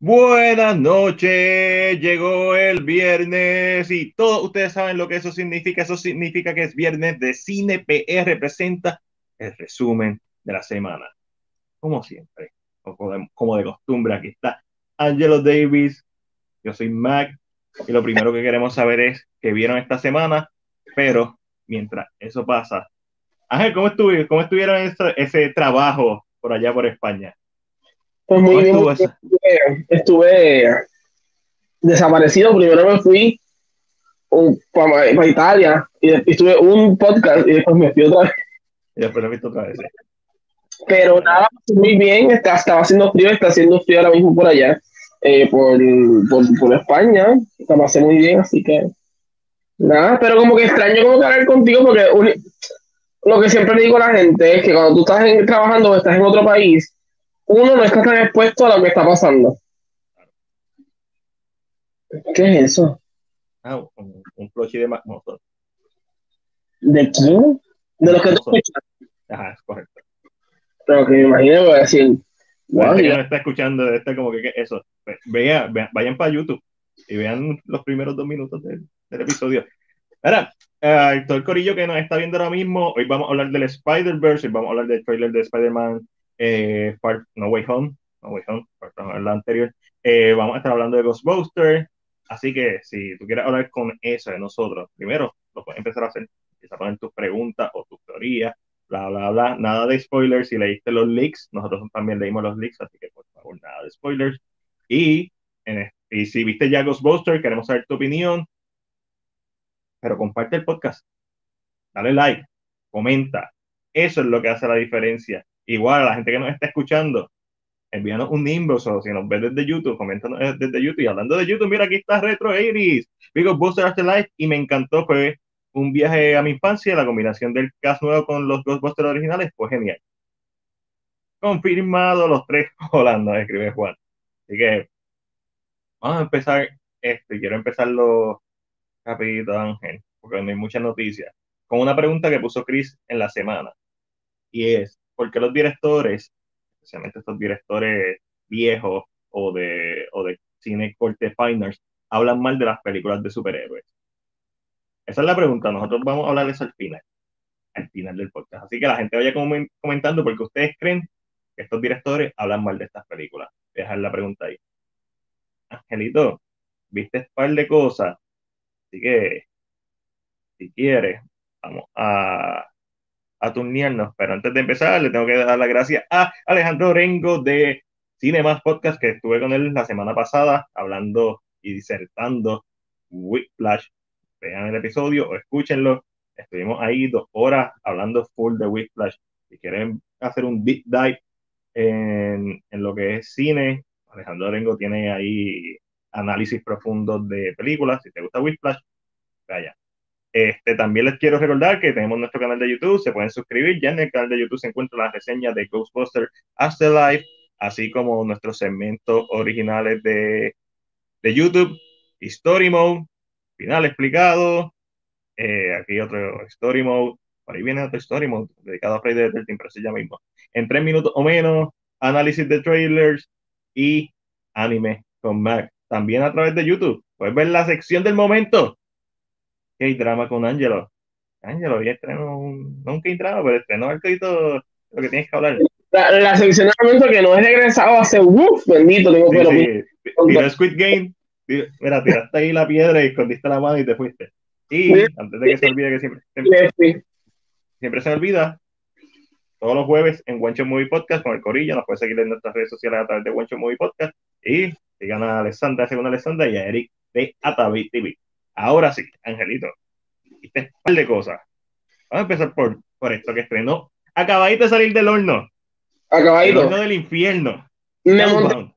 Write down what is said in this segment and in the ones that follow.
Buenas noches, llegó el viernes y todos ustedes saben lo que eso significa. Eso significa que es viernes de Cine PR presenta el resumen de la semana. Como siempre, como de costumbre, aquí está Angelo Davis, yo soy Mac y lo primero que queremos saber es qué vieron esta semana, pero mientras eso pasa, Ángel, ¿cómo, estuvieron, cómo ese trabajo por allá por España? Pues muy bien, estuve, desaparecido. Primero me fui para, Italia y estuve un podcast y después me fui otra vez. Y después he visto otra vez. Pero nada, muy bien. Está, estaba haciendo frío, está haciendo frío ahora mismo por allá, eh, por, por, por, España. Está pasé muy bien, así que nada. Pero como que extraño como que hablar contigo porque lo que siempre le digo a la gente es que cuando tú estás trabajando o estás en otro país, uno no está tan expuesto a lo que está pasando. ¿Qué es eso? Ah, un, un de motor. ¿De quién? De los que te escuchan. Ajá, es correcto. Pero que me imagino voy a decir. Wow, que no está escuchando de este como que, eso. Vean, vayan para YouTube y vean los primeros dos minutos del, episodio. Ahora, eh, todo el corillo que nos está viendo ahora mismo, hoy vamos a hablar del Spider-Verse, hoy vamos a hablar del trailer de Spider-Man eh, No Way Home, No Way Home, la anterior. Eh, vamos a estar hablando de Ghostbusters, así que si tú quieres hablar con eso de nosotros, primero lo puedes empezar a hacer, empieza a poner tus preguntas o tus teorías, bla, bla, bla, nada de spoilers, si leíste los leaks, nosotros también leímos los leaks, así que por favor, nada de spoilers. Y, en, y si viste ya Ghostbusters, queremos saber tu opinión, pero comparte el podcast, dale like, comenta, eso es lo que hace la diferencia igual a la gente que nos está escuchando, envíanos un inbox o si nos ves desde YouTube, coméntanos desde YouTube. Y hablando de YouTube, mira, aquí está Retro 80s, Big Buster Afterlife, y me encantó, fue un viaje a mi infancia, la combinación del cast nuevo con los Ghostbusters originales fue genial. Confirmado los tres volando, escribe Juan. Así que vamos a empezar esto, y quiero empezarlo rapidito, Ángel, porque no hay muchas noticias, con una pregunta que puso Chris en la semana, y es, ¿por qué los directores, especialmente estos directores viejos o de, o de cine corte finers, hablan mal de las películas de superhéroes? Esa es la pregunta. Nosotros vamos a hablar de eso al final, al final del podcast. Así que la gente vaya comentando porque ustedes creen que estos directores hablan mal de estas películas. Dejar la pregunta ahí. Angelito, viste un par de cosas. Así que, si quieres, vamos a a turniarnos. Pero antes de empezar, le tengo que dar las gracias a Alejandro Rengo de Cinemas Podcast, que estuve con él la semana pasada hablando y disertando Whiplash. Vean el episodio o escúchenlo. Estuvimos ahí dos horas hablando full de Whiplash. Si quieren hacer un deep dive en, en lo que es cine, Alejandro Rengo tiene ahí análisis profundos de películas. Si te gusta Whiplash, vaya. Este, también les quiero recordar que tenemos nuestro canal de YouTube, se pueden suscribir. Ya en el canal de YouTube se encuentran las reseñas de Ghostbusters Afterlife, así como nuestros segmentos originales de, de YouTube, Story Mode, final explicado. Eh, aquí otro Story Mode, por ahí viene otro Story Mode dedicado a Friday the 13 pero ya mismo. En tres minutos o menos, análisis de trailers y anime con Mac. También a través de YouTube. Puedes ver la sección del momento que hay drama con Angelo. Angelo, ya estrenó un, no un drama, pero estrenó el todo lo que tienes que hablar. La, la sección de momento que no es regresado hace uff, bendito, digo, sí, Squid Game, mira, tiraste ahí la piedra y escondiste la mano y te fuiste. Y antes de que se olvide que siempre, siempre, siempre se olvida, todos los jueves en One Movie Podcast con el Corillo. Nos puedes seguir en nuestras redes sociales a través de One Movie Podcast. Y sigan a Alessandra, según Alessandra, y a Eric de Atavi TV. Ahora sí, Angelito, viste un par de cosas. Vamos a empezar por, por esto que estrenó. Acabadito de salir del horno. Acabadito. El horno del infierno. Me monté,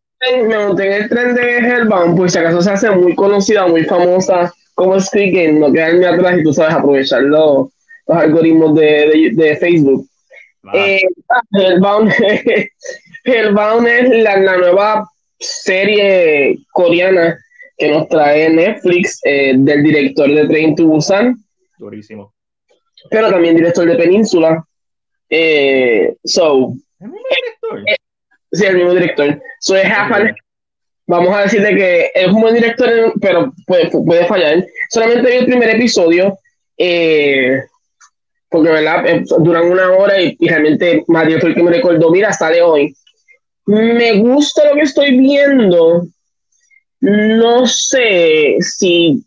me monté, en el tren de Hellbound, pues si acaso se hace muy conocida, muy famosa como Squid no quedarme atrás y tú sabes aprovechar los, algoritmos de, de, Facebook. Eh, Hellbound, Hellbound es la, la nueva serie coreana que nos trae Netflix eh, del director de Train to Busan. Durísimo. Pero también director de Península. Eh, so, ¿El mismo director? Eh, sí, el mismo director. So, es half vamos a decirle que es un buen director, pero puede, puede fallar. Solamente vi el primer episodio, eh, porque ¿verdad? Eh, duran una hora y, realmente Mario fue el que me recordó, mira, sale hoy. Me gusta lo que estoy viendo. No sé si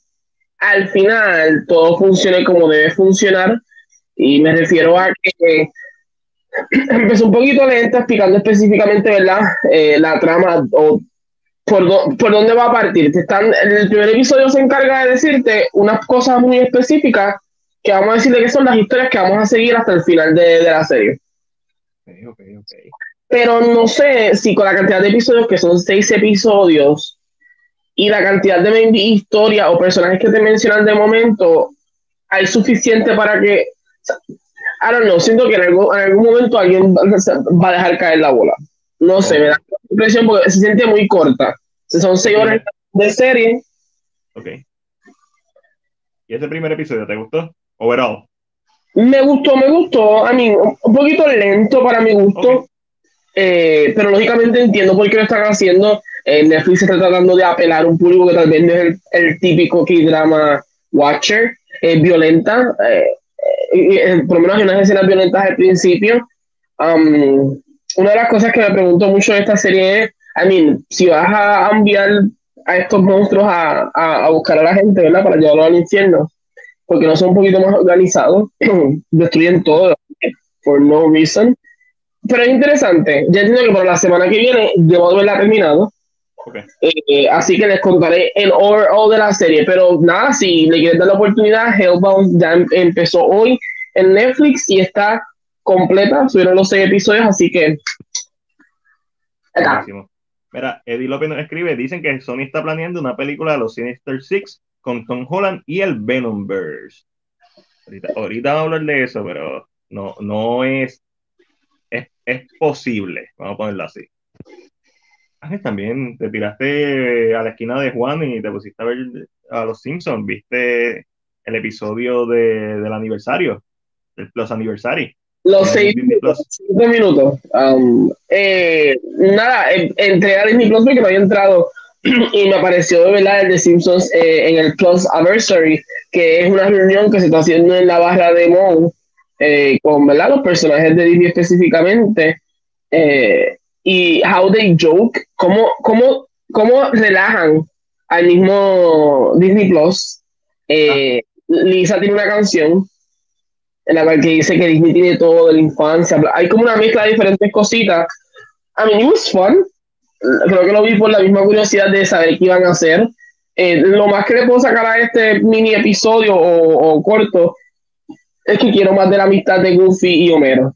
al final todo funcione como debe funcionar. Y me refiero a que empezó un poquito lenta, explicando específicamente, ¿verdad? Eh, la trama o por, por dónde va a partir. Te están, el primer episodio se encarga de decirte unas cosas muy específicas que vamos a decirle que son las historias que vamos a seguir hasta el final de, de la serie. Okay, okay, okay. Pero no sé si con la cantidad de episodios, que son seis episodios, y la cantidad de historias o personajes que te mencionan de momento, hay suficiente para que. I don't know, siento que en algún, en algún momento alguien va a dejar caer la bola. No sé, me da la impresión porque se siente muy corta. Son seis horas de serie. Ok. ¿Y ese primer episodio te gustó? Overall. Me gustó, me gustó. A mí, un poquito lento para mi gusto. Eh, pero lógicamente entiendo por qué lo están haciendo. Eh, Netflix está tratando de apelar a un público que tal vez no es el, típico K-drama watcher. Es violenta. Eh, eh, por lo menos hay unas escenas violentas al principio. Um, una de las cosas que me pregunto mucho de esta serie es, I mean, si vas a enviar a estos monstruos a, a, a buscar a la gente, ¿verdad? Para llevarlo al infierno, porque no son un poquito más organizados, destruyen todo for no reason. Pero es interesante, ya entiendo que para la semana que viene debo haberla terminado. Eh, así que les contaré el overall de la serie. Pero nada, si le quieren dar la oportunidad, Hellbound ya em, empezó hoy en Netflix y está completa. Subieron los seis episodios, así que. Mira, Eddie López nos escribe: dicen que Sony está planeando una película de los Sinister Six con Tom Holland y el Venomverse. Ahorita, ahorita vamos a hablar de eso, pero no, no es, es, es posible, vamos a ponerlo así. Ángel, también te tiraste a la esquina de Juan y te pusiste a ver a los Simpsons, viste el episodio de, del aniversario, los aniversarios. Los seis minutos. Um, eh, nada, entré a Disney Plus porque no había entrado y me apareció de verdad el de Simpsons eh, en el Plus Anniversary, que es una reunión que se está haciendo en la barra de Mon eh, con ¿verdad? los personajes de Disney específicamente. Y how they joke, cómo, cómo, cómo relajan al mismo Disney Plus. Ah. Lisa tiene una canción en la cual que dice que Disney tiene todo de la infancia. Hay como una mezcla de diferentes cositas. A mí it was fun. Creo que lo vi por la misma curiosidad de saber qué iban a hacer. Eh, lo más que le puedo sacar a este mini episodio o, corto es que quiero más de la amistad de Goofy y Homero.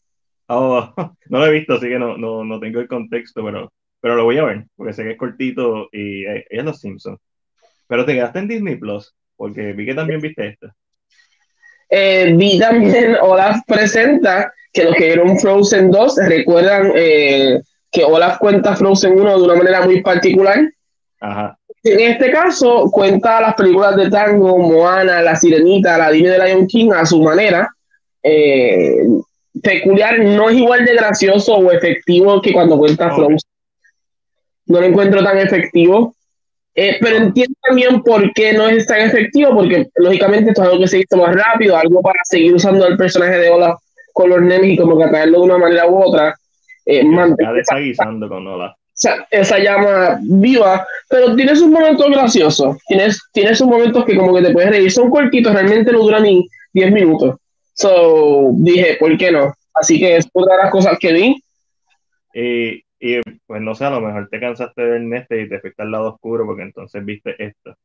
Oh, no lo he visto, así que no, no, no tengo el contexto, pero, pero lo voy a ver, porque sé que es cortito y es Los Simpsons. Pero te quedaste en Disney Plus, porque vi que también viste esto. Eh, vi también Olaf presenta que los que vieron Frozen 2 recuerdan eh, que Olaf cuenta Frozen 1 de una manera muy particular. En este caso, cuenta las películas de tango, Moana, La Sirenita, La Dime de Lion King a su manera. Eh, peculiar, no es igual de gracioso o efectivo que cuando cuenta Frozen. No lo encuentro tan efectivo. Eh, pero entiendo también por qué no es tan efectivo, porque lógicamente esto es algo que se hizo más rápido, algo para seguir usando el personaje de Olaf con los nenes y como que atraerlo de una manera u otra. Eh, Está con Olaf. esa llama viva, pero tiene sus momentos graciosos, tienes, tiene sus momentos que como que te puedes reír, son cortitos, realmente no duran ni 10 minutos. So dije, ¿por qué no? Así que es otra de las cosas que vi. Y pues no sé, a lo mejor te cansaste de ver este y te fuiste al lado oscuro porque entonces viste esto.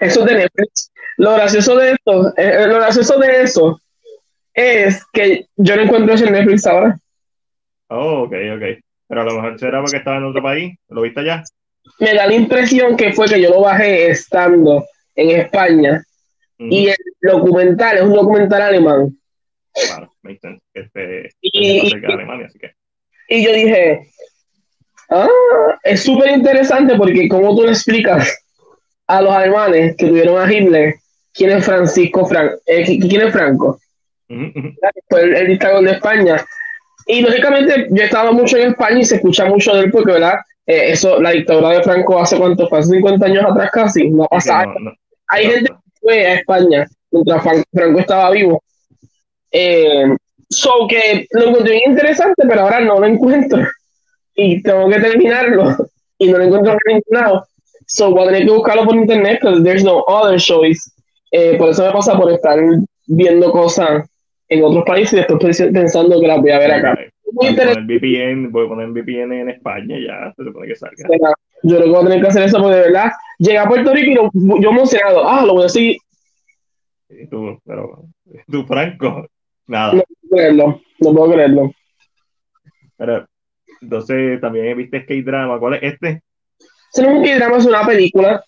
Eso de Netflix. Lo gracioso de esto, eh, eh, lo gracioso de eso es que yo no encuentro eso en Netflix ahora. Oh, ok, ok. Pero a lo mejor será porque estaba en otro país. ¿Lo viste allá? Me da la impresión que fue que yo lo bajé estando en España. Y el documental es un documental alemán. Claro, Este, y, de Alemania, así que. Y yo dije, ah, es súper interesante porque como tú le explicas a los alemanes que tuvieron a Hitler, quién es Francisco Franco, eh, quién es Franco, Fue el, dictador de España. Y lógicamente yo he estado mucho en España y se escucha mucho de él porque, ¿verdad? eh, eso, la dictadura de Franco hace cuánto hace 50 años atrás casi, no pasa. No, no, Hay no, gente fue a España mientras Fran- Franco estaba vivo. Eh, so que lo encontré interesante, pero ahora no lo encuentro. Y tengo que terminarlo. Y no lo encuentro en ningún lado. So voy a tener que buscarlo por internet because there's no other choice. Eh, por eso me pasa por estar viendo cosas en otros países y después estoy pensando que las voy a ver acá. Voy a poner VPN, voy a poner VPN en España ya, se supone que salga. Yo creo que voy a tener que hacer eso porque de verdad llegué a Puerto Rico y lo- yo emocionado. Ah, lo voy a seguir. Y tú, pero, tú, Franco, nada. No puedo creerlo. No puedo creerlo. Pero, entonces, también viste K-Drama. ¿Cuál es este? No es un K-drama, es una película.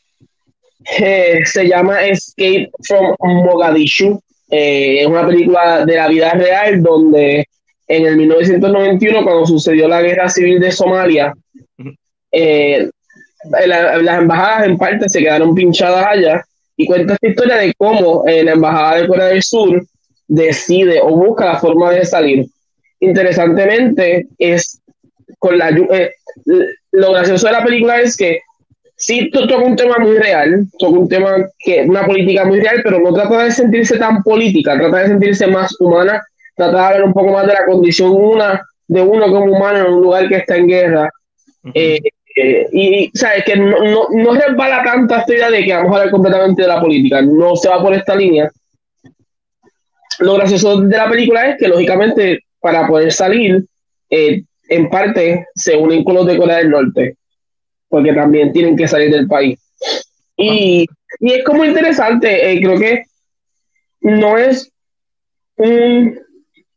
Eh, se llama Escape from Mogadishu. Eh, es una película de la vida real donde en el 1991, cuando sucedió la guerra civil de Somalia, eh, la- las embajadas en parte se quedaron pinchadas allá y cuenta esta historia de cómo eh, la embajada de Corea del Sur decide o busca la forma de salir. Interesantemente, es con la eh, lo gracioso de la película es que sí to- toca un tema muy real, toca un tema que una política muy real, pero no trata de sentirse tan política, trata de sentirse más humana, trata de hablar un poco más de la condición una de uno como humano en un lugar que está en guerra. Eh, eh, y sabes que no, no, no resbala tanto esta idea de que vamos a hablar completamente de la política, no se va por esta línea. Lo gracioso de la película es que, lógicamente, para poder salir, eh, en parte se unen con los de Corea del Norte, porque también tienen que salir del país. Y, y es como interesante, eh, creo que no es un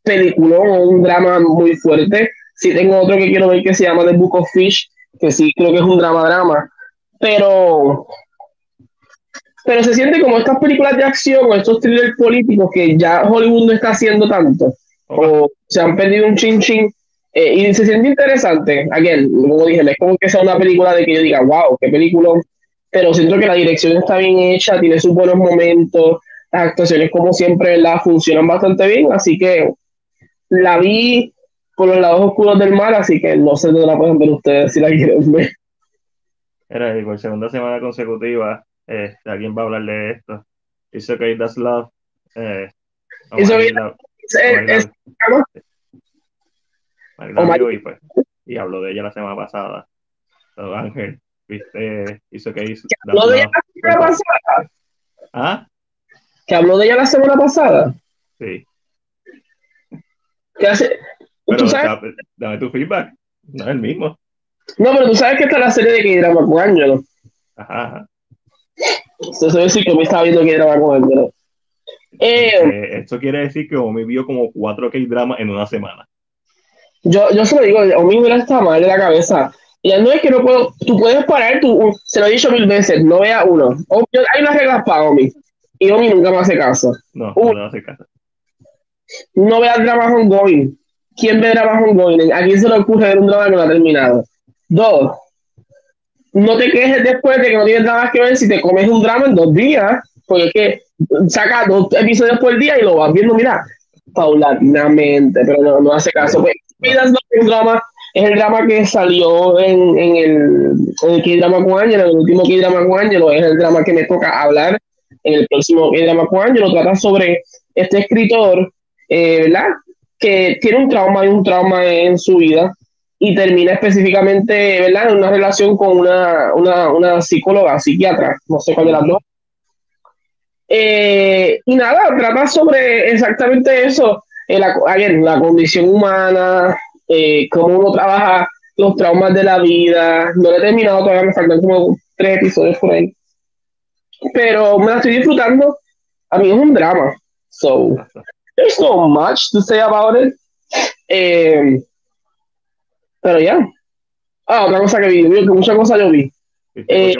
peliculón o un drama muy fuerte. Sí tengo otro que quiero ver que se llama The Book of Fish, que sí creo que es un drama-drama, pero pero se siente como estas películas de acción o estos thrillers políticos que ya Hollywood no está haciendo tanto o se han perdido un chin chin eh, y se siente interesante. Again, como dije, no es como que sea una película de que yo diga, wow, qué película, pero siento que la dirección está bien hecha, tiene sus buenos momentos, las actuaciones como siempre, ¿verdad? Funcionan bastante bien, así que la vi por los lados oscuros del mar, así que no sé dónde la pueden ver ustedes si la quieren ver. Era y por segunda semana consecutiva, eh, alguien va a hablar de esto. It's okay, that's love. Eh, It's okay, la- Es- y, pues, y habló de ella la semana pasada. So, Ángel, viste, okay, that's habló de ella love. la semana pasada. Ah, que habló de ella la semana pasada. sí. Que hace, Pero tú sabes, dame, dame tu feedback. No es el mismo. no, pero tú sabes que está la serie de K-Drama con Angelo. Ajá, ajá. Eso que me estaba viendo K-Drama con Angelo. Eh, Eh, esto quiere decir que Omi vio como cuatro K-dramas en una semana. yo, yo se lo digo, mí me está mal de la cabeza. Y no es que no puedo, tú puedes parar, tú, se lo he dicho mil veces, no vea uno. Hay unas reglas para Omi. Y Omi nunca me hace caso. No, Uh. no le hace caso. No vea dramas ongoing. ¿Quién ve dramas ongoing? ¿A quién se le ocurre ver un drama que no ha terminado? Dos, no te quejes después de que no tienes nada que ver si te comes un drama en dos días, porque es que saca dos episodios por día y lo vas viendo, mira, paulatinamente, pero no, no hace caso. Pues, es un drama, es el drama que salió en, en el, en el K-Drama con el último K-Drama con es el drama que me toca hablar en el próximo K-Drama con Angelo, trata sobre este escritor, eh, ¿verdad? Que tiene un trauma y un trauma en su vida y termina específicamente, ¿verdad? En una relación con una, una, una psicóloga, psiquiatra, no sé cuál de las dos. Eh, y nada, trata sobre exactamente eso, eh, la, again, la condición humana, eh, cómo uno trabaja los traumas de la vida. No lo he terminado todavía, me faltan como tres episodios por ahí. Pero me la estoy disfrutando. A mí es un drama. So, there's so much to say about it. Eh, pero ya. Ah, otra cosa que vi, vi que muchas cosas yo vi. ¿Viste Eh?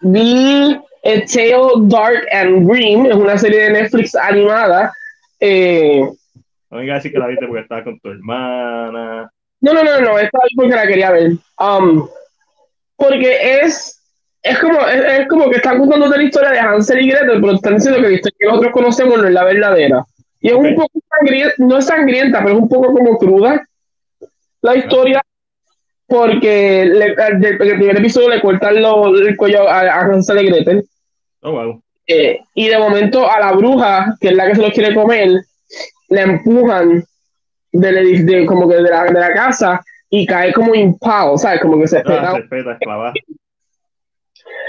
Vi A Tale Dark and Green, es una serie de Netflix animada. Eh, No venga a decir que la viste porque estaba con tu hermana. no, no, no, no, esta es porque la quería ver. Um, porque es, es como, es, es como que están contando la historia de Hansel y Gretel, pero están diciendo que la historia que nosotros conocemos no es la verdadera. Y es un poco sangrienta, no es sangrienta, pero es un poco como cruda la historia. porque le, el, primer episodio le cortan lo, el cuello a, a Hansel y Gretel. Oh, wow. Eh, y de momento a la bruja, que es la que se los quiere comer, la empujan edif- de, como que de la, de la casa y cae como impao, ¿sabes? Como que se Ah, pega. se.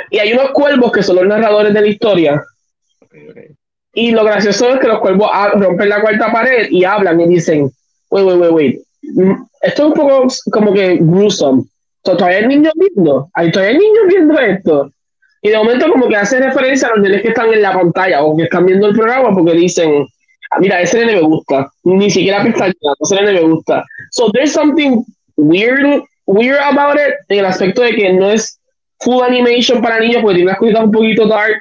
Y hay unos cuervos que son los narradores de la historia. Ok, ok. Y lo gracioso es que los cuervos rompen la cuarta pared y hablan y dicen, wait, wait, wait, wait. Mm, Esto es un poco como que gruesome. To- Todavía hay niños viendo. Hay todavía niños viendo esto. Y de momento como que hace referencia a los nenes que están en la pantalla o que están viendo el programa porque dicen, "Ah, mira, ese nene me gusta. Ni siquiera pestañeando, ese nene me gusta. So there's something weird, weird about it en el aspecto de que no es full animation para niños porque tiene unas cositas un poquito dark.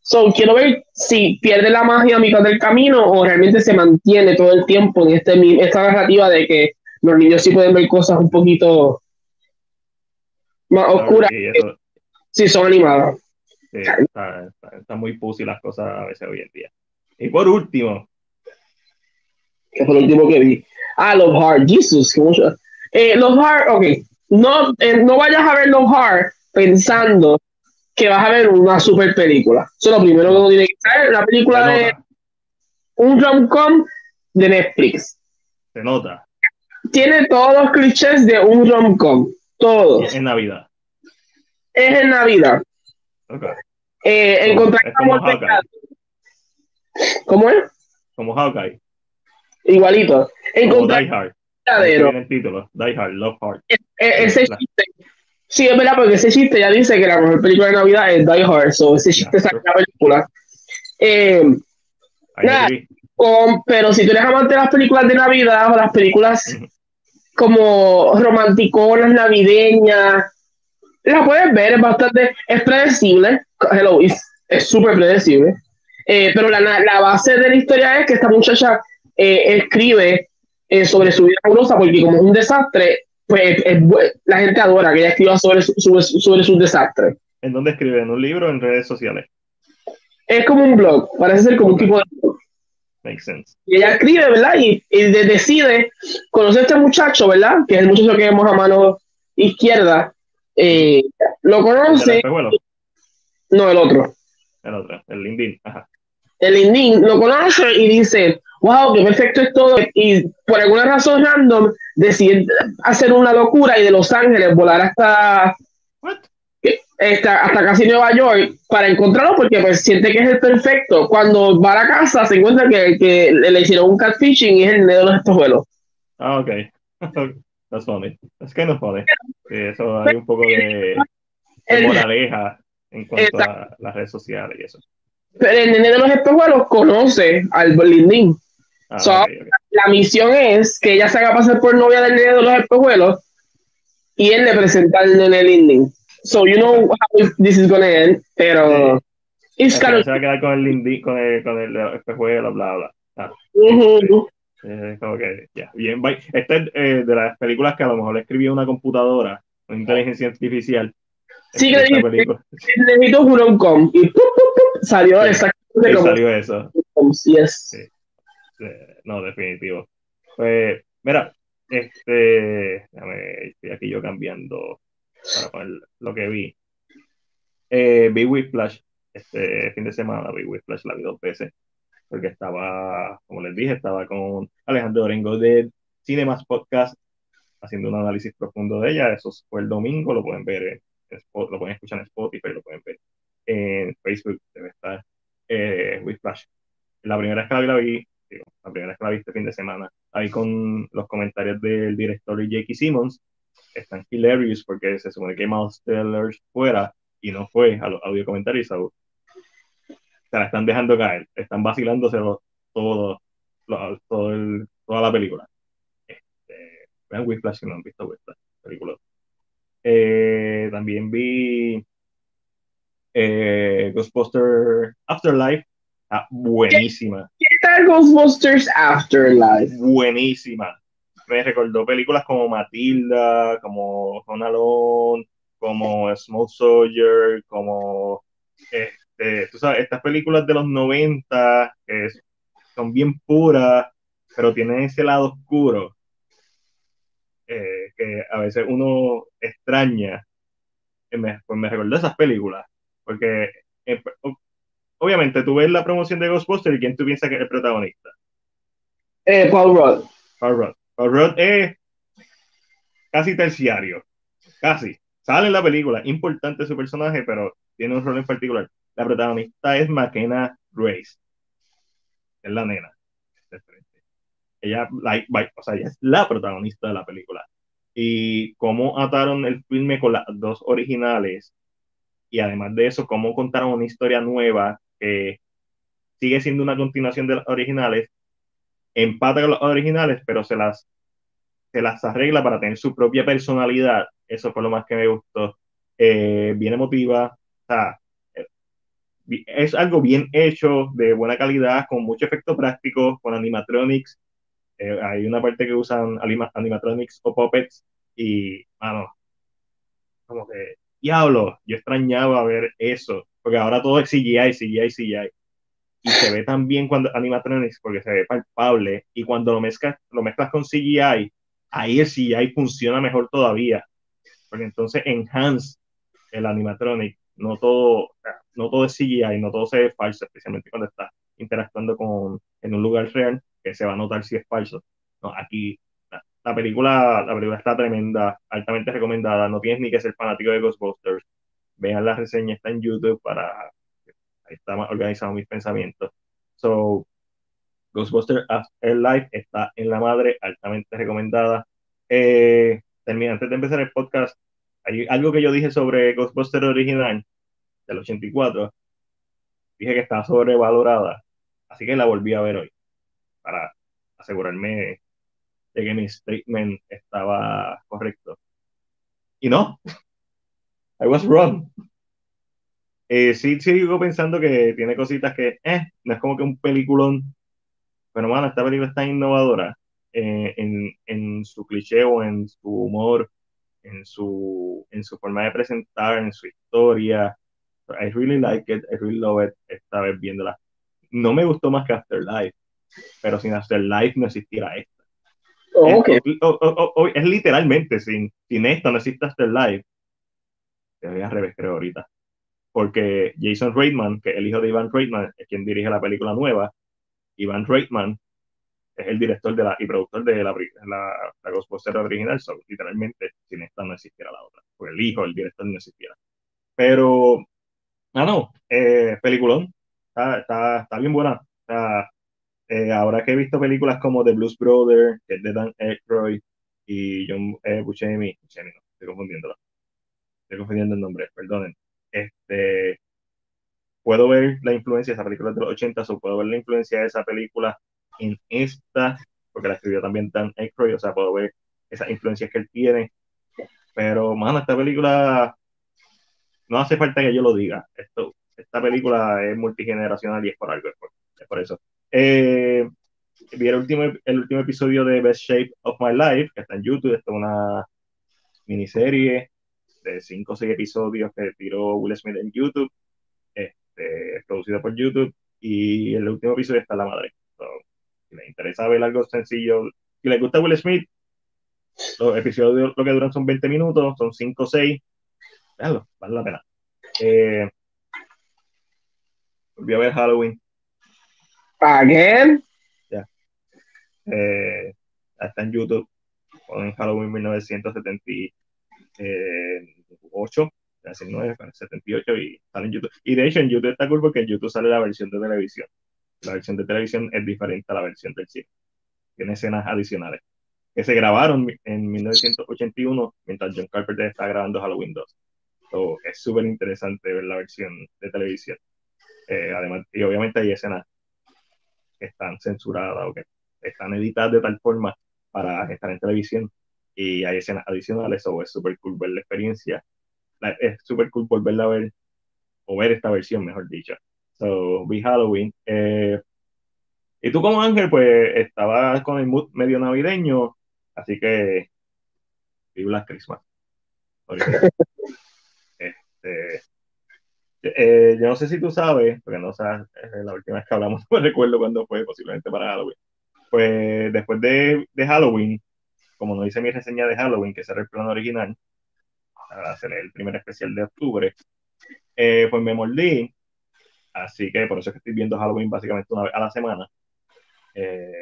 So, quiero ver si pierde la magia a mitad del camino o realmente se mantiene todo el tiempo en este, esta narrativa de que los niños sí pueden ver cosas un poquito más oscuras Y eso, si son animadas. sí, está, está- está muy pussy las cosas a veces hoy en día. Y por último, Que fue lo último que vi. Ah, Love Hard. Jesus, qué mucho. Eh, Love Hard, ok. No, eh, no vayas a ver Love Hard pensando que vas a ver una super película. Eso es lo primero que uno tiene que saber. Se película de un rom-com de Netflix. se nota. tiene todos los clichés de un rom-com. Todos. En Navidad. Es en Navidad. Ok. Eh, encontrar Es como Hawkeye. ¿Cómo es? Como Hawkeye. Igualito. Como Encontrar Die Hard. verdadero. El título. Die Hard, Love Hard. Ese La- chiste. Sí, es verdad, porque ese chiste ya dice que la mejor película de Navidad es Die Hard. So ese chiste saca la película. Eh, Nada. con- pero si tú eres amante de las películas de Navidad o las películas como romanticonas, navideñas, la puedes ver, es bastante, es predecible, hello, es es súper predecible, Eh, pero la, la base de la historia es que esta muchacha eh, escribe eh, sobre su vida amorosa porque como es un desastre, pues es bu- la gente adora que ella escriba sobre, sobre, sobre sus desastres. ¿En dónde escribe? ¿En un libro o en redes sociales? Es como un blog, parece ser como un tipo de blog. Makes sense. Y ella escribe, ¿verdad? Y, y de- decide conocer a este muchacho, ¿verdad? Que es el muchacho que vemos a mano izquierda. Eh, lo ¿El conoce, espejuelo? no el otro. El otro, el Lindin. Ajá. El Indín lo conoce y dice, wow, qué perfecto es todo. Y por alguna razón random decide hacer una locura y de Los Ángeles volar hasta, hasta, hasta casi Nueva York para encontrarlo porque pues siente que es el perfecto. Cuando va a la casa se encuentra que, que le le hicieron un catfishing y es el nene de los espejuelos. Ah, ok. That's funny. That's kind of funny. Sí, eso hay un poco de, de moraleja en cuanto a las redes sociales y eso. Pero el nene de los espejuelos conoce al Lindín. Ah, So- ok, ok. La misión es que ella se haga pasar por novia del nene de los espejuelos y él le presenta al nene Lindín. So you know how this is gonna end, pero it's Al kind of se va a quedar con el Lindin, con el, con el espejuelo, bla, bla. Ah, Ujú. es como que, ya, bien. bye. Esta es eh, de las películas que a lo mejor le escribió una computadora, una inteligencia artificial. Sí, que necesito un rom-com y ¡pup, pup, pup! salió Sí. exactamente como salió eso. yes. Sí. Eh, no, definitivo. Pues, mira, este, déjame, estoy aquí yo cambiando para poner lo que vi. Eh, vi Whiplash este fin de semana, vi Whiplash la vi dos veces, porque estaba, como les dije, estaba con Alejandro Orengo de Cinemas Podcast haciendo un análisis profundo de ella. Eso fue el domingo, lo pueden ver, en, lo pueden escuchar en Spotify, lo pueden ver en Facebook, debe estar eh, Whiplash. La primera vez que la vi, la vi, digo, la primera vez que la vi este fin de semana, ahí con los comentarios del director J.K. Simmons, están hilarious porque se supone que Miles Teller fuera y no fue a los audio comentarios, so, se la están dejando caer, están vacilándose todo, todo el- toda la película. Este, vean Whiplash si no han visto Whiplash, película. Eh, también vi eh, Ghostbuster Afterlife, ah, buenísima, ¿Qué tal Ghostbusters Afterlife? buenísima. Me recordó películas como Matilda, como Home como Small Soldier, como este, tú sabes, estas películas de los 90 que son bien puras, pero tienen ese lado oscuro. eh, que a veces uno extraña, me, pues me recordó esas películas, porque eh, obviamente tú ves la promoción de Ghostbusters y quién tú piensas que es el protagonista. Eh, Paul Rudd. Paul Rudd. Paul Rudd es casi terciario, casi. Sale en la película, importante su personaje, pero tiene un rol en particular. La protagonista es McKenna Grace, es la nena. Ella, o sea, ella es la protagonista de la película. Y cómo ataron el filme con las dos originales, y además de eso, cómo contaron una historia nueva que sigue siendo una continuación de las originales, empata con las originales, pero se las, se las arregla para tener su propia personalidad. Eso fue lo más que me gustó. Eh, bien emotiva, o sea, eh, es algo bien hecho, de buena calidad, con mucho efecto práctico, con animatronics. Eh, hay una parte que usan animatronics o puppets y, mano, como que, diablo, yo extrañaba ver eso, porque ahora todo es CGI, CGI, CGI y se ve también cuando animatronics porque se ve palpable. Y cuando lo mezclas, lo mezclas con CGI, ahí el CGI funciona mejor todavía, porque entonces enhance el animatronic, no todo, no todo es CGI, no todo se ve falso, especialmente cuando estás interactuando con, en un lugar real, que se va a notar si es falso. No, aquí la, película, la película está tremenda, altamente recomendada, no tienes ni que ser fanático de Ghostbusters, vean la reseña, está en YouTube para ahí está organizado mis pensamientos. So, Ghostbusters Live está en la madre, altamente recomendada. Eh, termina, antes de empezar el podcast, hay algo que yo dije sobre Ghostbusters original del 84. Dije que estaba sobrevalorada, así que la volví a ver hoy para asegurarme de que mi statement estaba correcto. Y no, I was wrong. Eh, sí, sigo pensando que tiene cositas que, eh, no es como que un peliculón, pero bueno, esta película está innovadora eh, en, en, su cliché o en su humor, en su, en su forma de presentar, en su historia. I really like it, I really love it, esta vez viéndola. No me gustó más que Afterlife, pero sin Afterlife no existiera esta. Oh, okay. es, literalmente, sin, sin esto no existe Afterlife. Te voy a revés, creo, ahorita porque Jason Reitman, que es el hijo de Ivan Reitman, es quien dirige la película nueva. Ivan Reitman es el director de la, y productor de la, la, la Ghostbusters original, so, literalmente sin esta no existiera la otra, porque el hijo, el director no existiera. Pero, ah, no, eh, peliculón, está, está, está, bien buena. Eh, ahora que he visto películas como The Blues Brother, que es de Dan Aykroyd, y John eh, Buscemi, Buscemi no, estoy confundiéndolo, estoy confundiendo el nombre, perdonen este, puedo ver la influencia esa película de los 80, o puedo ver la influencia de esa película en esta, porque la escribió también Dan Aykroyd, o sea, puedo ver esas influencias que él tiene. Pero, mano, esta película no hace falta que yo lo diga. Esto, esta película es multigeneracional y es por algo, es por, eso. Eh, vi el último, el último episodio de Best Shape of My Life, que está en YouTube, esto es una miniserie de 5 o 6 episodios que tiró Will Smith en YouTube, este, producido por YouTube, y el último episodio está la madre. si les interesa ver algo sencillo, si les gusta Will Smith, los episodios lo que duran son 20 minutos, son 5 o 6, veanlo, vale la pena. Eh, volví a ver Halloween. ¿Again? Ya. Eh, está en YouTube, en Halloween 1970 eh, 8, 19, 78 y sale en YouTube. Y de hecho en YouTube está cool porque en YouTube sale la versión de televisión. La versión de televisión es diferente a la versión del cine. Tiene escenas adicionales que se grabaron en 1981 mientras John Carpenter está grabando Halloween 2. So, es súper interesante ver la versión de televisión. Eh, además, y obviamente hay escenas que están censuradas o que están editadas de tal forma para estar en televisión y hay escenas adicionales, o es súper cool ver la experiencia. es súper cool volverla a ver, o ver esta versión, mejor dicho. So, vi Halloween. Eh, y tú como Ángel, pues estabas con el mood medio navideño, así que vi Black Christmas. este, eh, yo no sé si tú sabes, porque no sabes, la última vez que hablamos, no recuerdo cuándo fue, posiblemente para Halloween. Pues después de, de Halloween, como no hice mi reseña de Halloween, que ese era el plan original, hacer el primer especial de octubre, eh, pues me mordí. Así que por eso es que estoy viendo Halloween básicamente una vez a la semana. Eh,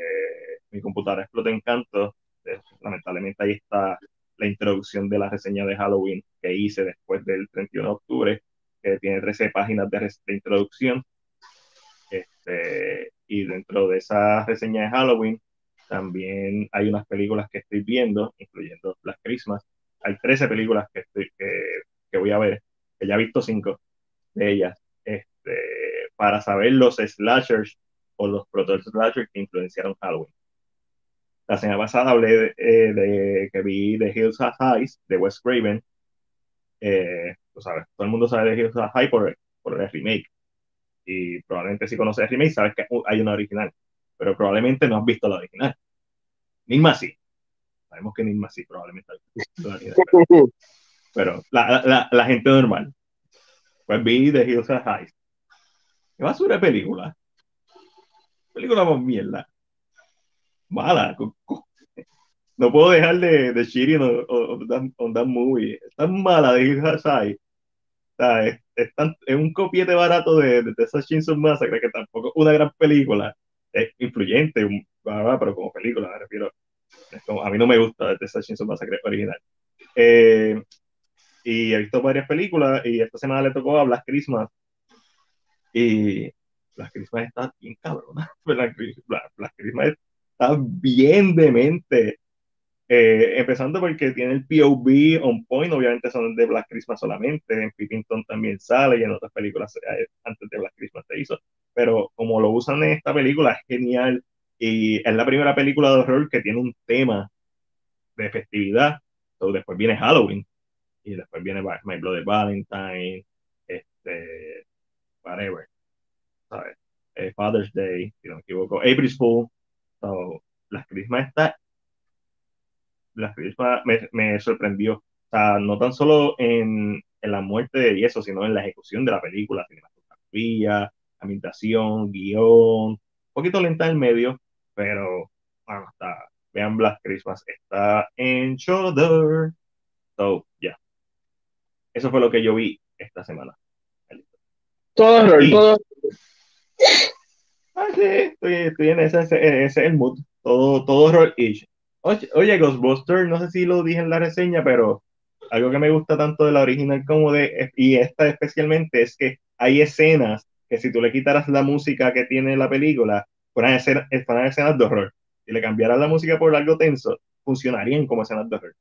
mi computadora explota en canto. Eh, lamentablemente ahí está la introducción de la reseña de Halloween que hice después del 31 de octubre, que tiene 13 páginas de, de introducción. Este, y dentro de esa reseña de Halloween también hay unas películas que estoy viendo, incluyendo Las Christmas. Hay 13 películas que, estoy, que, voy a ver, que ya he visto 5 de ellas, este, para saber los slashers o los proto-slashers que influenciaron Halloween. La semana pasada hablé de, eh, que vi The Hills Have Eyes de Wes Craven. Eh, sabes, todo el mundo sabe de Hills Have Eyes por, por el remake. Y probablemente si conoces el remake sabes que hay una original pero probablemente no has visto la original. Nilma sí. Sabemos que Nilma sí, probablemente. Pero, la, la, la, gente normal. Pues vi The Hills of High. ¿Qué basura de película? Película con mierda. Mala. No puedo dejar de, de shitting on, on, that, movie. Es tan mala de Hills of High. es, es, tan, es, un copiete barato de, de Texas Chainsaw Massacre que tampoco es una gran película es influyente, pero como película, me refiero. a mí no me gusta The Chainsaw Massacre original. Eh, y he visto varias películas y esta semana le tocó a Black Christmas. Y Black Christmas está bien cabrona. Black, Black Christmas está bien demente. Eh, empezando porque tiene el POV on point, obviamente son de Black Christmas solamente, en Pippington también sale y en otras películas eh, antes de Black Christmas se hizo, pero como lo usan en esta película es genial y es la primera película de horror que tiene un tema de festividad, entonces después viene Halloween y después viene My Bloody Valentine, este, whatever, ¿sabes? Eh, Father's Day, si no me equivoco, April's Fool, so, Black Christmas está la película me, me, sorprendió. O sea, no tan solo en, en la muerte de eso, sino en la ejecución de la película, cinematografía, ambientación, guion, un poquito lenta en medio, pero bueno, está, vean Black Christmas, está en Shoulder. So, ya. Eso fue lo que yo vi esta semana. Todo horror, todo. Ah, sí, estoy, estoy en ese, ese, ese, es el mood. Todo, todo horror ish. Oye, Ghostbusters, no sé si lo dije en la reseña, pero algo que me gusta tanto de la original como de, y esta especialmente, es que hay escenas que si tú le quitaras la música que tiene la película, fueran escenas, fueran escenas de horror. Si le cambiaras la música por algo tenso, funcionarían como escenas de horror.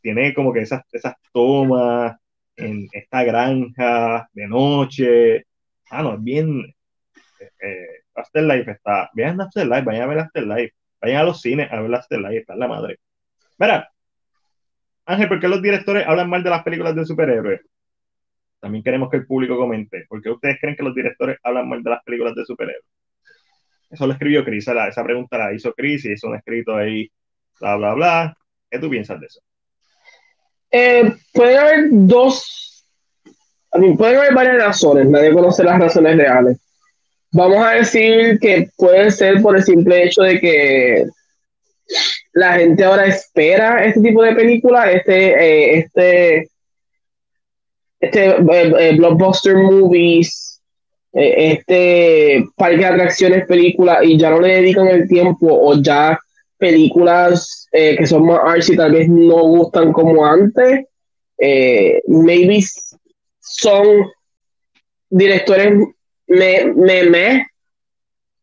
tiene como que esas, esas tomas en esta granja de noche. Ah, no, es bien. Eh, eh Afterlife está. Vean Afterlife, vayan a ver Afterlife Vayan a los cines a ver de está en la madre. Mira, Ángel, ¿por qué los directores hablan mal de las películas de superhéroes? También queremos que el público comente. ¿Por qué ustedes creen que los directores hablan mal de las películas de superhéroes? Eso lo escribió Chris, esa pregunta la hizo Chris y hizo un escrito ahí, bla, bla, bla. ¿Qué tú piensas de eso? Eh, puede haber dos, a mí, pueden haber varias razones, nadie conoce las razones reales vamos a decir que puede ser por el simple hecho de que la gente ahora espera este tipo de película, este, eh, este, este eh, eh, blockbuster movies, este parque de atracciones película y ya no le dedican el tiempo o ya películas que son más artsy tal vez no gustan como antes. maybe son directores me, me, me,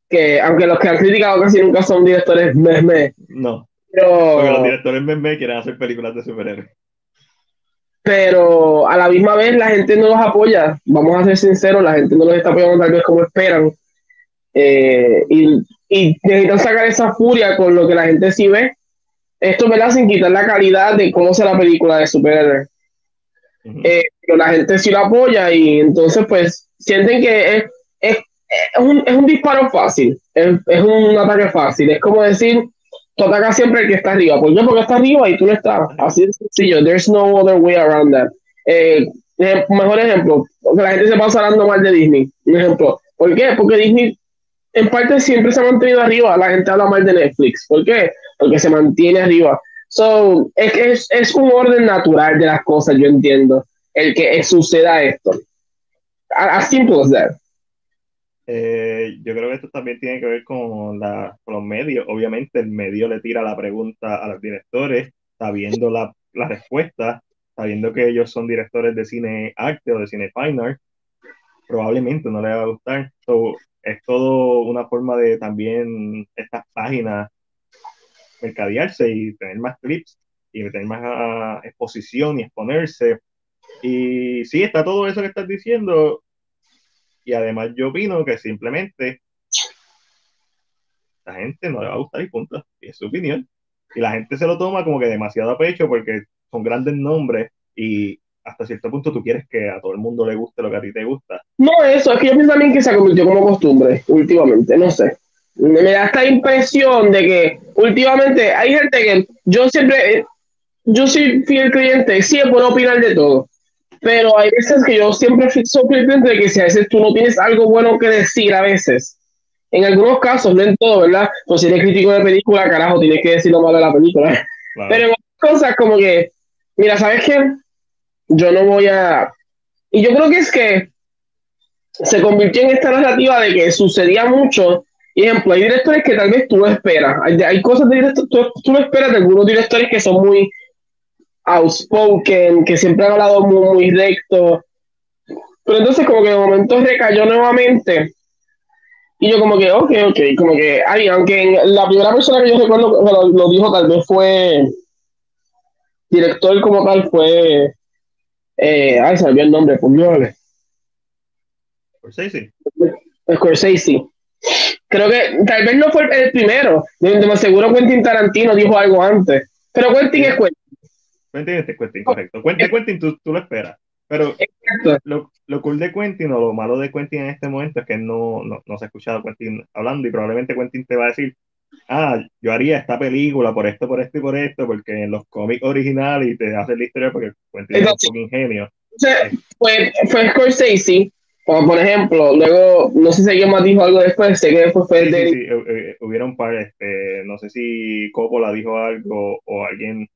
que aunque los que han criticado casi nunca son directores me, me. No. Pero, porque los directores me, me quieren hacer películas de superhéroes. Pero a la misma vez la gente no los apoya. Vamos a ser sinceros, la gente no los está apoyando tal vez como esperan. Eh, y, y, necesitan sacar esa furia con lo que la gente sí ve. Esto me sin quitar la calidad de cómo sea la película de superhéroes. Eh, pero la gente sí lo apoya y entonces pues sienten que es, es, es, un, es un, disparo fácil, es, es, un ataque fácil, es como decir, tú atacas siempre el que está arriba, ¿por qué? Porque está arriba y tú no estás, así de sencillo, there's no other way around that. Eh, mejor ejemplo, porque la gente se pasa hablando mal de Disney, un ejemplo, ¿por qué? Porque Disney en parte siempre se ha mantenido arriba. La gente habla mal de Netflix. ¿Por qué? Porque se mantiene arriba. So, es, es, es un orden natural de las cosas, yo entiendo, el que suceda esto. As simple as that. Eh, yo creo que esto también tiene que ver con, la, con, los medios. Obviamente el medio le tira la pregunta a los directores, sabiendo la, la respuesta, sabiendo que ellos son directores de cine arte o de cine fine art, probablemente no le va a gustar. So, es todo una forma de también estas páginas mercadearse y tener más clips y tener más ah, exposición y exponerse. Y sí, está todo eso que estás diciendo. Y además yo opino que simplemente la gente no le va a gustar y punto. Y es su opinión. Y la gente se lo toma como que demasiado a pecho porque son grandes nombres y hasta cierto punto tú quieres que a todo el mundo le guste lo que a ti te gusta. No, eso, es que yo pienso también que se convirtió como costumbre últimamente, no sé. Me da esta impresión de que últimamente hay gente que yo siempre, yo soy fiel cliente, sí puedo opinar de todo, pero hay veces que yo siempre soy cliente de que si a veces tú no tienes algo bueno que decir a veces, en algunos casos, no en todo, ¿verdad? Pues si eres crítico de película, carajo, tienes que decir lo malo de la película. Pero en otras cosas como que, mira, ¿sabes qué? yo no voy a... Y yo creo que es que se convirtió en esta narrativa de que sucedía mucho. Ejemplo, hay directores que tal vez tú no esperas. Hay, cosas de directores, tú, tú no esperas de algunos directores que son muy outspoken, que siempre han hablado muy, muy recto. Pero entonces como que de momento recayó nuevamente. Y yo como que, ok, ok, como que, ay, aunque la primera persona que yo recuerdo lo, lo dijo tal vez fue, director como tal fue eh, ay, se el nombre, puñoles. Scorsese. Scorsese. Creo que tal vez no fue el primero. De, más seguro Quentin Tarantino dijo algo antes. Pero Quentin es Quentin. Quentin es Quentin, correcto. Quentin, Quentin tú, tú lo esperas. Pero lo, lo, cool de Quentin o lo malo de Quentin en este momento es que no, no, no se ha escuchado Quentin hablando y probablemente Quentin te va a decir, ah, yo haría esta película por esto, por esto y por esto, porque en los cómics originales y te hace la historia porque cuenta un ingenio. Fue, fue Scorsese, como por ejemplo, luego, no sé si alguien más dijo algo después, sé que después fue sí, de... Sí, sí, eh, hubieron par, este, no sé si Coppola dijo algo o alguien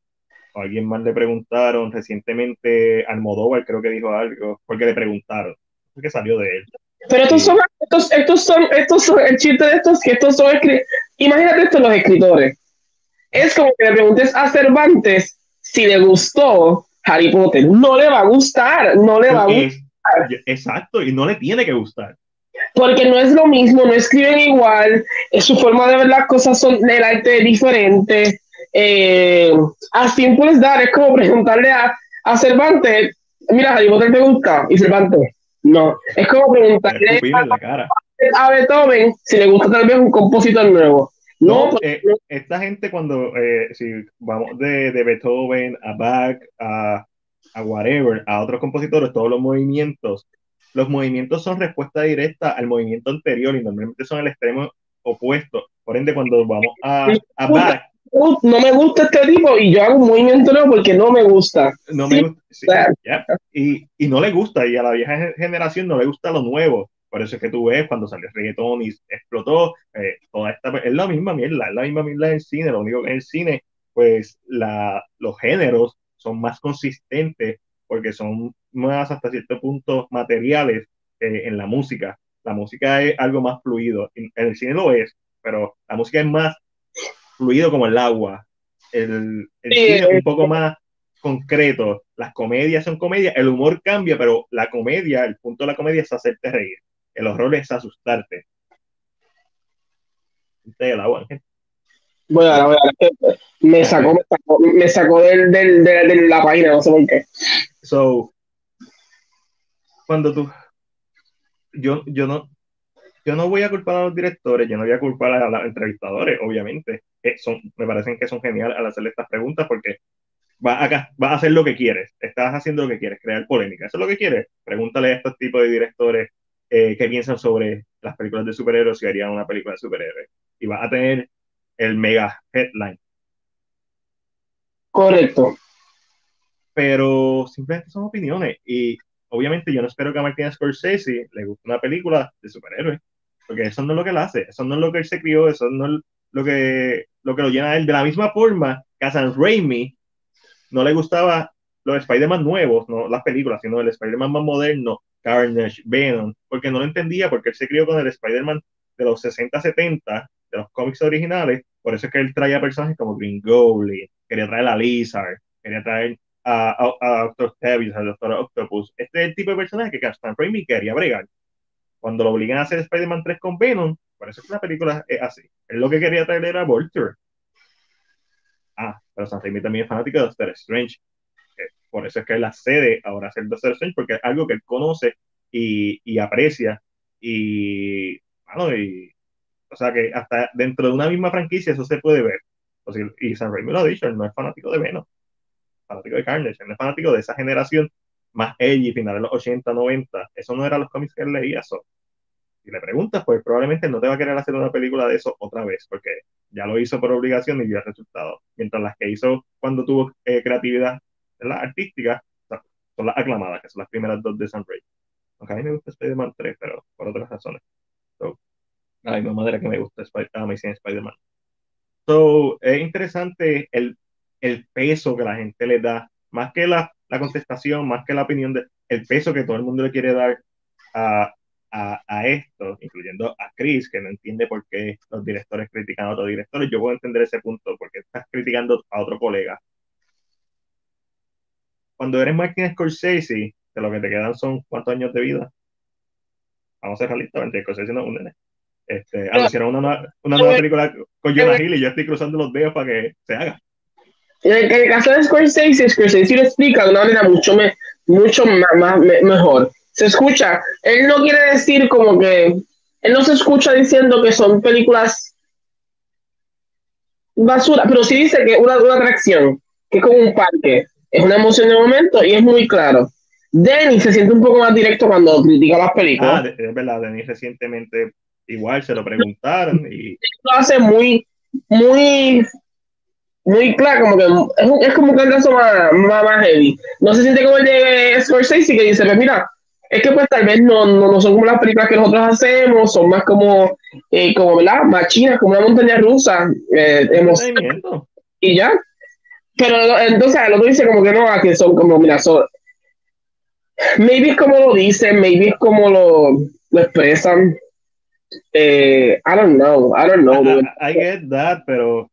o alguien más le preguntaron recientemente, Almodóvar creo que dijo algo, porque le preguntaron, que salió de él. Pero estos son, estos, estos son, estos son, el chiste de estos, que estos son, imagínate esto los escritores. Es como que le preguntes a Cervantes si le gustó Harry Potter. No le va a gustar, no le va a gustar. Exacto, y no le tiene que gustar. Porque no es lo mismo, no escriben igual, es su forma de ver las cosas son del arte diferente. Eh, así puedes dar, es como preguntarle a, a Cervantes, mira, Harry Potter te gusta, y Cervantes, no. Es como preguntarle a, Beethoven si le gusta tal vez un compositor nuevo. No, eh, esta gente cuando, eh, si vamos de, de, Beethoven a Bach, a, a whatever, a otros compositores, todos los movimientos, los movimientos son respuesta directa al movimiento anterior y normalmente son el extremo opuesto. Por ende, cuando vamos a, a Bach, no me gusta este tipo y yo hago un movimiento nuevo porque no me gusta. No me gusta. y, y, no le gusta, y a la vieja generación no le gusta lo nuevo. Por eso es que tú ves cuando salió el reggaetón y explotó, eh, toda esta, es la misma mierda, es la misma mierda en cine, lo único que en el cine, pues la, los géneros son más consistentes porque son más hasta cierto punto materiales eh, en la música. La música es algo más fluido, en el cine lo es, pero la música es más fluido como el agua. El, el cine es un poco más concreto. Las comedias son comedias, el humor cambia, pero la comedia, el punto de la comedia es hacerte reír. El horror es asustarte. El agua, Bueno, ahora, me sacó, me sacó, me sacó del, del, de, la página, no sé por qué. So, cuando tú, yo, yo no, yo no voy a culpar a los directores, yo no voy a culpar a los entrevistadores, obviamente son, me parecen que son geniales al hacerle estas preguntas porque va acá, va a hacer lo que quieres, estás haciendo lo que quieres, crear polémica, eso es lo que quieres. Pregúntale a estos tipos de directores eh, qué piensan sobre las películas de superhéroes si harían una película de superhéroes. Y vas a tener el mega headline. Correcto. Pero simplemente son opiniones y obviamente yo no espero que a Martin Scorsese le guste una película de superhéroes. porque eso no es lo que él hace, eso no es lo que él se crió, eso no es lo que lo, que lo llena a él. De la misma forma que a San Raimi no le gustaba los Spider-Man nuevos, no las películas, sino el Spider-Man más moderno, Carnage, Venom, porque no lo entendía, porque él se crió con el Spider-Man de los 60-70, de los cómics originales, por eso es que él traía personajes como Green Goblin, quería traer a Lizard, quería traer a, Doctor al Doctor Octopus. Este es el tipo de personaje que Stan Raimi quería bregar. Cuando lo obligan a hacer Spider-Man 3 con Venom, por eso es que la película es así. Él lo que quería traer era Vulture. Ah, pero Stan Raimi también es fanático de Doctor Strange. Eh, por eso es que él accede ahora a ser Doctor Strange, porque es algo que él conoce y, y aprecia. Y, bueno, y, o sea que hasta dentro de una misma franquicia eso se puede ver. Y San Raimi lo ha dicho, él no es fanático de Venom, fanático de Carnage, él no es fanático de esa generación más edgy, final de los 80, 90. Eso no era los cómics que él leía. So. Si le preguntas, pues probablemente no te va a querer hacer una película de eso otra vez, porque ya lo hizo por obligación y vio el resultado. Mientras las que hizo cuando tuvo eh, creatividad artística son las aclamadas, que son las primeras dos de San Raimi. Aunque a mí me gusta Spider-Man 3, pero por otras razones. So, Ay, mi madre que me gusta Spider Spider-Man. So, es interesante el, el, peso que la gente le da, más que la, la, contestación, más que la opinión, de, el peso que todo el mundo le quiere dar a, a, a, esto, incluyendo a Chris, que no entiende por qué los directores critican a otros directores. Yo puedo entender ese punto, porque estás criticando a otro colega. Cuando eres Martin Scorsese, de lo que te quedan son cuántos años de vida. Vamos a ser realistas, Scorsese no es un nene. Este, anunciaron una, una nueva película con Jonah Hill y yo estoy cruzando los dedos para que se haga. En el, caso de Scorsese, Scorsese lo explica de una manera mucho, me, mucho más, mejor. Se escucha, él no quiere decir como que, él no se escucha diciendo que son películas basura, pero sí dice que una, una reacción, que es como un parque, es una emoción de momento y es muy claro. Denny se siente un poco más directo cuando critica las películas. Ah, es verdad, Denny recientemente igual se lo preguntaron y... Lo hace muy, muy, muy claro, como que es, es como un cantazo más, más, heavy. No se siente como el de Scorsese que dice, pues mira, es que pues tal vez no, no, no son como las películas que nosotros hacemos, son más como, eh, como ¿verdad? Más chinas, como una montaña rusa. Eh, y ya. Pero entonces el otro dice como que no, que son como, mira, son, maybe es como lo dicen, maybe es como lo, lo expresan, eh, I don't know, I don't know. I, get that, pero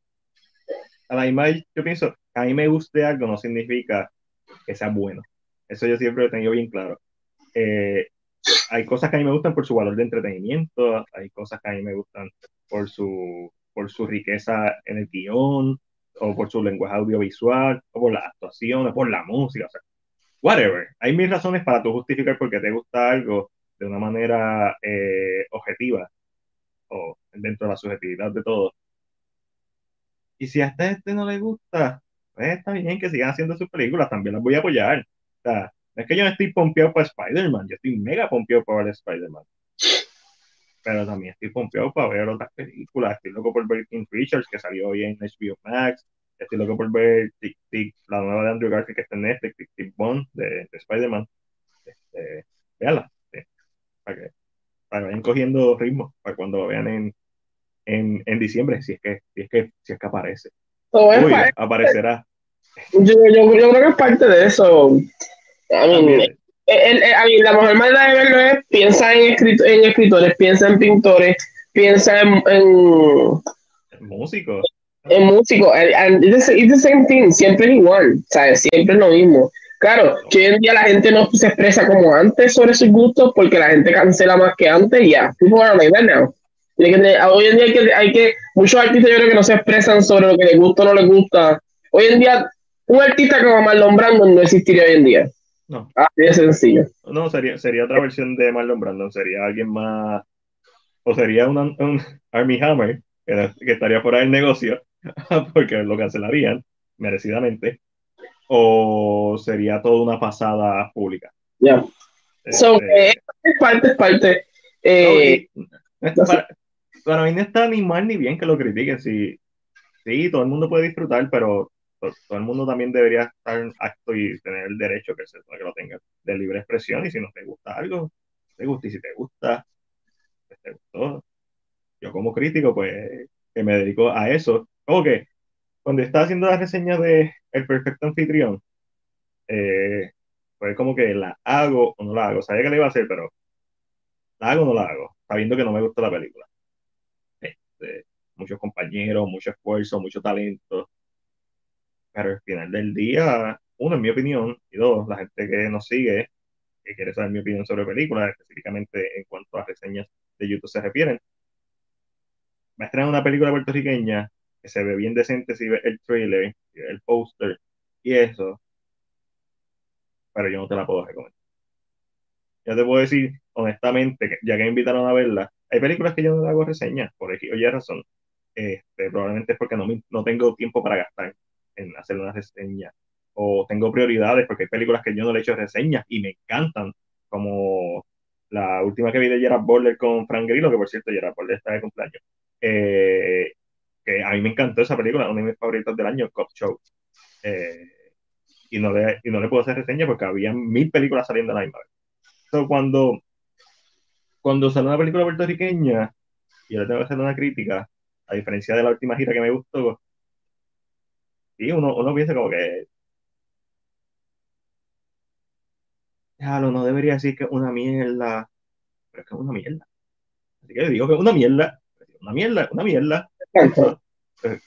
a la imagen, yo pienso, a mí me guste algo no significa que sea bueno. Eso yo siempre lo he tenido bien claro. Eh, hay cosas que a mí me gustan por su valor de entretenimiento, hay cosas que a mí me gustan por su, por su riqueza en el guion, o por su lenguaje audiovisual, o por las actuaciones, por la música, o sea, whatever. Hay mil razones para tú justificar por qué te gusta algo de una manera eh, objetiva o dentro de la subjetividad de todo. Y si hasta este no le gusta, pues está bien que sigan haciendo sus películas, también las voy a apoyar. O sea, es que yo no estoy pompeado para Spider-Man, yo estoy mega pompeado para ver Spider-Man. Pero también estoy pompeado para ver otras películas. Estoy loco por ver King Richards, que salió hoy en HBO Max. Estoy loco por ver Tic Tic, la nueva de Andrew Garfield que está en Netflix, Tic Tic Bond de, de Spider-Man. Este, véala para que, para vayan cogiendo ritmo para cuando lo vean en, en, en diciembre, si es que, si es que, si es que aparece. Uy, aparecerá. Yo, yo, yo, creo que es parte de eso. A mí, la mejor manera de verlo es piensa en, en escritores, piensa en pintores, piensa en, en, músicos. En músicos. It's the same thing, siempre es igual, ¿sabes? Siempre es lo mismo. Claro, que hoy en día la gente no se expresa como antes sobre sus gustos porque la gente cancela más que antes y ya. People are like that now. Hoy en día hay que, hay que, muchos artistas yo creo que no se expresan sobre lo que les gusta o no les gusta. Hoy en día, un artista como Marlon Brandon no existiría hoy en día. No. Así de sencillo. No, sería, sería otra versión de Marlon Brandon, sería alguien más, o sería un Army Hammer, que, que estaría fuera del negocio, porque lo cancelarían, merecidamente o sería toda una pasada pública. Ya. So, este, eh, es parte, es parte. Eh, para, mí no está ni mal ni bien que lo critiquen. Sí, sí, todo el mundo puede disfrutar, pero todo, el mundo también debería estar acto y tener el derecho que, se, que lo tenga de libre expresión. Y si no te gusta algo, te gusta. Y si te gusta, pues, ¿te gustó? Yo como crítico, pues, que me dedico a eso. Como que cuando estaba haciendo la reseña de El Perfecto Anfitrión, eh, pues como que la hago o no la hago. Sabía que la iba a hacer, pero la hago o no la hago, sabiendo que no me gusta la película. Este, muchos compañeros, mucho esfuerzo, mucho talento. Pero al final del día, uno, en mi opinión, y dos, la gente que nos sigue, que quiere saber mi opinión sobre películas, específicamente en cuanto a reseñas de YouTube se refieren, va a estrenar una película puertorriqueña que se ve bien decente si ve el trailer, el póster y eso, pero yo no te la puedo recomendar. Ya te puedo decir, honestamente, que ya que me invitaron a verla, hay películas que yo no hago reseñas, por o oye razón. Este, probablemente es porque no, no tengo tiempo para gastar en hacer una reseña. O tengo prioridades porque hay películas que yo no le he hecho reseñas y me encantan, como la última que vi de Gerard Butler con Frank Grillo, que por cierto Gerard Butler está de cumpleaños. Eh, que a mí me encantó esa película, una de mis favoritos del año, Cop Show. Eh, y, no le, y no le puedo hacer reseña porque había mil películas saliendo a la misma vez. Entonces, cuando, cuando sale una película puertorriqueña, y le tengo que hacer una crítica, a diferencia de la última gira que me gustó, y uno, uno piensa como que. Claro, no debería decir que es una mierda, pero es que es una mierda. Así que digo que es una mierda, una mierda, una mierda.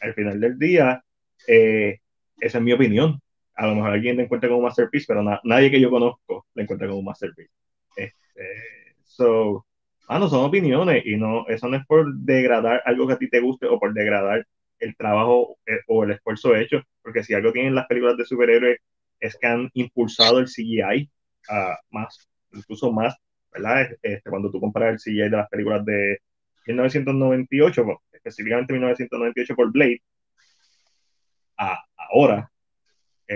al final del día, eh, esa es mi opinión. A lo mejor alguien le encuentra como un masterpiece, pero nadie que yo conozco le encuentra como un masterpiece. Este, so, ah, no son opiniones y no, eso no es por degradar algo que a ti te guste o por degradar el trabajo eh, o el esfuerzo hecho, porque si algo tienen las películas de superhéroes es que han impulsado el CGI uh, más, incluso más, ¿verdad? Este, cuando tú comparas el CGI de las películas de 1998, específicamente 1998 por Blade, a ahora, eh,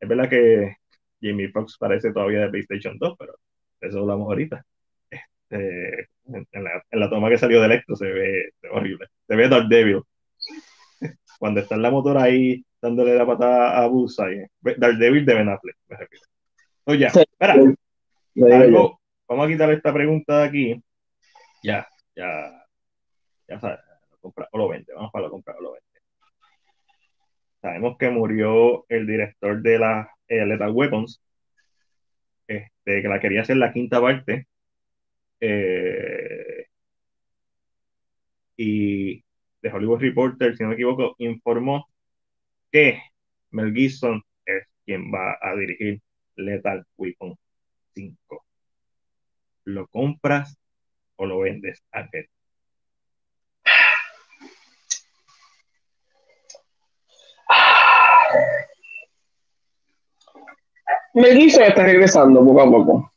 es verdad que Jamie Foxx parece todavía de PlayStation 2, pero de eso hablamos ahorita. Este, en, la, toma que salió de Electro se ve, horrible. Se ve Dark Devil. Cuando está en la motora ahí dándole la patada a Bullseye. Dark Devil de Ben Affleck, me repito. Oye, espera. vamos a quitar esta pregunta de aquí. Ya, ya, ya sabes, o lo vende, vamos para lo comprar o lo vende. Sabemos que murió el director de la eh, Lethal Weapons, este, que la quería hacer la quinta parte. Eh, y de Hollywood Reporter, si no me equivoco, informó que Mel Gibson es quien va a dirigir Lethal Weapon 5. ¿Lo compras o lo vendes, Ángel? Mel Gibson está regresando poco a poco.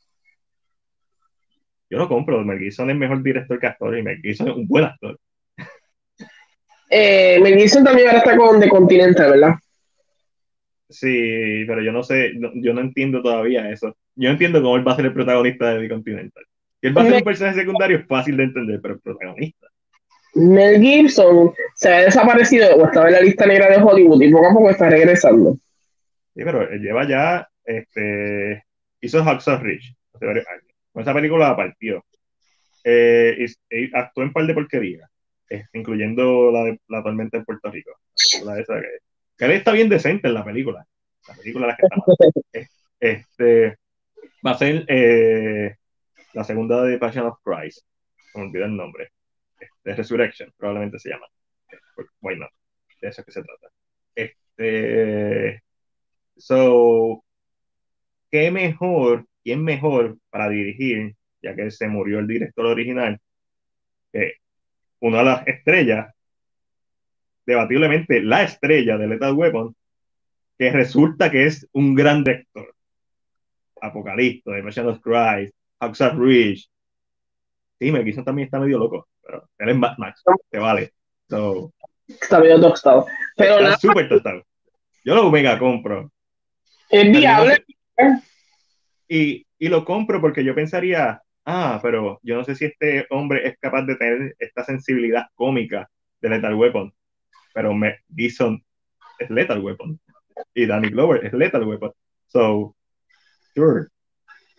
Yo lo compro. Mel Gibson es mejor director que actor y Mel Gibson es un buen actor. Eh, Mel Gibson también ahora está con The Continental, ¿verdad? Sí, pero yo no sé, yo no entiendo todavía eso. Yo entiendo cómo él va a ser el protagonista de The Continental. Si él va a ser un personaje secundario es fácil de entender, pero el protagonista. Mel Gibson se ha desaparecido o estaba en la lista negra de Hollywood y poco a poco está regresando. Sí, pero él lleva ya este, hizo Hacksaw Ridge hace varios años. Con esa película la partió. Eh, y, actuó en par de porquerías, eh, incluyendo la de la tormenta en Puerto Rico. La esa que, está bien decente en la película. La película la que está Este, va a ser eh, la segunda de Passion of Christ. Me olvidó el nombre. De Resurrection, probablemente se llama. Bueno, de eso es que se trata. Este, so, qué mejor, quién mejor para dirigir, ya que se murió el director original, que una de las estrellas, debatiblemente la estrella de Lethal Weapon, que resulta que es un gran director. Apocalipto, The Mission of Christ, Hacksaw Ridge. Sí, Mel también está medio loco, pero él es Mad Max, te vale. está medio tostado. Pero está súper tostado. Yo lo mega compro. Es viable, y, y lo compro porque yo pensaría, ah, pero yo no sé si este hombre es capaz de tener esta sensibilidad cómica de Lethal Weapon. Pero me, Gison es Lethal Weapon. Y Danny Glover es Lethal Weapon. So, sure.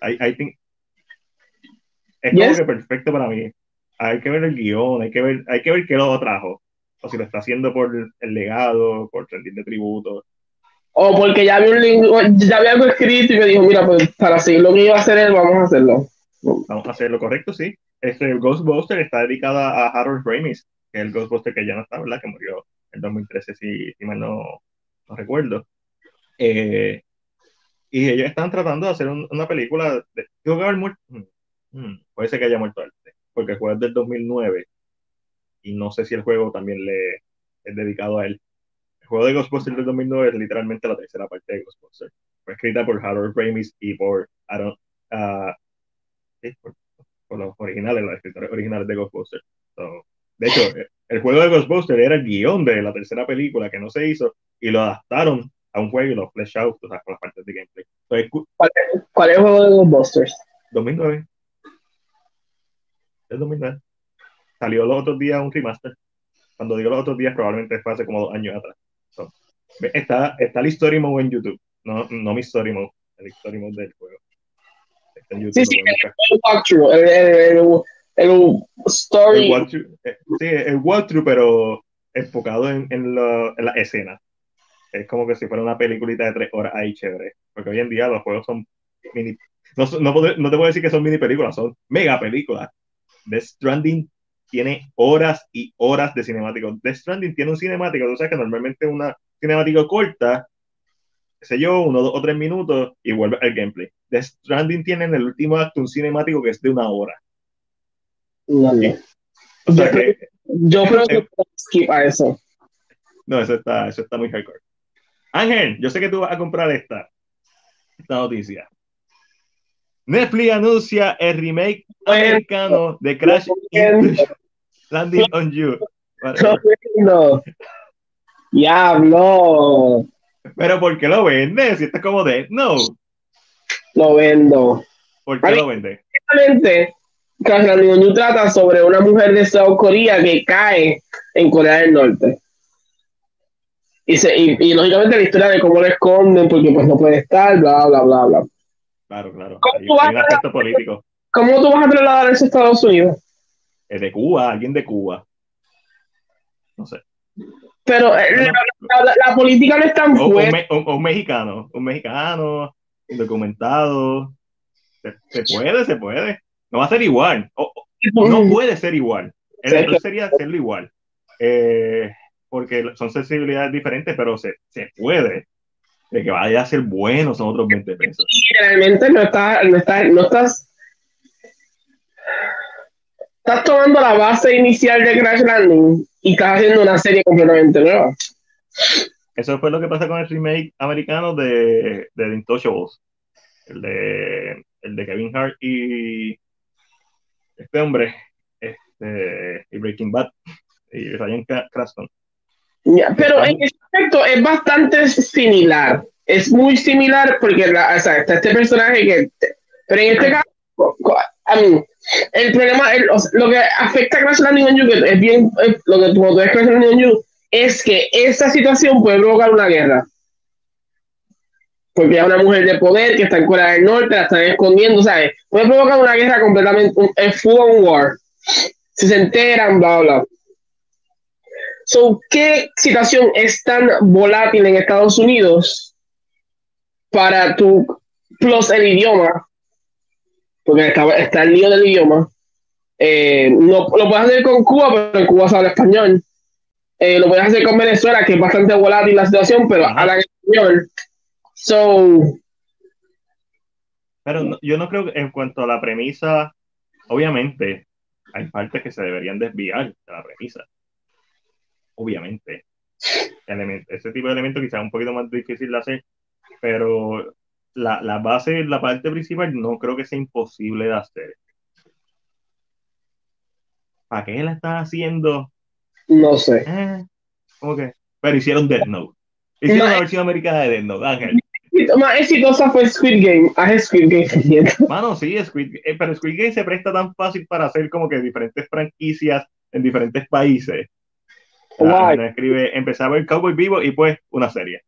I, I think Es como que perfecto para mí. Hay que ver el guion, hay que ver, hay que ver qué lo trajo. O si lo está haciendo por el legado, por rendir de tributo. O porque ya había, un, ya había algo escrito y me dijo, mira, pues para seguir lo que iba a hacer él, vamos a hacerlo. Vamos a hacerlo correcto, sí. Este Ghostbuster está dedicado a Harold Ramis, que es el Ghostbuster que ya no está, ¿verdad? Que murió en 2013, si, si mal no, recuerdo. Eh, y ellos están tratando de hacer una película. De, que haber muerto. Mm, mm, puede ser que haya muerto antes, porque el juego es del 2009 y no sé si el juego también le es dedicado a él. El juego de Ghostbusters del 2009 es literalmente la tercera parte de Ghostbusters. Fue escrita por Harold Ramis y por Aaron. Uh, por, los originales, los escritores originales de Ghostbusters. de hecho, el juego de Ghostbusters era el guion de la tercera película que no se hizo y lo adaptaron a un juego y lo flesh out o sea, con las partes de gameplay. ¿Cuál, es, el juego de Ghostbusters? 2009. Es 2009. Salió los otros días un remaster. Cuando digo los otros días, probablemente fue hace como dos años atrás. está, está el Story Mode en YouTube. No, no mi Story Mode, el Story Mode del juego. Está en YouTube, sí, sí, el, walkthrough, el, el, el, story. El walkthrough, eh, sí, el walkthrough, pero enfocado en, en, la, en la escena es como que si fuera una peliculita de tres horas ahí chévere. Porque hoy en día los juegos son mini. No, no, no te puedo decir que son mini películas, son mega películas. Death Stranding tiene horas y horas de cinemático. Death Stranding tiene un cinemático, tú sabes que normalmente una cinemática corta, qué sé yo, uno dos o tres minutos y vuelve al gameplay. Death Stranding tiene en el último acto un cinemático que es de una hora. No, O sea que, yo creo que skip a eso. No, eso está, eso está muy hardcore. Ángel, yo sé que tú vas a comprar esta, esta noticia. Netflix anuncia el remake americano de Crash Landing on You. Diablo. Pero ¿por qué lo vende? Si está como de no. Lo vendo. ¿Por qué lo vende? Exactamente. You trata sobre una mujer de South Korea que cae en Corea del Norte. Y, se, y, y, lógicamente la historia de cómo lo esconden, porque pues no puede estar, bla, bla, bla, bla. Claro, claro. ¿Cómo, tú vas, a, político. ¿Cómo tú vas a trasladar eso a Estados Unidos? Es de Cuba, alguien de Cuba. No sé. Pero eh, la, la, política no es tan fuerte. Un, un, mexicano, un mexicano, documentado. Se, se, puede, se puede. No va a ser igual. O, no puede ser igual. El error sería hacerlo igual. Eh, porque son sensibilidades diferentes, pero se, se puede. De que vaya a ser bueno son otros 20 pesos. realmente no, está, no, está, no estás. Estás tomando la base inicial de Crash Landing y estás haciendo una serie completamente nueva. Eso fue lo que pasa con el remake americano de, de The Intouchables. El de, el de Kevin Hart y este hombre, este, y Breaking Bad, y Ryan Cranston pero en este aspecto es bastante similar. Es muy similar porque o sea, está este personaje que. Pero en este caso, el problema, lo que afecta a Crash Landing on You, que es bien. lo que tú ves Crash Landing on You, es que esta situación puede provocar una guerra. Porque hay una mujer de poder que está en Corea del Norte, la están escondiendo, ¿sabes? Puede provocar una guerra completamente. Un, full war. Si se enteran, bla, bla. So, ¿qué situación es tan volátil en Estados Unidos para tu plus el idioma? Porque está, el lío del idioma. Eh, no, lo puedes hacer con Cuba, pero en Cuba se habla español. Eh, lo puedes hacer con Venezuela, que es bastante volátil la situación, pero habla español. So, pero yo no creo que en cuanto a la premisa, obviamente hay partes que se deberían desviar de la premisa obviamente. ese tipo de elementos quizás es un poquito más difícil de hacer, pero la, la base, la parte principal, no creo que sea imposible de hacer. ¿Para qué la están haciendo? No sé. Eh, ¿Cómo que? Pero hicieron Death Note. Hicieron la versión americana de Death Note, Ángel. Más exitosa fue Squid Game. Haz Squid Game. Mano, sí, Squid, eh, pero Squid Game se presta tan fácil para hacer como que diferentes franquicias en diferentes países escribe, empezar a ver Cowboy Vivo y pues una serie.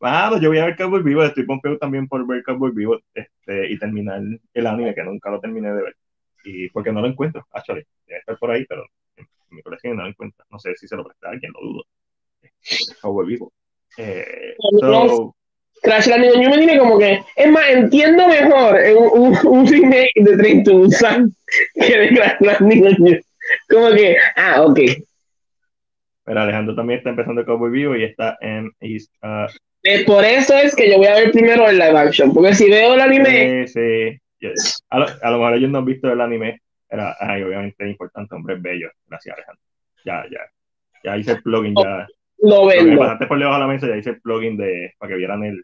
Claro, yo voy a ver Cowboy Vivo, estoy pompeado también por ver Cowboy Vivo este, y terminar el anime que nunca lo terminé de ver. y porque no lo encuentro, actually, debe estar por ahí, pero en, mi colección no lo encuentro. No sé si se lo presté a alguien, lo dudo. Cowboy Vivo. Eh, so, Crash Landing on me tiene como que, es más, entiendo mejor un, un, remake de Train to Busan que de Crash Landing on You. Como que, ah, ok. Pero Alejandro también está empezando Cowboy Vivo y está en... Uh, eh, por eso es que yo voy a ver primero el live action, porque si veo el anime... Sí, sí. A, lo, a, lo, mejor ellos no han visto el anime, era, ay, obviamente es importante, hombre, es bello. Gracias, Alejandro. Ya, ya. Ya hice el plugin, ya. Lo vendo. Pasaste por debajo de la mesa, ya hice el plugin de, para que vieran el,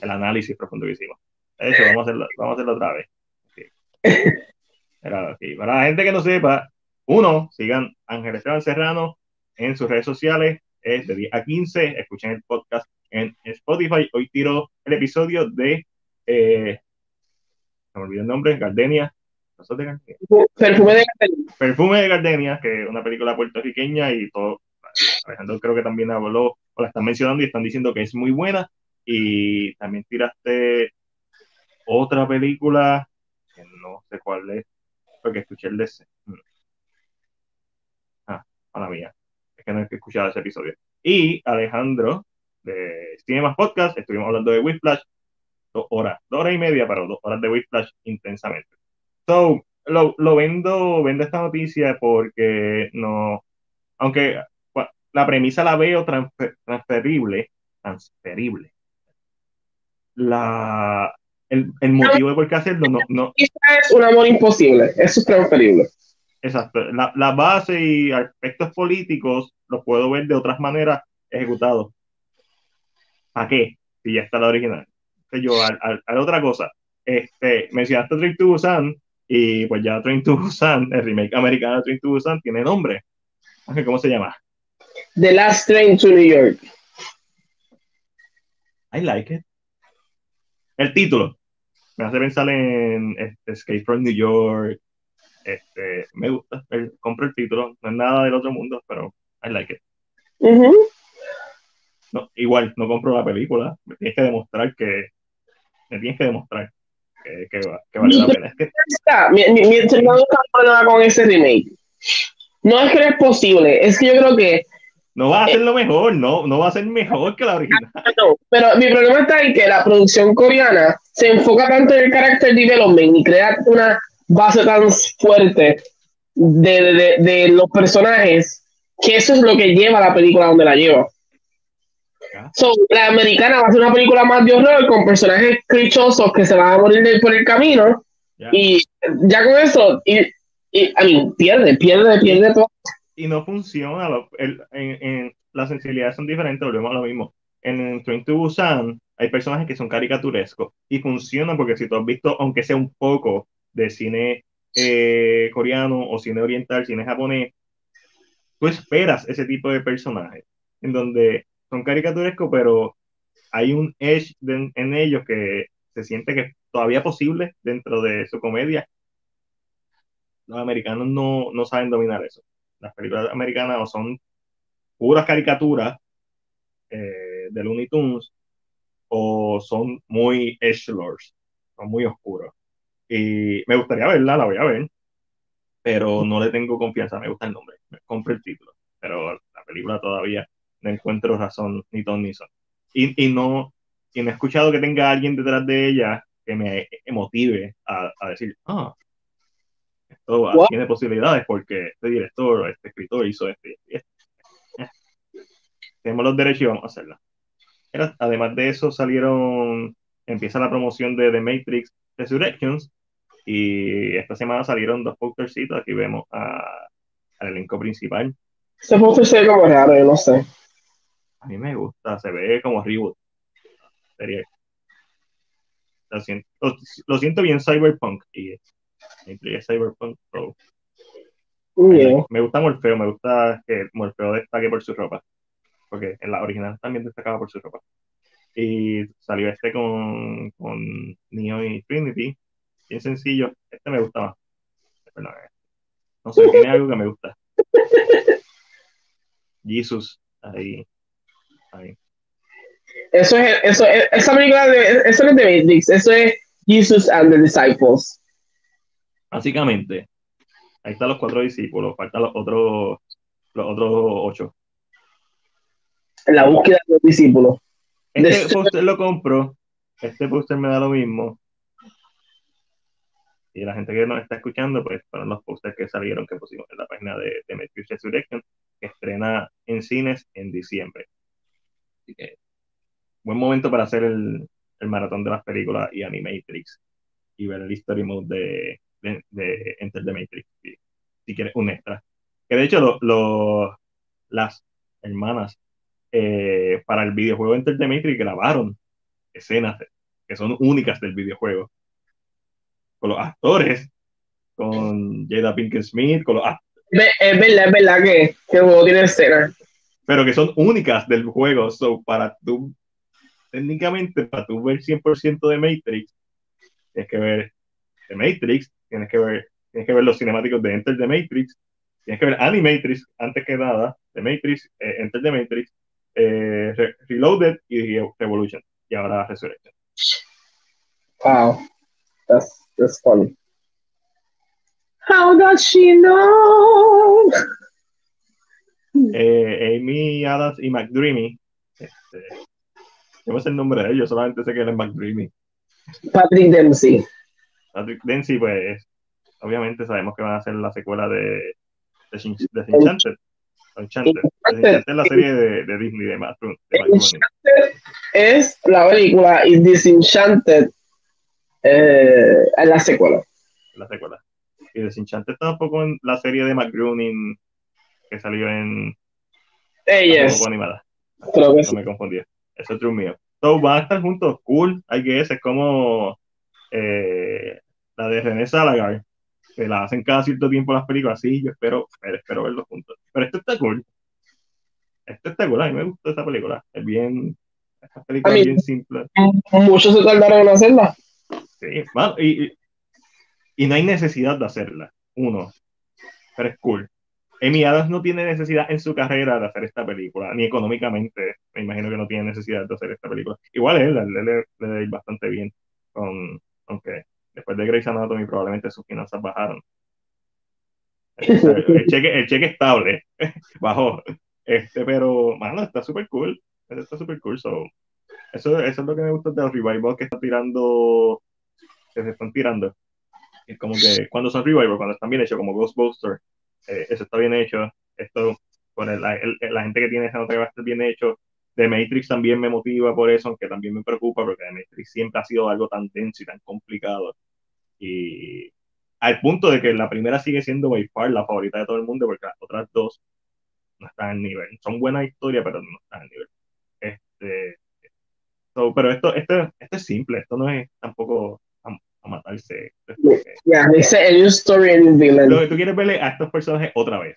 el análisis profundo que hicimos. Eso, vamos a hacerlo, vamos a hacerlo otra vez. Para la gente que no sepa, uno, sigan Ángel Esteban Serrano en sus redes sociales, es de 10 a 15, escuchen el podcast en Spotify. Hoy tiro el episodio de, eh, me olvidé el nombre, Gardenia. Perfume de Gardenia. Perfume de Gardenia, que es una película puertorriqueña y todo. Alejandro creo que también habló, o la están mencionando y están diciendo que es muy buena. Y también tiraste otra película, que no sé cuál es, porque escuché el de ese. Ah, la mía. Es que no he escuchado ese episodio. Y Alejandro, de Cinemas Podcast, estuvimos hablando de Whiplash, dos horas, dos horas y media, para dos horas de Whiplash intensamente. So, lo, lo vendo, vendo esta noticia porque no, aunque la premisa la veo transferible, transferible, la, el, el motivo de por qué hacerlo no, no. Es un amor imposible, eso es transferible. Exacto. La, la, base y aspectos políticos los puedo ver de otras maneras ejecutados. ¿Para qué? Si ya está la original. yo, al, al, otra cosa, este, mencionaste Train to Busan y pues ya Train to Busan, el remake americano de Train to Busan, tiene nombre. ¿Cómo se llama? The Last Train to New York. I like it. El título me hace pensar en este, Escape from New York. Este, me gusta, compro el título, no es nada del otro mundo, pero I like it. No, igual, no compro la película, me tienes que demostrar que, me tienes que demostrar que, que, que vale la pena. Mi, mi, mi, problema con ese remake. No es que no es posible, es que yo creo que no va a ser lo mejor, no, no va a ser mejor que la original. pero mi problema está en que la producción coreana se enfoca tanto en el character development y crea una base tan fuerte de, de, de los personajes que eso es lo que lleva a la película donde la lleva. So, la americana va a ser una película más de horror con personajes clichosos que se van a morir por el camino y ya con eso, y, y a mí, pierde, pierde, pierde todo y no funciona. en, en, las sensibilidades son diferentes, volvemos a lo mismo. En Train to Busan hay personajes que son caricaturescos y funcionan porque si tú has visto, aunque sea un poco de cine eh, coreano o cine oriental, cine japonés, tú esperas ese tipo de personajes en donde son caricaturescos, pero hay un edge en ellos que se siente que todavía posible dentro de su comedia. Los americanos no, no saben dominar eso las películas americanas o son puras caricaturas eh, de Looney Tunes o son muy edgelords, son muy oscuros. Y me gustaría verla, la voy a ver, pero no le tengo confianza, me gusta el nombre, me compro el título, pero la película todavía no encuentro razón ni ton ni son. Y, y, no, y no he escuchado que tenga alguien detrás de ella que me motive a, a decir, ah, tiene posibilidades porque este director, este escritor hizo este. este. Tenemos los derechos y vamos a hacerla. además de eso, salieron, empieza la promoción de The Matrix Resurrections y esta semana salieron dos postercitos. Aquí vemos a, al elenco principal. Ese poster se ve como raro, yo no sé. A mí me gusta, se ve como reboot. Sería. Lo siento, lo siento bien cyberpunk y incluye Cyberpunk Pro. Me gusta Morfeo, me gusta que Morfeo destaque por su ropa. Porque en la original también destacaba por su ropa. Y salió este con, con Neo y Trinity. Bien sencillo. Este me gusta más. no sé, tiene algo que me gusta. Jesus, ahí. Ahí. Eso es, eso es, esa película de, eso es de Matrix, eso es Jesus and the Disciples. Básicamente, ahí están los cuatro discípulos, faltan los otros, los otros ocho. En la búsqueda de los discípulos. Este póster lo compro, este póster me da lo mismo. Y la gente que nos está escuchando, pues fueron los pósters que salieron, que pusimos en la página de, de Matrix Resurrection, que estrena en cines en diciembre. Así que, buen momento para hacer el, maratón de las películas y Animatrix y ver el History Mode de, de, de Enter the Matrix, si, quieres un extra. Que de hecho, lo, las hermanas eh, para el videojuego Enter the Matrix grabaron escenas que son únicas del videojuego. Con los actores, con Jada Pinkett Smith, con los Es verdad, es verdad que, que el juego tiene escenas. Pero que son únicas del juego. So, para tú, técnicamente, para tú ver 100% de Matrix, tienes que ver The Matrix, tienes que ver, tienes que ver los cinemáticos de Enter the Matrix, tienes que ver Animatrix antes que nada, The Matrix, eh, Enter the Matrix, eh, Re Reloaded y Revolution, y ahora Resurrection. Wow, that's, that's funny. How does she know? Eh, Amy Adams y McDreamy, este, no sé el nombre de ellos, solamente sé que es McDreamy. Patrick Dempsey. Patrick Dempsey, pues, obviamente sabemos que van a hacer la secuela de, de, Shin- de Enchanted. Enchanted. Enchanted es la serie de, de Disney de Groening. Enchanted es la película y Disenchanted eh, es la secuela. la secuela. Y Desenchanted está un poco en la serie de Matt Groening que salió en Ella es, poco animada. creo que No sí. me confundí. Eso es true mío. So, van a estar juntos, cool, I guess, es como eh, la de René Salagar, que la hacen cada cierto tiempo las películas, sí, yo espero, espero, verlos juntos. Pero esto está cool. Esto está cool, a mí me gustó esta película. Es bien, esta película mí- es bien simple. Muchos se tardaron en hacerla. Sí, y- y no hay necesidad de hacerla, uno, pero es cool. Amy Adams no tiene necesidad en su carrera de hacer esta película, ni económicamente, me imagino que no tiene necesidad de hacer esta película. Igual él, le, le debe ir bastante bien, con, aunque después de Grey's Anatomy probablemente sus finanzas bajaron. El, el cheque, el cheque estable bajó, este, pero, mano, está súper cool, está súper cool, so, eso, eso es lo que me gusta de los revivals que están tirando, que se están tirando. Es como que cuando son revivals, cuando están bien hechos, como Ghostbusters, eh, eso está bien hecho. Esto, por el- el- la gente que tiene esa nota que va a estar bien hecho. The Matrix también me motiva por eso, aunque también me preocupa, porque The Matrix siempre ha sido algo tan denso y tan complicado. Y al punto de que la primera sigue siendo by far la favorita de todo el mundo, porque las otras dos no están al nivel. Son buenas historias, pero no están al nivel. Este, so, pero esto, esto, esto es simple, esto no es tampoco a, matarse. Yeah, a new story in New Zealand. lo que tú quieres verle a estos personajes otra vez.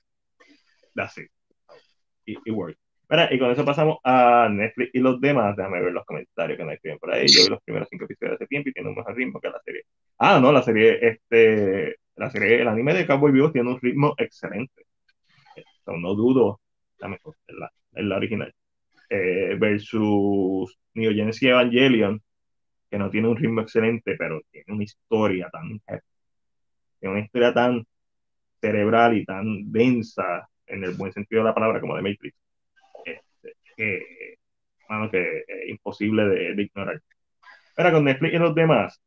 That's it. Y, y work. Mira, y con eso pasamos a Netflix y los demás. Déjame ver los comentarios que me escriben por ahí. Yo vi los primeros cinco episodios hace tiempo y tiene un mejor ritmo que la serie. Ah, no, la serie, este, la serie, el anime de Cowboy Vivo tiene un ritmo excelente. So, no dudo, la mejor, es la, la original. Eh, versus Neo Genesis Evangelion, que no tiene un ritmo excelente, pero tiene una historia tan. Tiene una historia tan cerebral y tan densa, en el buen sentido de la palabra, como de Matrix, este, que, mano, que es imposible de, de ignorar. Pero con Netflix y los demás,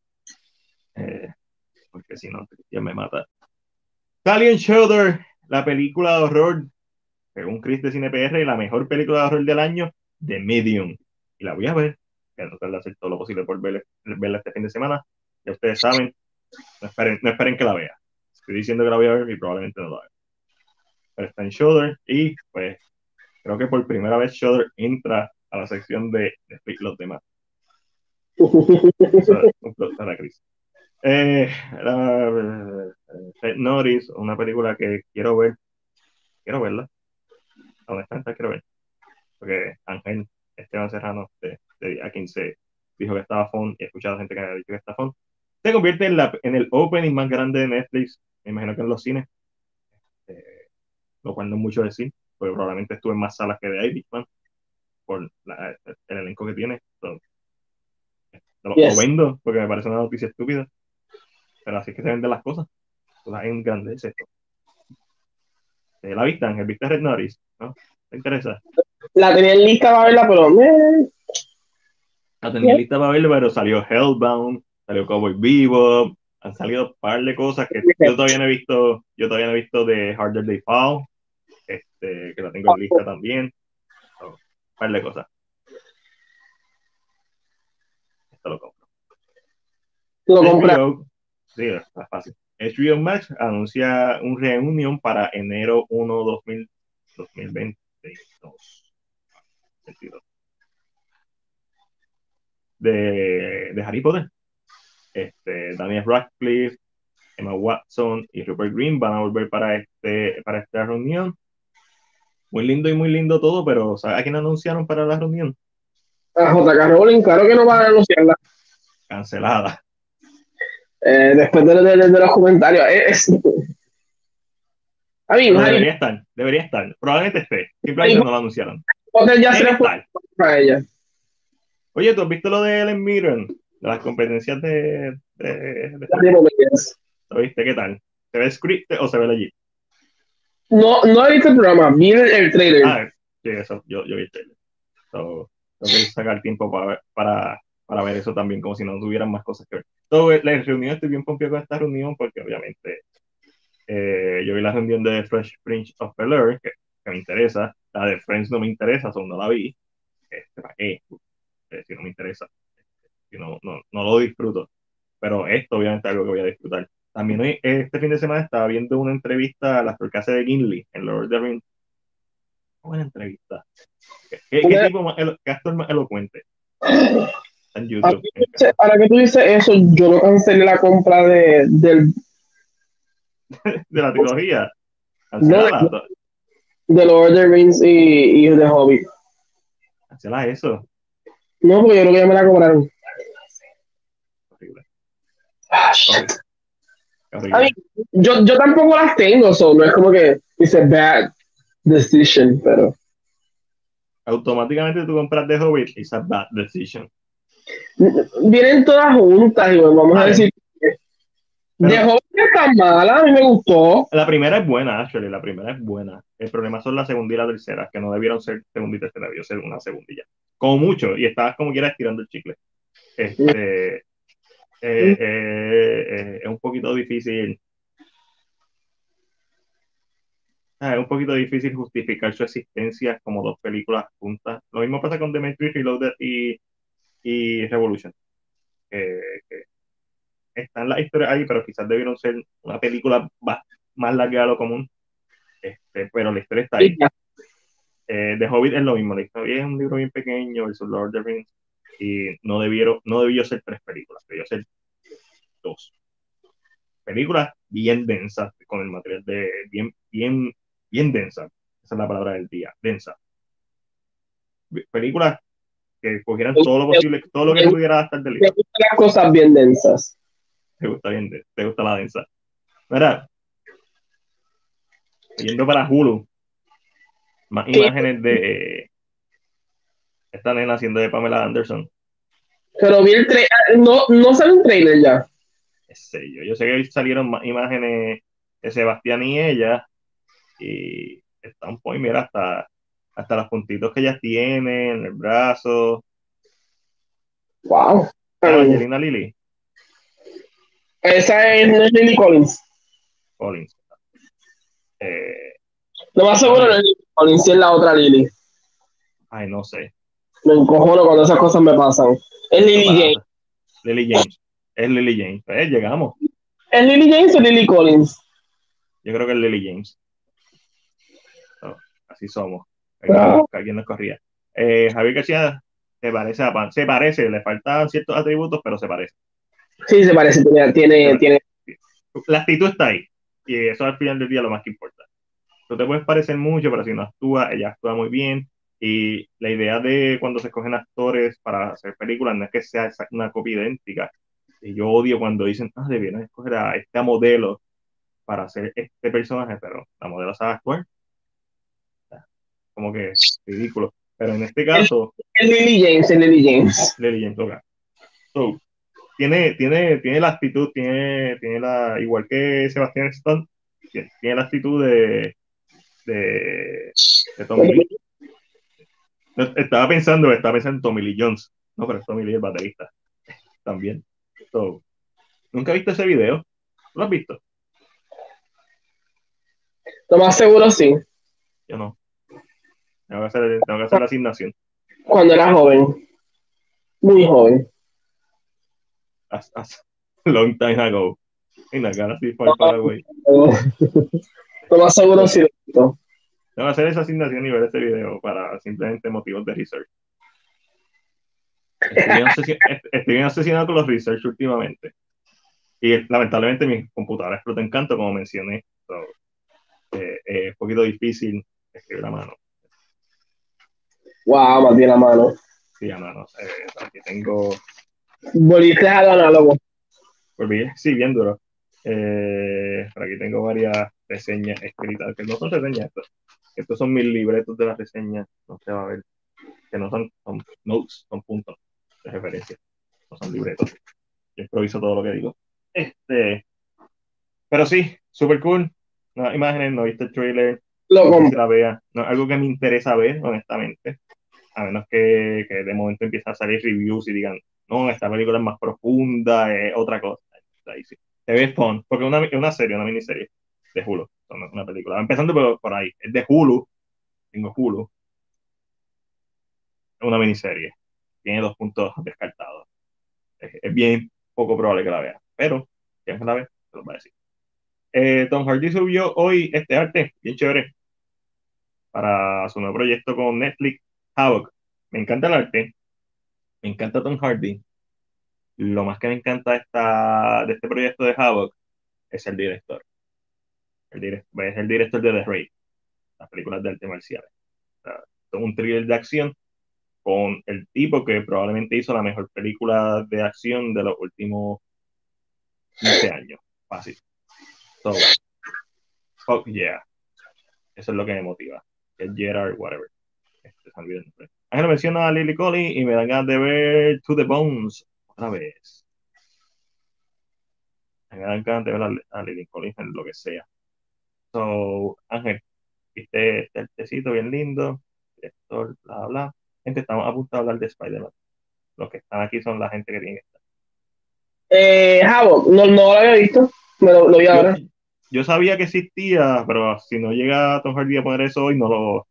eh, porque si no, ya me mata. Alien Shoulder, la película de horror, según Chris de CinePR, la mejor película de horror del año, The Medium. Y la voy a ver, tratar de hacer todo lo posible por verla, verla este fin de semana. Ya ustedes saben, no esperen, no esperen que la vea. Estoy diciendo que la voy a ver y probablemente no la vea. Pero está en Shudder y pues creo que por primera vez Shudder entra a la sección de y los demás. Un plus para. Eh, la- Red Notice, una película que quiero ver. Quiero verla. Honestamente quiero ver. Porque Ángel Esteban Serrano de, de A 15 dijo que estaba fun y he escuchado gente que ha dicho que está fun. Se convierte en, la, en el opening más grande de Netflix, me imagino que en los cines. Eh, lo cual no es mucho decir, porque probablemente estuve en más salas que de Irishman por la- el elenco que tiene. So, lo, Yes. lo vendo porque me parece una noticia estúpida, pero así es que se venden las cosas. La en grande es esto. Eh, ¿La viste, Ángel? ¿Viste Red Notice? ¿No? ¿Te interesa? La tenía en lista para verla, pero... Eh, La tenía lista para verla, pero salió Hellbound, salió Cowboy Vivo, han salido un par de cosas que yo todavía no he visto, yo todavía no he visto de Harder They Fall, este, que la tengo en lista también. So, un par de cosas. Esto lo compro. lo compré. HBO, sí, está fácil. HBO Max anuncia un reunión para enero 1, 2000, 2022. 22. De, de Harry Potter. Este, Daniel Radcliffe, Emma Watson y Rupert Green van a volver para, este, para esta reunión. Muy lindo y muy lindo todo, pero ¿sabes a quién anunciaron para la reunión? A JK Rowling, claro que no van a anunciarla. Cancelada. Eh, después de, de- de los comentarios. es- A mí, No, debería estar, debería estar. Probablemente esté. Simplemente no lo anunciaron. Potter ya se para ella. Oye, ¿tú has visto lo de Ellen Mirren? De las competencias de... de, de-. ¿Lo viste? ¿Qué tal? ¿Se ve script o se ve legit? No, no he visto el programa, vi el, trailer. Ah, sí, eso, yo, yo vi el trailer. So, tengo que sacar tiempo para, ver- para, para ver eso también, como si no tuvieran más cosas que ver. So, la reunión, estoy bien pompido con esta reunión porque obviamente eh, yo vi la reunión de Fresh Prince of Bel-Air, que, que me interesa. La de Friends no me interesa, son no la vi. Este, ¿Para qué? Eh, si no me interesa. Si no, no, no lo disfruto. Pero esto obviamente es algo que voy a disfrutar. También hoy, este fin de semana estaba viendo una entrevista a la fracasa de Gimli en Lord of the Rings. Buena entrevista. ¿Qué, qué- qué Una- tipo más, elo- qué actor más elocuente? En YouTube. Ahora que tú dices eso, yo no cancelé la compra de, del, De la trilogía. Cancela, de Lord of the Rings y, y de Hobbit. cancela eso. No, porque yo creo que ya me la cobraron. Horrible. Ah, shit. Horrible. A mí, yo, yo tampoco las tengo, so no es como que it's a bad decision, pero Automáticamente tú compras The Hobbit, it's a bad decision. vienen todas juntas y bueno, vamos a decir Pero- de Hobbit no está mala, a mí me gustó. La primera es buena, actually, la primera es buena. El problema son la segunda y la tercera, que no debieron ser segunda y tercera, debió ser una segundilla. Como mucho, y estabas como quieras estirando el chicle. Este, eh, eh, eh, es un poquito difícil. ah, Es un poquito difícil justificar su existencia como dos películas juntas. Lo mismo pasa con The Matrix Reloaded y, y Revolution. Que- que están las historias ahí, pero quizás debieron ser una película ba- más larga de lo común. Este, pero la historia está ahí. Eh, The Hobbit es lo mismo, la historia es un libro bien pequeño versus Lord of the Rings y no debieron, no debió ser tres películas, debió ser dos. Películas bien densas, con el material de bien, bien, bien densa. Esa es la palabra del día, densa. Películas que cogieran todo lo posible, todo lo que pudiera estar del libro. gustan las cosas bien densas. Te gusta bien, te gusta la densa. Mira, yendo para Hulu, más imágenes de eh, esta nena haciendo de Pamela Anderson. Pero vi el trailer, no, no sale un trailer ya. Sé yo. Yo sé que salieron más imágenes de Sebastián y ella, y están pues, mira, hasta, hasta los puntitos que ellas tienen en el brazo. Wow. Angelina Lily Esa es Lily Collins. Collins. Eh, Lo más seguro no es Lily Collins, si es la otra Lily. ay, no sé. Me encojono cuando esas cosas me pasan. Es Lily James. Lily James. Es Lily James. Eh, llegamos. ¿Es Lily James o Lily Collins? Yo creo que es Lily James. So, así somos. Ah. Alguien nos corría. Eh, Javier García se parece a Pan. Se parece, le faltan ciertos atributos, pero se parece. Sí, se parece, tiene, tiene, tiene La actitud está ahí. Y eso al final del día es lo más que importa. Tú te puedes parecer mucho, pero si no actúa, ella actúa muy bien. Y la idea de cuando se escogen actores para hacer películas no es que sea una copia idéntica. Y yo odio cuando dicen, ah, debieron escoger a esta modelo para hacer este personaje, pero la modelo sabe actuar. Como que es ridículo. Pero en este caso, es Lily James, es Lily James. Lily James toca. So, tiene, tiene, tiene la actitud, tiene, tiene la, igual que Sebastián Stone, tiene la actitud de, de, de Tommy Lee. Estaba pensando, estaba pensando en Tommy Lee Jones. No, pero Tommy Lee es baterista. También. So, Nunca he visto ese video. ¿Lo has visto? Lo más seguro sí. Yo no. Tengo que hacer, tengo que hacer la asignación. Cuando era joven. Muy joven. As, as long time ago. En la cara far, far away. Lo más seguro sí lo he visto. Tengo que hacer esa asignación y ver ese video para simplemente motivos de research. Estoy bien, obsesio- estoy bien obsesionado con los research últimamente. Y lamentablemente mi computadora explota en canto, como mencioné. So, eh, eh, es un poquito difícil escribir a mano. Wow, más bien la mano. Sí, a mano. Eh, aquí tengo. Volviste al análogo. Volví, sí, bien duro. Eh, por aquí tengo varias reseñas escritas, que no son reseñas estos. Estos son mis libretos de las reseñas. No se va a ver. Que no son, son notes, son puntos de referencia. No son libretos. Yo improviso todo lo que digo. Este. Pero sí, super cool. No, imágenes, no viste el trailer. Lo no la vea. No, algo que me interesa ver, honestamente. A menos que, que de momento empiece a salir reviews y digan, no, esta película es más profunda, es otra cosa. Ahí sí. Se ve fun, porque es una, una serie, una miniserie de Hulu, es una película. Empezando por, por ahí, es de Hulu, tengo Hulu, es una miniserie, tiene dos puntos descartados. Es, es bien poco probable que la vea, pero si alguien la ve, se los va a decir. Eh, Tom Hardy subió hoy este arte, bien chévere, para su nuevo proyecto con Netflix, Havoc. Me encanta el arte, me encanta Tom Hardy. Lo más que me encanta esta, de este proyecto de Havoc es el director. Es el director de The Raid, las películas de arte marciales. Es un thriller de acción con el tipo que probablemente hizo la mejor película de acción de los últimos 15 años. Fácil. So, fuck yeah. Eso es lo que me motiva. El Gerard, whatever. Este, menciona a Lily Colley y me dan ganas de ver To the Bones otra vez. Me dan ganas de ver a, a Lily Collins en lo que sea. So, Ángel, viste este artecito bien lindo, director, bla, bla. Gente, estamos a punto de hablar de Spider-Man. Los que están aquí son la gente que tiene que estar. Eh, Havoc, no, no lo había visto. Me lo, lo vi ahora. Yo, yo sabía que existía, pero si no llega Tom Hardy a poner eso hoy, no lo.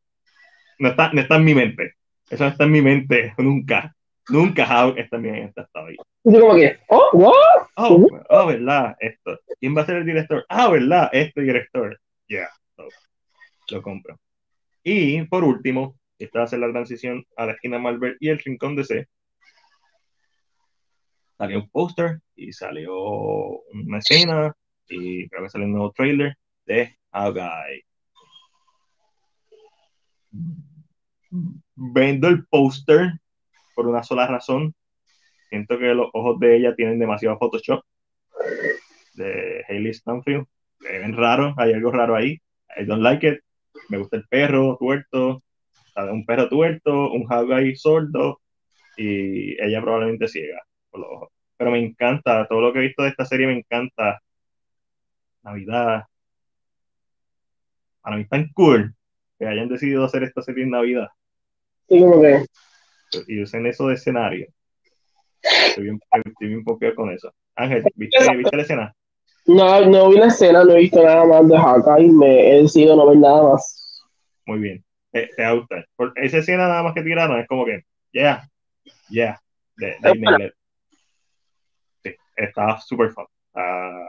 No está, no está en mi mente. Eso no está en mi mente nunca. Nunca Havoc está en mi mente hasta hoy. Como que, oh, what? Oh, oh, ¿verdad? Esto. ¿Quién va a ser el director? Ah, ¿verdad? Este director. Yeah. Lo compro. Y por último, esta ser la transición a la esquina Marvel y el rincón DC. Salió un póster y salió una escena y creo que salió un nuevo trailer de Hawkeye. Vendo el póster por una sola razón. Siento que los ojos de ella tienen demasiado Photoshop de Hailey Stanfield. Se ven raros, hay algo raro ahí. I don't like it. Me gusta el perro tuerto, un perro tuerto, un Hawkeye sordo y ella probablemente ciega por los ojos. Pero me encanta, todo lo que he visto de esta serie me encanta. Navidad. Para mí es tan cool que hayan decidido hacer esta serie en Navidad. Sí, como que. Y usen eso de escenario. Estoy bien, estoy bien con eso. Ángel, ¿viste, ¿viste la escena? No, no vi la escena, no he visto nada más de Hawkeye, me he decidido no ver nada más. Muy bien. Te, te va a gustar. Por esa escena nada más que tiraron es como que, yeah, yeah, de, de Sí, estaba súper fun. Uh,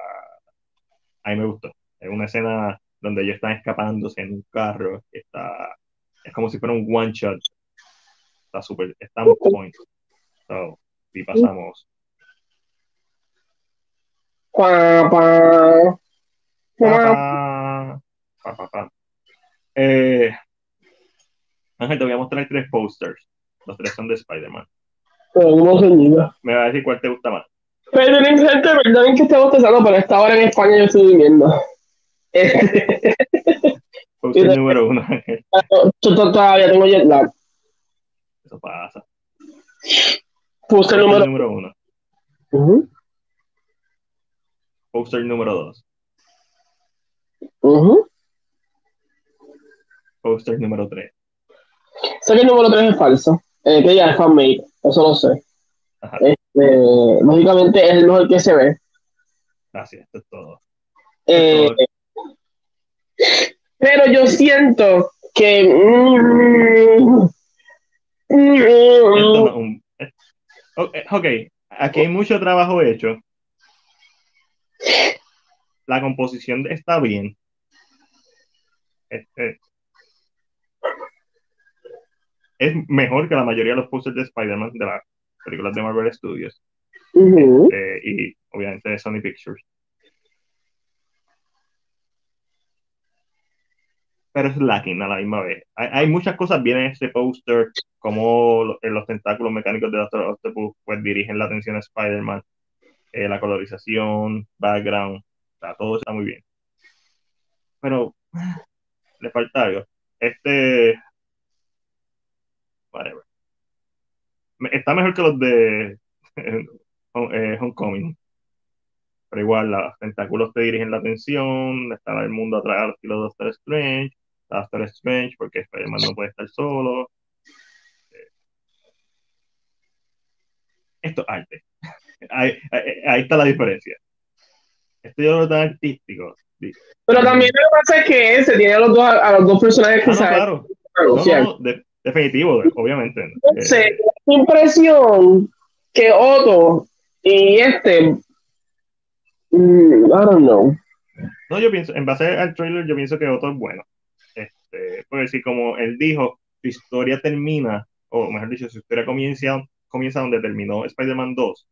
a mí me gustó. Es una escena donde ellos están escapándose en un carro. Está, es como si fuera un one shot. Está súper, está on point. So, y pasamos. Eh, Ángel, te voy a mostrar tres posters. Los tres son de Spider-Man. Me va a decir cuál te gusta más. Perdonen, gente, perdonen que esté bostezando, pero esta hora en España yo estoy durmiendo. Poster número uno, Ángel. Todavía tengo jet lag. Eso pasa. Poster número, número uno. Poster número 2. ujú. Poster número 3. Sé que el número 3 es falso, eh, que ya es fanmade, eso lo sé. Ajá, Este, lógicamente es el mejor que se ve. gracias, esto es todo. Eh, pero yo siento que. mm, mm, eh, ok, aquí hay mucho trabajo hecho. La composición está bien. Este, es mejor que la mayoría de los posters de Spider-Man de las películas de Marvel Studios eh, y obviamente de Sony Pictures. Pero es lacking a la misma vez. Hay, hay muchas cosas bien en este póster, como los tentáculos mecánicos de Doctor Octopus pues dirigen la atención a Spider-Man, eh, la colorización, background, o todo está muy bien. Pero le falta algo. Este, whatever. Está mejor que los de eh, Homecoming. Pero igual, los tentáculos te dirigen la atención, está el mundo atrás al estilo de Doctor Strange, Doctor Strange porque Spider-Man no puede estar solo. Esto es arte. Ahí, ahí- ahí está la diferencia. Esto yo lo veo tan artístico. Sí. Pero también lo que pasa es que se tiene a los dos, a los dos personajes Ah, que no, saben claro. No, no, no, de- definitivo, obviamente. Entonces, Eh, la impresión que Otto y este. mm, I don't know. No, yo pienso, en base al trailer, yo pienso que Otto es bueno. Este, porque si como él dijo, su historia termina, o mejor dicho, su historia comienza, comienza donde terminó Spider-Man 2,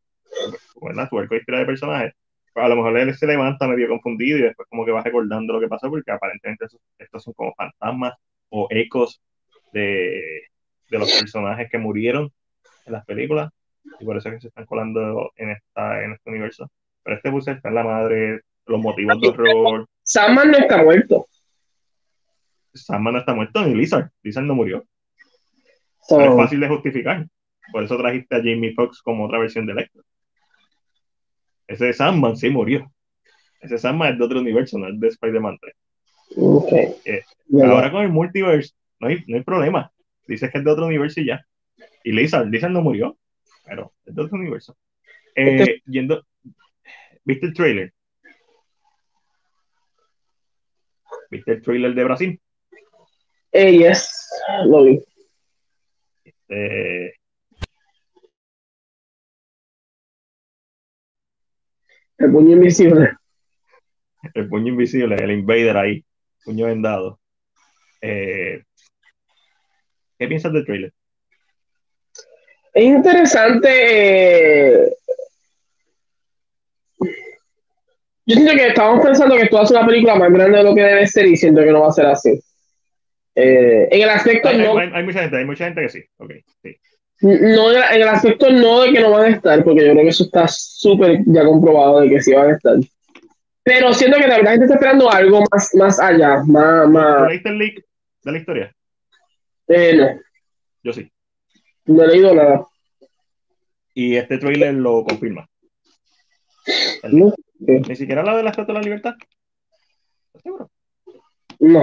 ¿verdad? Su arco de historia de personajes. Pues a lo mejor él se levanta medio confundido y después como que va recordando lo que pasó, porque aparentemente estos son como fantasmas o ecos de, de los personajes que murieron en las películas, y por eso es que se están colando en, esta, en este universo. Pero este bus está en la madre, los motivos de horror, Sandman no está muerto. Sandman no está muerto ni Lizard. Lizard no murió. So, Pero es fácil de justificar. Por eso trajiste a Jamie Foxx como otra versión de Electro. Ese Sandman sí murió. Ese Sandman es de otro universo, no es de Spider-Man 3. ok. Eh, Ahora con el multiverse, no hay, no hay problema. Dices que es de otro universo y ya. Y Lizard, Lizard no murió, pero es de otro universo. Eh, yendo, ¿Viste el trailer? ¿Viste el trailer de Brasil? Eh, yes, lo vi. Eh, El puño invisible. el puño invisible, el invader ahí, puño vendado. Eh, ¿Qué piensas del trailer? Es interesante. eh, Yo siento que estábamos pensando que esto va a ser una película más grande de lo que debe ser y siento que no va a ser así. Eh, en el aspecto Hay, no, hay- hay mucha gente, hay mucha gente que sí. Ok, sí. No en el- aspecto no de que no van a estar, porque yo creo que eso está súper ya comprobado de que sí van a estar. Pero siento que la gente está esperando algo más, más allá, más, ¿Tú más leíste el leak de la historia? eh, no, Yo sí. no he leído nada. Y este trailer lo confirma. El No. Ni siquiera la de la Estatua de la Libertad. ¿Estás seguro? no.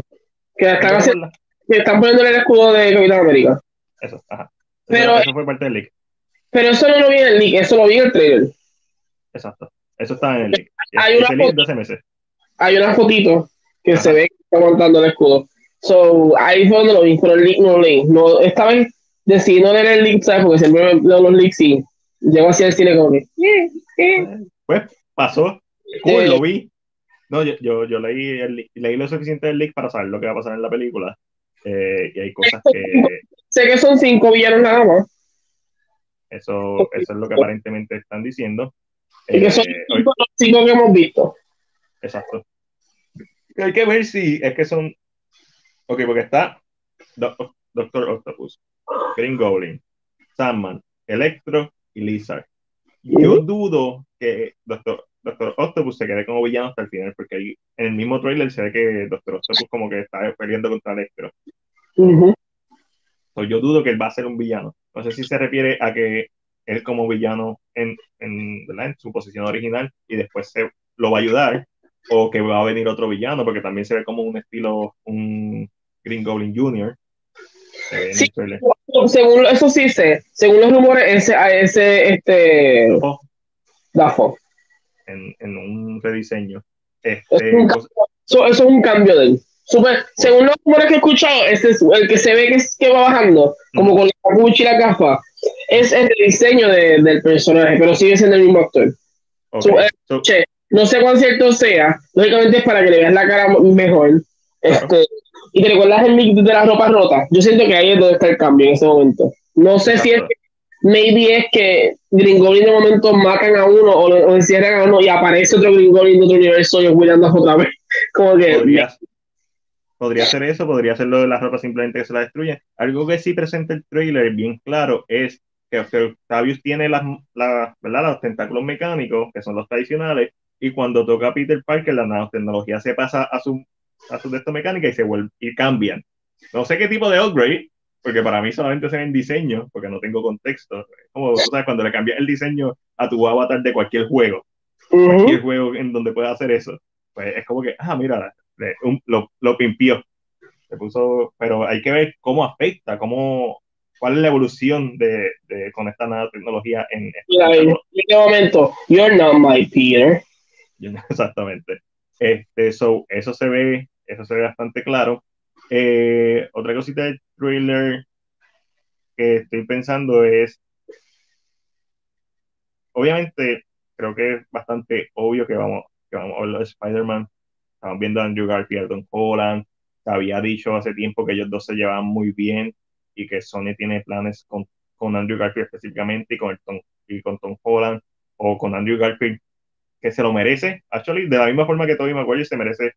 Que están, haciendo- que están poniéndole el escudo de Capitán América. Eso, ajá. Eso, Pero- eso fue parte del leak. Pero eso no lo vi en el leak, eso lo vi en el trailer. Exacto. Eso está en el leak. Hay una leak de hace meses. Hay una fotito que Ajá. se ve que está montando el escudo. So, ahí fue donde lo vi, pero el leak no lo leí. No, esta vez decidí no leer el leak, ¿sabes? Porque siempre leo los leaks y llego hacia el cine como que. eh, eh. Pues pasó. Cool, lo vi. No, yo, yo, yo leí, el leak- leí lo suficiente del leak para saber lo que va a pasar en la película. Eh, y hay cosas que Sé que son cinco villanos nada más. eso, eso es lo que aparentemente están diciendo. Y que son Eh, cinco, los cinco que hemos visto. Exacto. Hay que ver si es que son. Ok, porque está Do- Doctor Octopus, Green Goblin, Sandman, Electro y Lizard. Yo dudo que Doctor, Doctor Octopus se quede como villano hasta el final, porque ahí en el mismo trailer se ve que Doctor Octopus como que está peleando contra Electro. Ujú. So, yo dudo que él va a ser un villano. No sé si se refiere a que él como villano en, en, en su posición original y después se lo va a ayudar o que va a venir otro villano porque también se ve como un estilo un Green Goblin Jr. Sí, según eso sí sé, según los rumores ese ese este Dafo en, en un rediseño. Este, eso, es un cambio de él. Super, según los rumores que he escuchado, este es el que se ve que, es, que va bajando, como con la capucha y la gafa, es el diseño de, del personaje, pero sigue siendo el mismo actor. Eh, no sé cuán cierto sea, lógicamente es para que le veas la cara mejor. Este, y te recuerdas el mix de la ropa rota. Yo siento que ahí es donde está el cambio en ese momento. No sé si es que maybe es que Gringolin de momento matan a uno o, o encierran a uno y aparece otro Gringolin de otro universo y cuidando otra vez. Como que. Podría, podría ser eso, podría ser lo de la ropa simplemente que se la destruye. Algo que sí presenta el trailer bien claro es que Octavius tiene las, ¿verdad? los tentáculos mecánicos, que son los tradicionales, y cuando toca Peter Parker, la nanotecnología se pasa a su, a su de mecánica y se vuelve y cambian. No sé qué tipo de upgrade, porque para mí solamente se ven diseño, porque no tengo contexto. Como tú sabes, cuando le cambias el diseño a tu avatar de cualquier juego, cualquier juego en donde pueda hacer eso, pues es como que, ah, mira, lo, lo pimpió. Se puso, pero hay que ver cómo afecta, cómo, cuál es la evolución de, de con esta nueva tecnología en, en este momento. You're not my Peter. Exactamente. Este, so, eso se ve, eso se ve bastante claro. Eh, otra cosita del trailer que estoy pensando es, obviamente, creo que es bastante obvio que vamos, que vamos a ver los Spider-Man. Estamos viendo a Andrew Garfield, Tom Holland. Se había dicho hace tiempo que ellos dos se llevaban muy bien y que Sony tiene planes con, con Andrew Garfield específicamente y con, Tom, y con Tom Holland o con Andrew Garfield que se lo merece. Actually, de la misma forma que Tobey Maguire se merece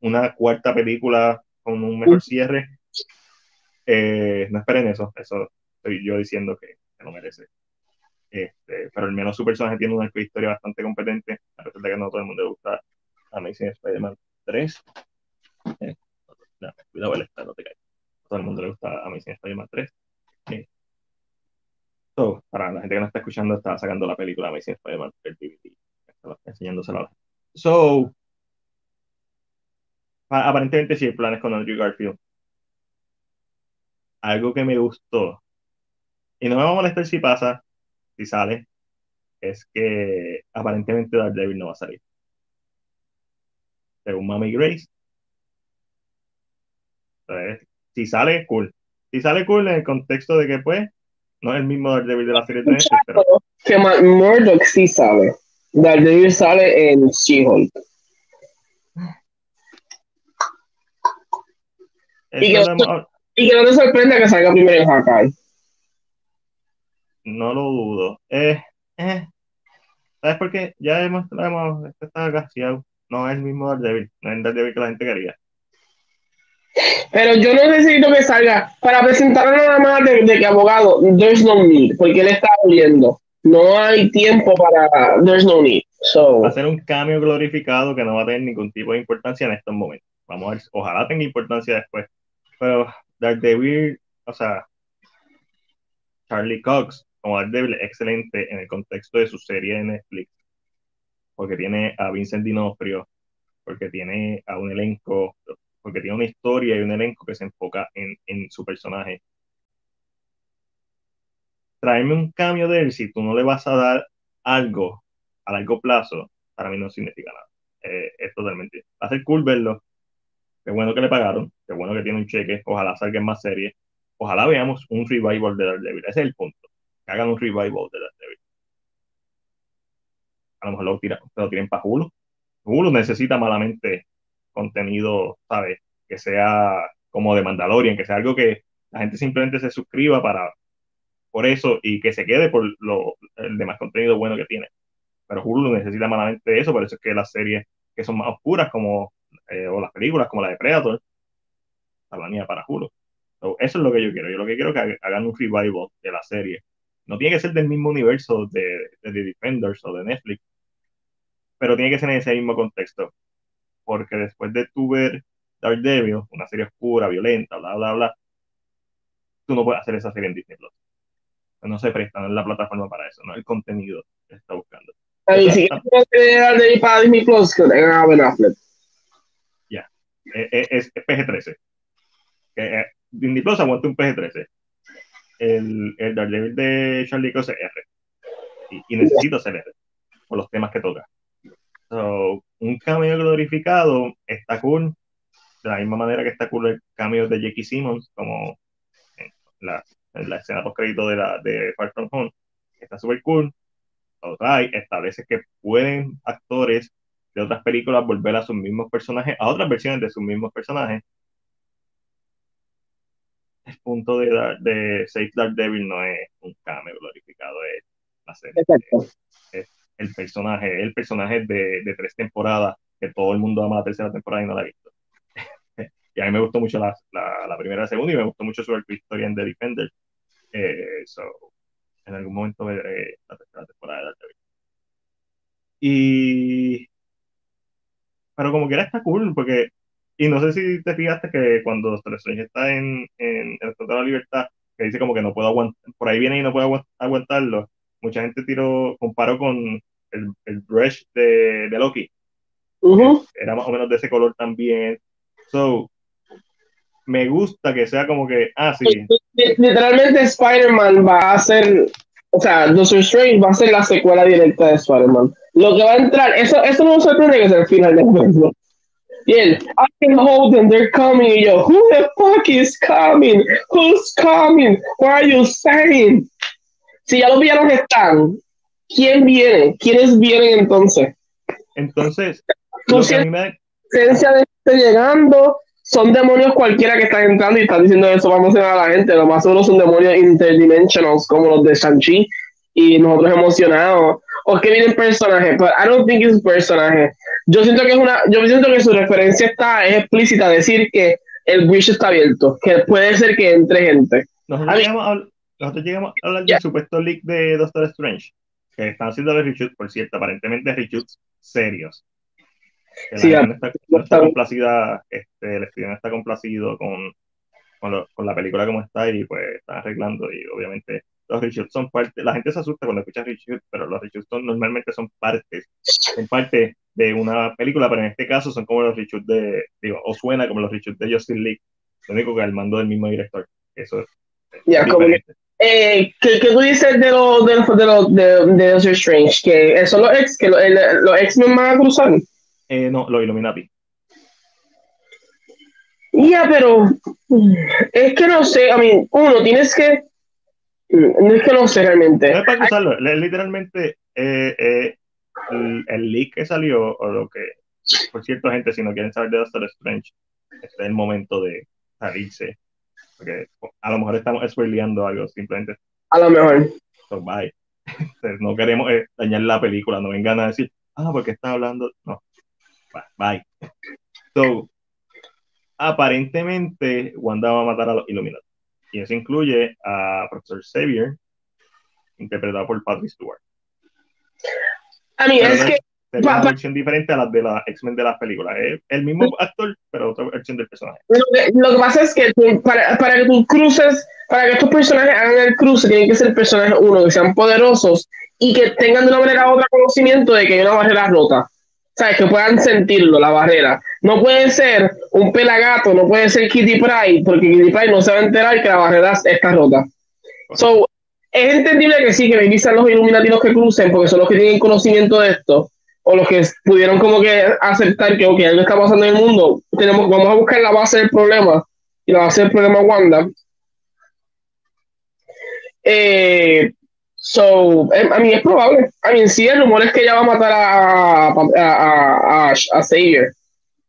una cuarta película con un mejor cierre. Eh, no esperen eso, eso estoy yo diciendo que se lo merece. Este, pero al menos su personaje tiene una historia bastante competente, a pesar de que no todo el mundo le gusta Amazing Spider-Man 3. Eh, cuidado, el no te caigas. A todo el mundo le gusta Amazing Spider-Man 3. Eh, so, para la gente que no está escuchando, está sacando la película Amazing Spider-Man 3 DVD, enseñándosela a So, aparentemente sí hay planes con Andrew Garfield. Algo que me gustó, y no me va a molestar si pasa, si sale, es que aparentemente Daredevil no va a salir. Según Mami Grace. Entonces, si sale, cool. Si sale cool en el contexto de que, pues, no es el mismo Daredevil de la serie de Netflix, pero... Que Murdoch sí sale. Daredevil sale en She-Hulk. Y que, no, y que, no, te sorprenda que salga primero en Hawkeye. No lo dudo. Eh, eh. ¿Sabes por qué? Ya hemos, hemos está gaseado. No es el mismo Daredevil. No es el Daredevil que la gente quería. Pero yo no necesito que salga para presentar nada más de, de, que abogado, there's no need, porque él está huyendo. No hay tiempo para, there's no need. So. Va a ser un cambio glorificado que no va a tener ningún tipo de importancia en estos momentos. Vamos a ver, ojalá tenga importancia después. Pero Daredevil, o sea, Charlie Cox como Daredevil excelente en el contexto de su serie de Netflix, porque tiene a Vincent Dinofrio, porque tiene a un elenco, porque tiene una historia y un elenco que se enfoca en, en su personaje. Traerme un cambio de él si tú no le vas a dar algo a largo plazo, para mí no significa nada. Eh, es totalmente. Va a ser cool verlo, Qué bueno que le pagaron, qué bueno que tiene un cheque, ojalá salga en más series, ojalá veamos un revival de Daredevil, ese es el punto, que hagan un revival de Daredevil. A lo mejor lo, tiran, lo tienen para Hulu. Hulu necesita malamente contenido, ¿sabes? Que sea como de Mandalorian, que sea algo que la gente simplemente se suscriba para por eso y que se quede por lo, el demás contenido bueno que tiene. Pero Hulu necesita malamente eso, por eso es que las series que son más oscuras, como eh, o las películas como la de Predator, la mía para Hulu. eso es lo que yo quiero. Yo lo que quiero es que hagan un revival de la serie. No tiene que ser del mismo universo de, de The Defenders o de Netflix, pero tiene que ser en ese mismo contexto. Porque después de tu ver Daredevil, una serie oscura, violenta, bla, bla, bla, tú no puedes hacer esa serie en Disney Plus. no se presta, no es la plataforma para eso, no el contenido que está buscando. Si para Disney Plus, que tenga Ben Affleck. Ya, es, es, es PG-13. Eh, Disney Plus aguanta un PG-13. El, el Daredevil de Charlie Cox es R. Y, y necesita ser R por los temas que toca. So, un cameo glorificado está cool, de la misma manera que está cool el cameo de Jackie Simmons, como en la, en la escena post crédito de, la, de Far From Home, está súper cool. Otra, establece que pueden actores de otras películas volver a sus mismos personajes, a otras versiones de sus mismos personajes. El punto de, de Save Dark Devil no es un cameo glorificado, es la serie. Es, el personaje, el personaje de, de, tres temporadas, que todo el mundo ama la tercera temporada y no la ha visto. y a mí me gustó mucho la, la, la primera y la segunda, y me gustó mucho su historia en The Defender. Eh, so, en algún momento veré la tercera temporada de Daredevil. Y. Pero como que era está cool, porque. Y no sé si te fijaste que cuando Doctor Strange está en, en, el Estado de la Libertad, que dice como que no puedo aguantar, por ahí viene y no puedo aguantarlo. Mucha gente tiró, comparó con el, el brush de, de Loki. Era más o menos de ese color también. So, me gusta que sea como que, ah, sí. Literalmente Spider-Man va a ser, o sea, Doctor Strange va a ser la secuela directa de Spider-Man. Lo que va a entrar, eso, eso no me sorprende que sea el final del juego. Y él, I can hold them, they're coming. Y yo, who the fuck is coming? Who's coming? What are you saying? Si ya los villanos están, ¿quién viene? ¿Quiénes vienen entonces? Entonces, lo que a mí me... esencia de llegando, son demonios cualquiera que están entrando y están diciendo eso para emocionar a la gente. Lo más seguro son demonios interdimensionals como los de Shang-Chi y nosotros emocionados. O que vienen personajes, pero I don't think it's personaje. Yo siento que es una, yo siento que su referencia está, es explícita, decir que el Wish está abierto, que puede ser que entre gente. Nosotros, llegamos, a, nosotros llegamos a hablar del supuesto leak de Doctor Strange, que están haciendo de reshoots, por cierto, aparentemente reshoots serios sí, la está, está, complacida, este, el estudiante está complacido con, con, con, la película como está y pues está arreglando y obviamente los reshoots son parte, la gente se asusta cuando escucha reshoots, pero los son, normalmente son partes, son parte de una película, pero en este caso son como los reshoots de, digo, o suena como los reshoots de Justin League, lo único que al mando del mismo director, eso es. Ya, como eh, ¿qué, ¿qué, tú dices de los de, de, de, de, Doctor Strange? Que son los ex, que los, los X-Men van a cruzar. Eh, no, los Illuminati. Ya, pero es que no sé, a mí, uno, tienes que. No es que no sé realmente. No es para acusarlo, es literalmente eh, eh, el, el, leak que salió, o lo que, por cierto, gente, si no quieren saber de Doctor Strange, este es el momento de salirse. Porque a lo mejor estamos spoileando algo, simplemente. A lo mejor. So, bye. no queremos dañar la película, no vengan a decir, ah, porque está hablando. No, Bye. So, aparentemente Wanda va a matar a los Illuminati. Y eso incluye a Profesor Xavier, interpretado por Patrick Stewart. A mí es que. Es una versión diferente a las de las X-Men de las películas. Es el mismo actor, pero otra versión del personaje. Lo que, lo que pasa es que para, para, que tú cruces, para que estos personajes hagan el cruce, tienen que ser personajes, uno, que sean poderosos y que tengan de una manera u otra conocimiento de que hay una barrera rota. ¿Sabes? Que puedan sentirlo, la barrera. No puede ser un pelagato, no puede ser Kitty Pride, porque Kitty Pride no se va a enterar que la barrera está rota. So, es entendible que sí, que los Illuminati los que crucen, porque son los que tienen conocimiento de esto, o los que pudieron como que aceptar que, ok, algo está pasando en el mundo, tenemos, vamos a buscar la base del problema, y la base del problema Wanda. Eh, So, a mí es probable. A mí sí, el rumor es que ella va a matar a, a, a, a, Xavier.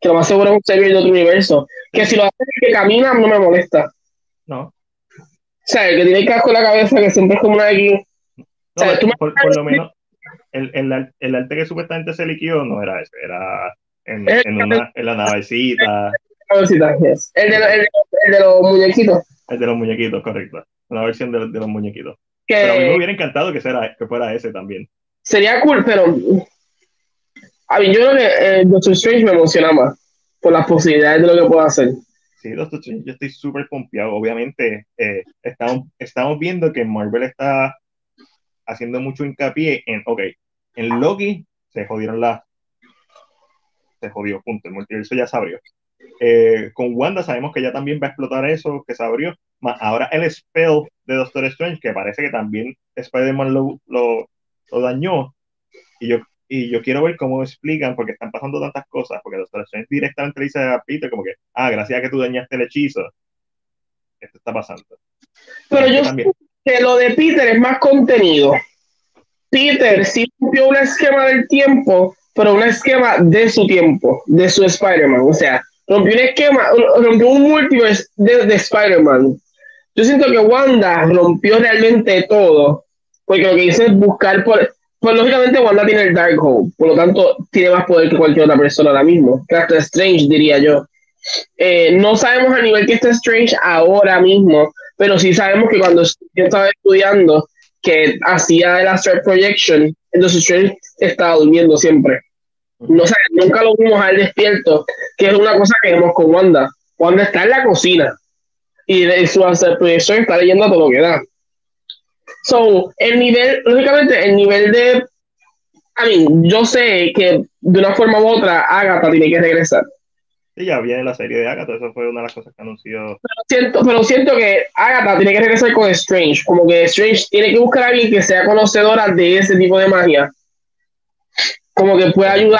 Que lo más seguro es un Xavier de otro universo. Que si lo hace que camina, no me molesta. No. O sea, el que tiene el casco en la cabeza, que siempre es como una aquí. o sea, por, por, lo menos, el, el, el, arte que supuestamente se liquidó no era ese, era en, en, una, en la navecita. El de, el, de, el de los muñequitos. El de los muñequitos, correcto. Una versión de, de los muñequitos pero a mí me hubiera encantado que, fuera, que fuera ese también. Sería cool, pero a mí yo creo que eh, Doctor Strange me emociona más por las posibilidades de lo que puedo hacer. Sí, Doctor Strange, yo estoy súper pompeado. Obviamente, eh, estamos, estamos viendo que Marvel está haciendo mucho hincapié en, ok, en Loki se jodieron las. Se jodió, punto. El multiverso ya se abrió. Eh, con Wanda sabemos que ya también va a explotar eso, que se abrió. ahora el spell de Doctor Strange, que parece que también Spider-Man lo, lo, lo, dañó. Y yo, y yo quiero ver cómo explican, porque están pasando tantas cosas, porque Doctor Strange directamente le dice a Peter como que, ah, gracias a que tú dañaste el hechizo, esto está pasando. Pero yo también. que lo de Peter es más contenido. Peter sí rompió un esquema del tiempo, pero un esquema de su tiempo, de su Spider-Man. O sea, rompió un esquema, rompió un multiverse de, de Spider-Man. Yo siento que Wanda rompió realmente todo, porque lo que hizo es buscar por... Pues lógicamente Wanda tiene el Darkhold, por lo tanto tiene más poder que cualquier otra persona ahora mismo, hasta Strange diría yo. Eh, no sabemos a nivel que está Strange ahora mismo, pero sí sabemos que cuando yo estaba estudiando, que hacía el Astral Projection, entonces Strange estaba durmiendo siempre. No sé, nunca lo vimos al despierto, que es una cosa que vemos con Wanda. Wanda está en la cocina y de su Projection está leyendo todo lo que da. So, el nivel, lógicamente, el nivel de. I mean, yo sé que de una forma u otra Agatha tiene que regresar ya viene la serie de Agatha, eso fue una de las cosas que anunció. Pero siento, pero siento que Agatha tiene que regresar con Strange, como que Strange tiene que buscar a alguien que sea conocedora de ese tipo de magia, como que pueda ayudar.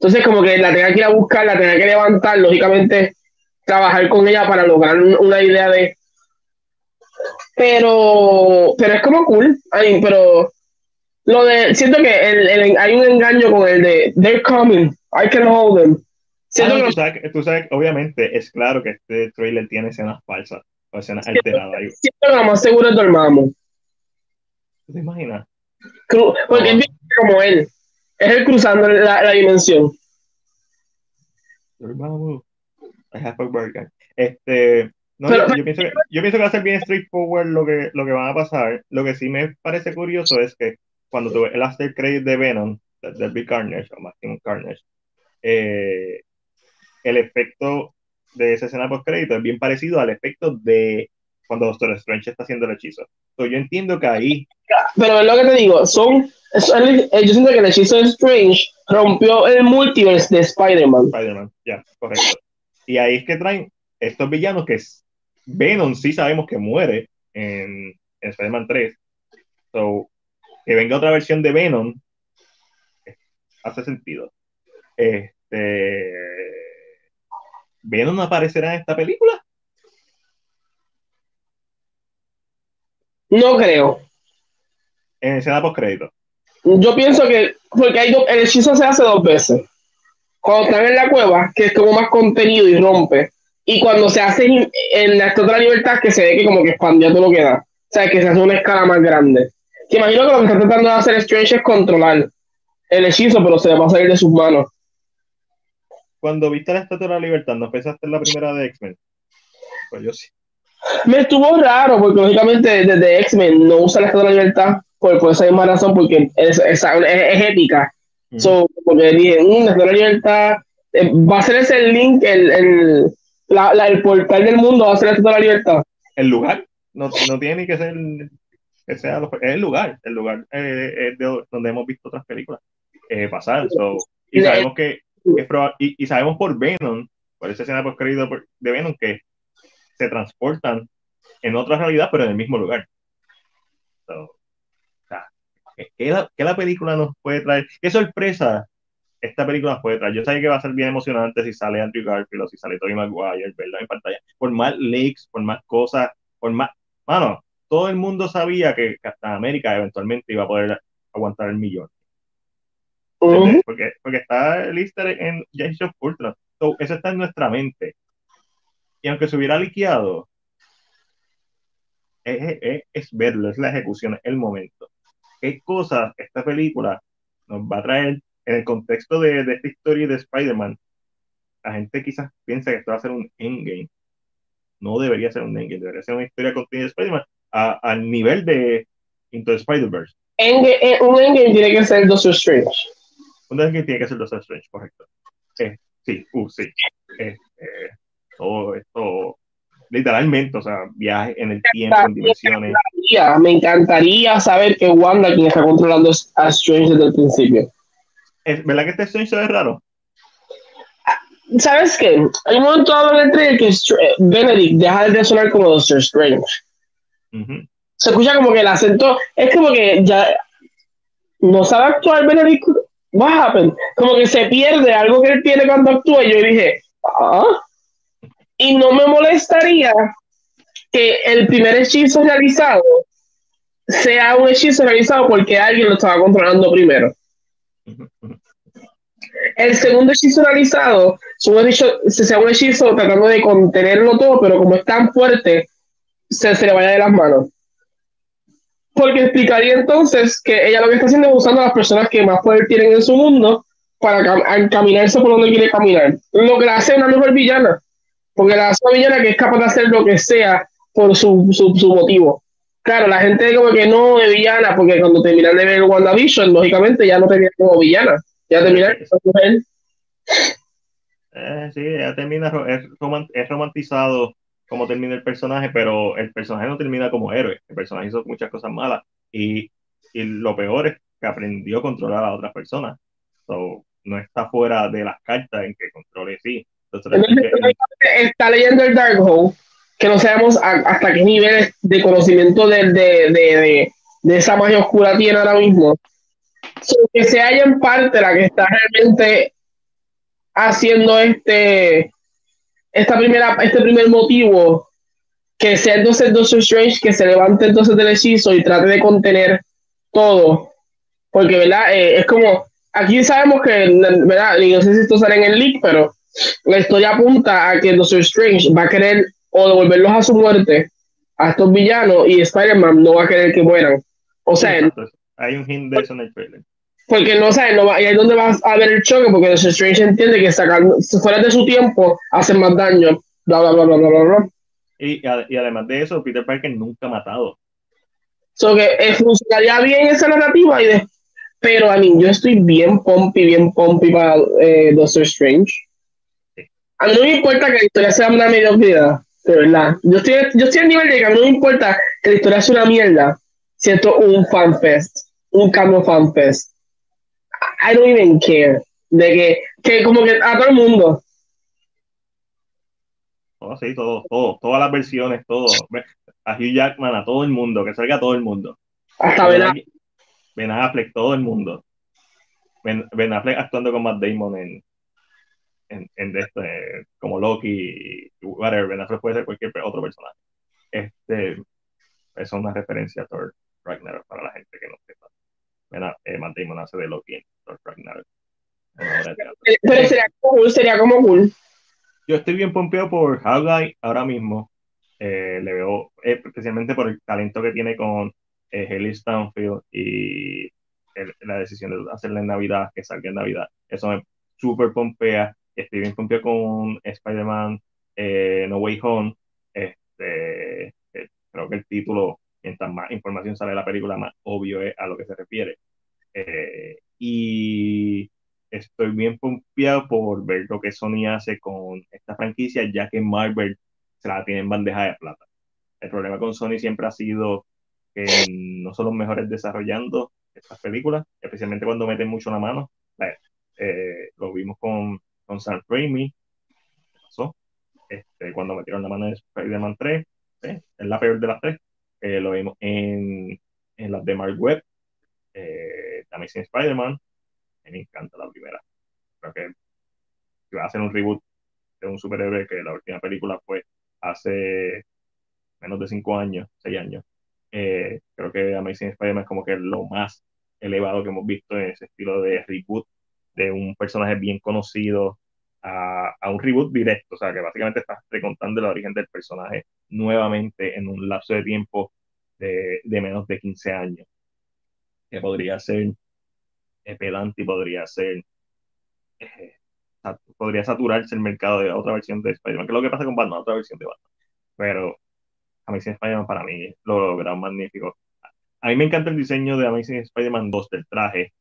Entonces, como que la tenga que ir a buscar, la tenga que levantar, lógicamente, trabajar con ella para lograr una idea de. Pero, pero es como cool, pero lo de, siento que hay un engaño con el de They're coming, I can hold them. Ah, tú, sabes, obviamente, es claro que este trailer tiene escenas falsas o escenas alteradas. Siento que lo más seguro es Dormammu. ¿Te imaginas? porque es como él. Es él cruzando la, la dimensión. Este, no, yo, pienso que, yo pienso que va a ser bien straightforward lo que, lo que van a pasar. Lo que sí me parece curioso es que cuando tuve el after credit de Venom, de Carnage, o Maximum Carnage, eh, el efecto de esa escena post crédito es bien parecido al efecto de cuando Doctor Strange está haciendo el hechizo. yo entiendo que ahí. Pero es lo que te digo, son. Eh, yo siento que el hechizo de Strange rompió el multiverse de Spider-Man. Spider-Man, ya, correcto. Y ahí es que traen estos villanos que Venom sí sabemos que muere en, en Spider-Man 3. So, que venga otra versión de Venom hace sentido. Este ¿Venom aparecerá en esta película? No creo. En escena post crédito. Yo pienso que, porque hay el hechizo se hace dos veces. Cuando están en la cueva, que es como más contenido y rompe. Y cuando se hace en la Estatua de la Libertad, que se ve que como que expandió todo lo que da. O sea, que se hace una escala más grande. Que imagino que lo que está tratando de hacer Strange es controlar el hechizo, pero se le va a salir de sus manos cuando viste la Estatua de la Libertad, ¿no pensaste en la primera de X-Men? Pues yo sí. Me estuvo raro, porque lógicamente desde X-Men no usa la Estatua de la Libertad por, por esa misma razón, porque es, es, es épica. porque dije, mm, la Estatua de la Libertad eh, va a ser ese link, el, el, la, la, el portal del mundo va a ser la Estatua de la Libertad. El lugar, no, no tiene ni que ser que sea es el lugar, el lugar eh, de, donde hemos visto otras películas eh, pasar. So, y sabemos que y, sabemos por Venom, por esa escena post de Venom, que se transportan en otra realidad, pero en el mismo lugar. o sea, ¿qué la, la, película nos puede traer? ¿Qué sorpresa esta película nos puede traer? Yo sé que va a ser bien emocionante si sale Andrew Garfield o si sale Tobey Maguire, ¿verdad? En pantalla. Por más leaks, por más cosas, por más... Mano, todo el mundo sabía que hasta América eventualmente iba a poder aguantar el millón. Porque, porque está el easter en Age of Ultron. eso está en nuestra mente. Y aunque se hubiera liqueado, es, es, verlo, es la ejecución, es el momento. ¿Qué cosas esta película nos va a traer en el contexto de, de esta historia de Spider-Man? La gente quizás piensa que esto va a ser un endgame. No debería ser un endgame, debería ser una historia continua de Spider-Man al nivel de Into Spider-Verse. Eh, un endgame tiene que ser Doctor Strange. Un que tiene que ser Doctor Strange, correcto. Eh, sí, uh, sí. Eh, literalmente, o sea, viaje en el tiempo, en dimensiones. Me encantaría saber que Wanda quien está controlando a Strange desde el principio. ¿Es verdad que este Strange se ve raro? ¿Sabes qué? Hay un momento en el que Benedict deja de sonar como Doctor Strange. Se escucha como que el acento, es como que ya no sabe actuar Benedict. What happened? Como que se pierde algo que él tiene cuando actúa. Y yo dije, ah. Y no me molestaría que el primer hechizo realizado sea un hechizo realizado porque alguien lo estaba controlando primero. El segundo hechizo realizado sea un hechizo tratando de contenerlo todo, pero como es tan fuerte, se, se le vaya de las manos. Porque explicaría entonces que ella lo que está haciendo es usando a las personas que más poder tienen en su mundo para caminarse por donde quiere caminar. Lo que la hace una mejor villana. Porque la una villana que es capaz de hacer lo que sea por su, su, su motivo. Claro, la gente como que no es villana, porque cuando terminan de ver WandaVision, lógicamente ya no termina como villana. Ya termina mujer. Eh, sí, ya termina, es, es romantizado cómo termina el personaje, pero el personaje no termina como héroe. El personaje hizo muchas cosas malas y, y lo peor es que aprendió a controlar a otras personas. So, no está fuera de las cartas en que controle sí. Está leyendo el Darkhold, que no sabemos hasta qué nivel de conocimiento de, de, de, de, esa magia oscura tiene ahora mismo. que se haya en parte la que está realmente haciendo este esta primera, este primer motivo, que sea entonces Doctor Strange que se levante entonces del hechizo y trate de contener todo. Porque, ¿verdad? Eh, es como, aquí sabemos que, ¿verdad? Y no sé si esto sale en el leak, pero la historia apunta a que Doctor Strange va a querer o devolverlos a su muerte a estos villanos y Spider-Man no va a querer que mueran. O sea, hay un hint de eso en el trailer. Porque no sabes, no va, y ahí es donde vas a ver el choque, porque Doctor Strange entiende que sacando, fuera de su tiempo hacen más daño, bla, bla, bla, bla, bla, bla. Y, y además de eso, Peter Parker nunca ha matado. So que eh, funcionaría bien esa narrativa, y de, pero a mí yo estoy bien pompi, bien pompi para eh, Doctor Strange. A mí no me importa que la historia sea una mediocridad, de verdad. Yo estoy, yo estoy al nivel de que a mí no me importa que la historia sea una mierda, siento un fanfest, un cambio fanfest I don't even care. De que, que como que a todo el mundo. Oh, sí, todo, todo, todas las versiones, todo. A Hugh Jackman, a todo el mundo, que salga todo el mundo. Hasta Ben Affleck. Ben Affleck, todo el mundo. Ben, Affleck actuando con Matt Damon en, en, en este, como Loki, whatever. Ben Affleck puede ser cualquier otro personaje. Este, es una referencia a Thor Ragnarok para la gente que no sepa. Eh, Matt Damon hace de Loki Pero sería como cool, sería como cool. Yo estoy bien pompeado por Hawkeye ahora mismo. Eh, le veo, eh, especialmente por el talento que tiene con eh, Haley Stanfield y la decisión de hacerle en Navidad, que salga en Navidad. Eso me súper pompea. Bien pompeado con Spider-Man No Way Home. Este, creo que el título mientras más información sale de la película, más obvio es a lo que se refiere. Eh, y estoy bien pompeado por ver lo que Sony hace con esta franquicia, ya que Marvel se la tiene en bandeja de plata. El problema con Sony siempre ha sido que no son los mejores desarrollando estas películas, especialmente cuando meten mucho la mano. Eh, lo vimos con, con Sam Raimi, pasó? Este, cuando metieron la mano en Spider-Man 3, es la peor de las tres. Eh, lo vimos en, en las de Mark Webb, eh, Amazing Spider-Man. Me encanta la primera. Creo que va a hacer un reboot de un superhéroe que la última película fue hace menos de cinco años, seis años. Eh, creo que Amazing Spider-Man es como que lo más elevado que hemos visto en ese estilo de reboot de un personaje bien conocido a, a, un reboot directo, o sea, que básicamente estás recontando el origen del personaje nuevamente en un lapso de tiempo de, de menos de 15 años, que podría ser eh, pedante y podría ser, eh, podría saturarse el mercado de otra versión de Spider-Man, que es lo que pasa con Batman, otra versión de Batman. Pero Amazing Spider-Man para mí lo lograron magnífico. A mí me encanta el diseño de Amazing Spider-Man 2 del traje,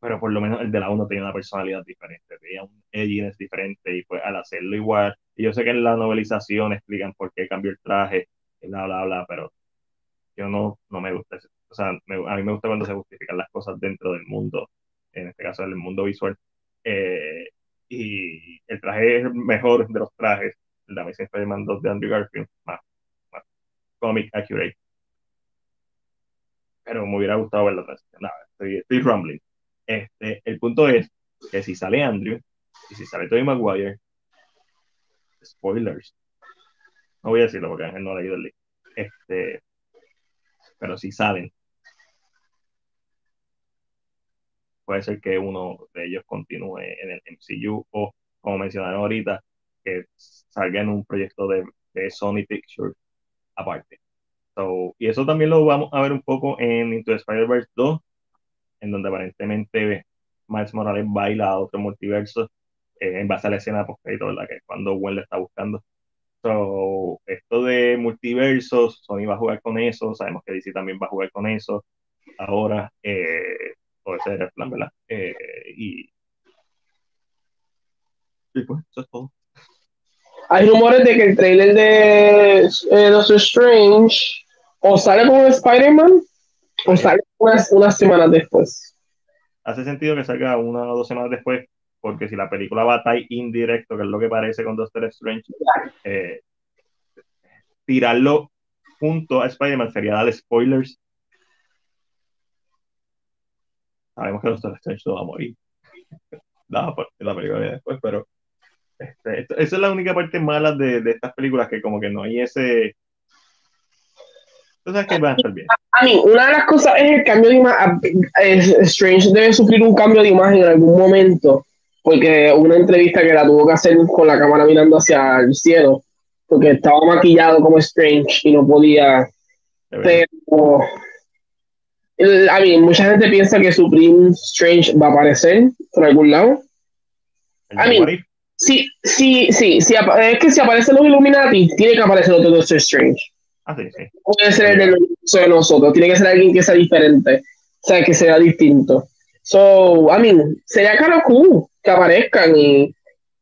pero por lo menos el de la 1 tenía una personalidad diferente, tenía un edginess diferente y pues al hacerlo igual Y yo sé que en la novelización explican por qué cambió el traje, bla, bla, bla, pero yo no, no me gusta. O sea, a mí me gusta cuando se justifican las cosas dentro del mundo, en este caso del mundo visual. Eh, y el traje es el mejor de los trajes, el de Amazing Spider-Man 2 de Andrew Garfield, más, más comic accurate. Pero me hubiera gustado ver la transición. Nada, estoy, estoy rumbling. Este, el punto es que si sale Andrew y si sale Tobey Maguire, spoilers. No voy a decirlo porque Ángel no ha leído el libro. Este, pero si salen, puede ser que uno de ellos continúe en el MCU o, como mencionaron ahorita, que salga en un proyecto de, Sony Pictures aparte. y eso también lo vamos a ver un poco en Into Spider-Verse 2, en donde aparentemente Miles Morales baila a otro multiverso eh, en base a la escena post ¿verdad? Que es cuando Gwen le está buscando. So, esto de multiversos, Sony va a jugar con eso, sabemos que DC también va a jugar con eso. Ahora, eh, puede ser el plan, ¿verdad? Eh, y, y pues, eso es todo. Hay rumores de que el trailer de eh, Doctor Strange o sale con Spider-Man o sale unas, unas semanas después. Hace sentido que salga una o dos semanas después, porque si la película va a indirecto, que es lo que parece con Doctor Strange, eh, tirarlo junto a Spider-Man sería darle spoilers sabemos que Doctor Strange no va a morir. Pues, la película viene después, pero este, esa es la única parte mala de, de, estas películas, que como que no hay ese... Que van a estar bien. A mí, una de las cosas es el cambio de imagen. Strange debe sufrir un cambio de imagen en algún momento, porque una entrevista que la tuvo que hacer con la cámara mirando hacia el cielo, porque estaba maquillado como Strange y no podía... Pero a mí, mucha gente piensa que Supreme Strange va a aparecer por algún lado. A mí, sí, sí, sí, sí, es que si aparecen los Illuminati, tiene que aparecer otro Doctor Strange. Ah, sí, puede ser el de nosotros, tiene que ser alguien que sea diferente, o sea, que sea distinto. So, I mean, sería caro cool que aparezcan y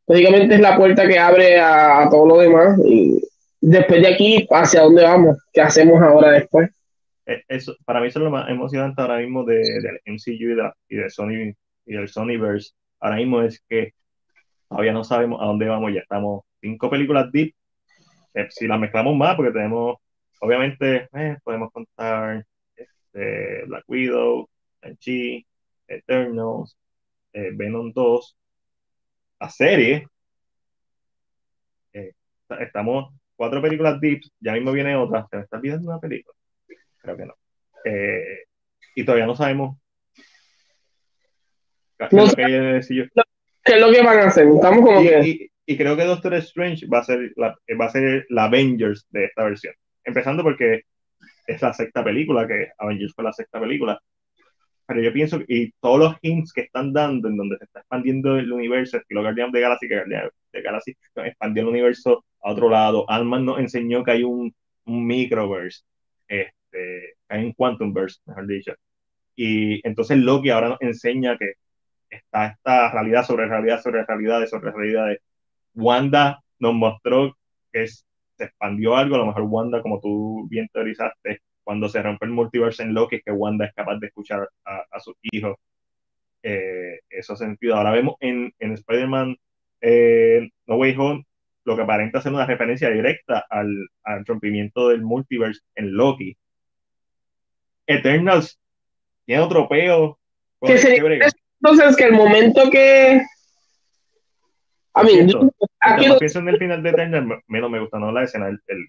básicamente es la puerta que abre a, a todo lo demás. Y después de aquí, ¿hacia dónde vamos? ¿Qué hacemos ahora después? Eh, eso, para mí eso es lo más emocionante ahora mismo de, del MCU y de, y de Sony y del Sonyverse. Ahora mismo es que todavía no sabemos a dónde vamos. Ya estamos cinco películas deep. Eh, si las mezclamos más, porque tenemos, obviamente, eh, podemos contar este, Black Widow, Shang-Chi, Eternals, Venom 2, la serie. estamos cuatro películas deep. Ya mismo viene otra. Se me está olvidando una película creo que no. Eh, y todavía no sabemos qué, es lo que van a hacer. Estamos como y, que... y, creo que Doctor Strange va a ser la, va a ser la Avengers de esta versión. Empezando porque es la sexta película, que Avengers fue la sexta película. Pero yo pienso, y todos los hints que están dando en donde se está expandiendo el universo, estilo Guardian de Galaxy, que Guardian de Galaxy expandió el universo a otro lado. Alman nos enseñó que hay un, un microverse. Eh, en Quantum Burst, mejor dicho. Y entonces Loki ahora nos enseña que está esta realidad sobre realidad sobre realidades sobre realidades. Wanda nos mostró que se expandió algo, a lo mejor Wanda, como tú bien teorizaste, cuando se rompe el multiverso en Loki, que Wanda es capaz de escuchar a, a sus hijos. Eh, eso sentido. Ahora vemos en, en Spider-Man eh, No Way Home lo que aparenta ser una referencia directa al, al rompimiento del multiverse en Loki. Eternals tiene otro peo. Que sería, entonces que el momento que a mí aquí no pienso en el final de Eternals menos me gusta no la escena el, el,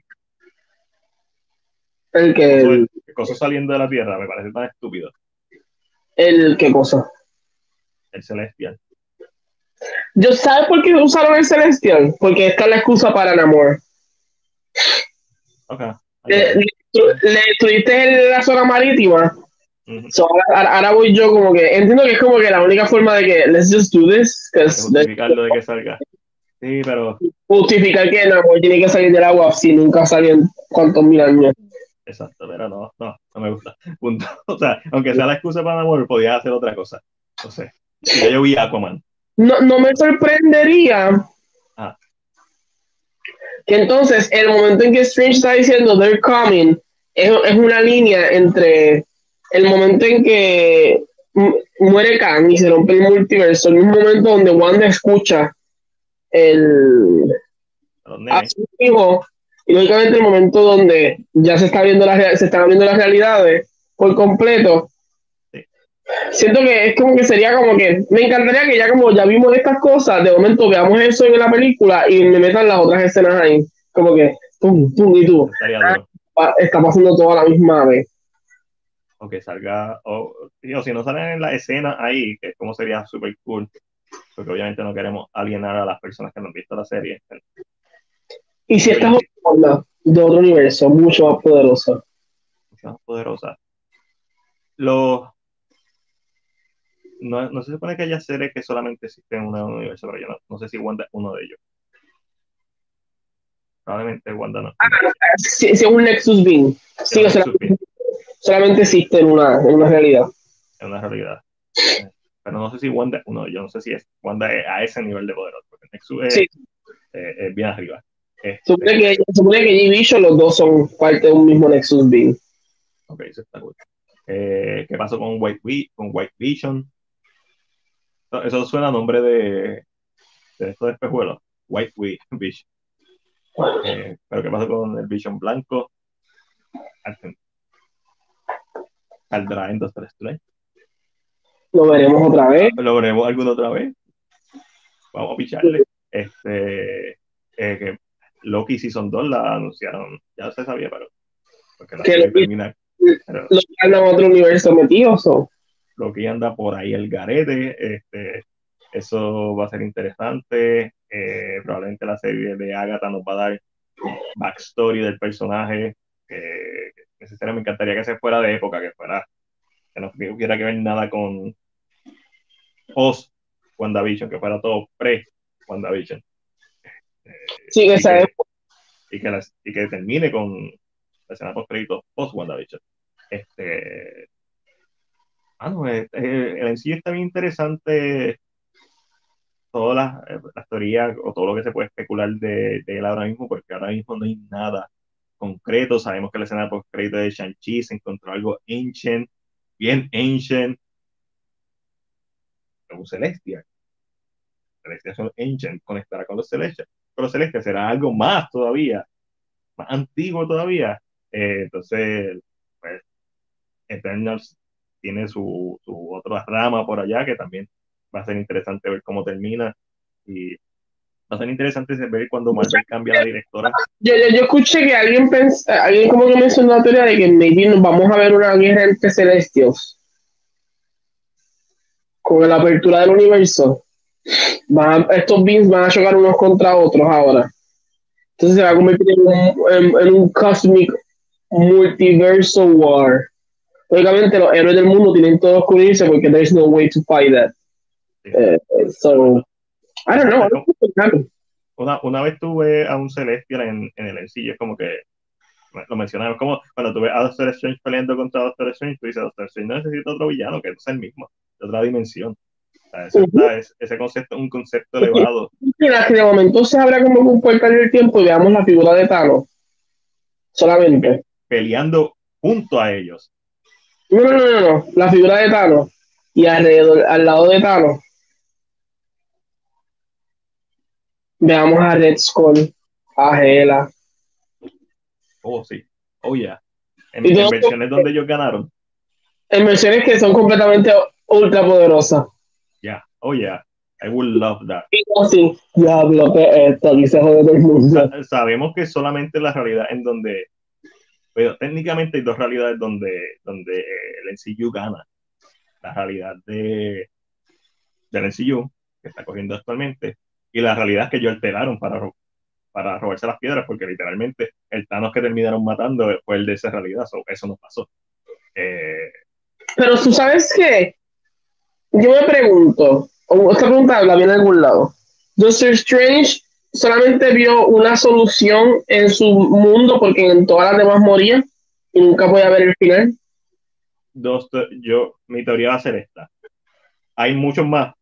el que el, el cosa saliendo de la tierra me parece tan estúpido. El qué cosa el celestial. Yo sabes por qué usaron el celestial porque esta es la excusa para el amor. Okay. le, le destruiste la zona marítima. Ahora, voy yo como que entiendo que es como que la única forma de que let's just do this. Justificarlo de que salga. Sí, pero. Justificar que no, tiene que salir del agua si nunca salió en cuántos mil años. Exacto, pero no, no, no me gusta. Punto. O sea, aunque sea la excusa para amor, podía hacer otra cosa. No sé. yo vi Aquaman. No, no me sorprendería Que entonces, el momento en que Strange está diciendo they're coming, es, es una línea entre el momento en que muere Kang y se rompe el multiverso, el mismo momento donde Wanda escucha el a su hijo, y lógicamente el momento donde ya se está viendo las se están viendo las realidades por completo. Siento que es como que sería como que me encantaría que ya como ya vimos estas cosas, de momento veamos eso en la película y me metan las otras escenas ahí, como que pum, pum y tú. Ah, está pasando todo a la misma vez o que salga, o, o si no salen en la escena ahí, que es como sería súper cool, porque obviamente no queremos alienar a las personas que no han visto la serie. Y si esta es de otro universo, mucho más poderosa. Mucho más poderosa. Los no, no se supone que haya series que solamente existen en un universo, pero yo no, no sé si Wanda es uno de ellos. Probablemente Wanda no. Ah, si, es un Nexus Beam. Sí, o sea, solamente existe en una, en una realidad. En una realidad. Pero no sé si Wanda, uno, yo no sé si es Wanda a ese nivel de poder, porque Nexus es, eh, bien arriba. Este, supone que, supone que G Vision los dos son parte de un mismo Nexus Beam. Ok, eso está cool. Eh, ¿Qué pasó con White, con White Vision? Eso suena a nombre de, de esto de espejuelos. White Vision. Eh, pero ¿qué pasó con el Vision blanco? ¿Saldrá en 2-3-3? ¿Lo veremos otra vez? ¿Lo veremos alguna otra vez? Vamos a picharle. Este, eh, que Loki Season 2 la anunciaron, ya se sabía, pero porque la que terminar. Pero, ¿Loki anda en otro universo metido o? Loki anda por ahí el garete, este, eso va a ser interesante. Eh, probablemente la serie de Agatha nos va a dar backstory del personaje. Eh, necesariamente me encantaría que se fuera de época, que fuera, que no hubiera que ver nada con post WandaVision, que fuera todo pre WandaVision. sí, esa época. Y que, y que termine con la escena post crédito post WandaVision. Este. Ah, no, el en sí está bien interesante todas las, las, teorías o todo lo que se puede especular de, de él ahora mismo, porque ahora mismo no hay nada concreto. Sabemos que la escena post crédito de Shang-Chi se encontró algo ancient, bien ancient, como Celestia. Celestia son ancient, conectará con los Celestias. Pero Celestia será algo más todavía, más antiguo todavía. Eh, entonces, pues, Eternals tiene su, su otra rama por allá que también va a ser interesante ver cómo termina y va a ser interesante ver cuando Marvel cambia la directora. Yo, yo, escuché que alguien pensó, alguien como que mencionó la teoría de que maybe vamos a ver una guerra entre celestios con la apertura del universo. estos beings van a chocar unos contra otros ahora. Entonces se va a convertir en un, en, un cosmic multiverso war. Lógicamente los héroes del mundo tienen todos que unirse porque there's no way to fight that. Eh, so, I don't know. Una, una vez tuve a un Celestial en, en el ensillo, es como que lo mencionaba, como cuando tuve a Doctor Strange peleando contra Doctor Strange, tú dices, Doctor Strange no necesita otro villano que no sea el mismo, de otra dimensión. ese, ese, concepto es un concepto elevado. Mira, que de momento se abra como un puerta del tiempo y veamos la figura de Thanos. Solamente. Peleando junto a ellos. No, no, no, no, la figura de Thanos. Y alrededor, al lado de Thanos, Veamos a Red Skull, a Hela. Oh, sí. Oh, ya. En, versiones donde ellos ganaron. En versiones que son completamente ultra poderosas. Ya, oh, ya. I would love that. Sí, diablo, que esto aquí se jode todo el mundo. Sabemos que solamente la realidad en donde. Pero técnicamente hay dos realidades donde, donde el NCU gana. La realidad de, del NCU, que está cogiendo actualmente, y la realidad es que ellos alteraron para, para robarse las piedras, porque literalmente el Thanos que terminaron matando fue el de esa realidad, eso no pasó. Eh, Pero tú sabes que yo me pregunto, o esta pregunta la viene en algún lado. Doctor Strange solamente vio una solución en su mundo porque en todas las demás moría y nunca podía ver el final. yo, mi teoría va a ser esta. Hay muchos más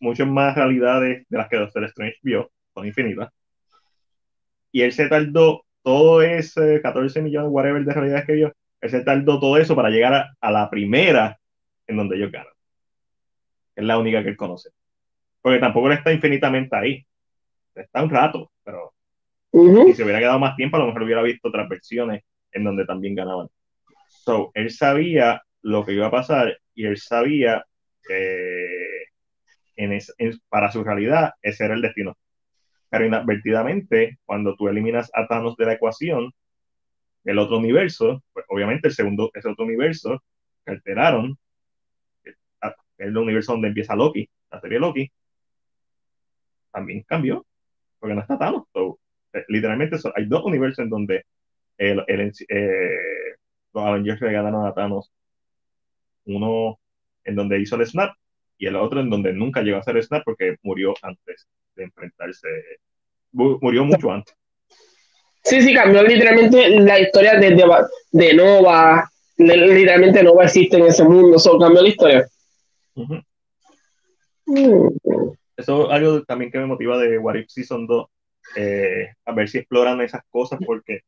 muchas más realidades de las que Doctor Strange vio, son infinitas. y él se tardó todo ese 14 millones, whatever, de realidades que vio, él se tardó todo eso para llegar a, a la primera en donde ellos ganan. Es la única que él conoce. Porque tampoco él está infinitamente ahí. Está un rato, pero si se hubiera quedado más tiempo, a lo mejor hubiera visto otras versiones en donde también ganaban. So, él sabía lo que iba a pasar y él sabía que en para su realidad ese era el destino. Pero inadvertidamente, cuando tú eliminas a Thanos de la ecuación, el otro universo, pues obviamente el segundo, ese otro universo que alteraron, es el universo donde empieza Loki, la serie Loki, también cambió, porque no está Thanos. Eh, literalmente hay dos universos en donde el, eh, los Avengers le ganaron a Thanos. Uno en donde hizo el snap y el otro en donde nunca llegó a hacer snap porque murió antes de enfrentarse. Murió mucho antes. Sí, sí, cambió literalmente la historia de, de, Nova. Literalmente Nova existe en ese mundo, solo cambió la historia. Mm. Eso es algo también que me motiva de What If Season 2, eh, a ver si exploran esas cosas, porque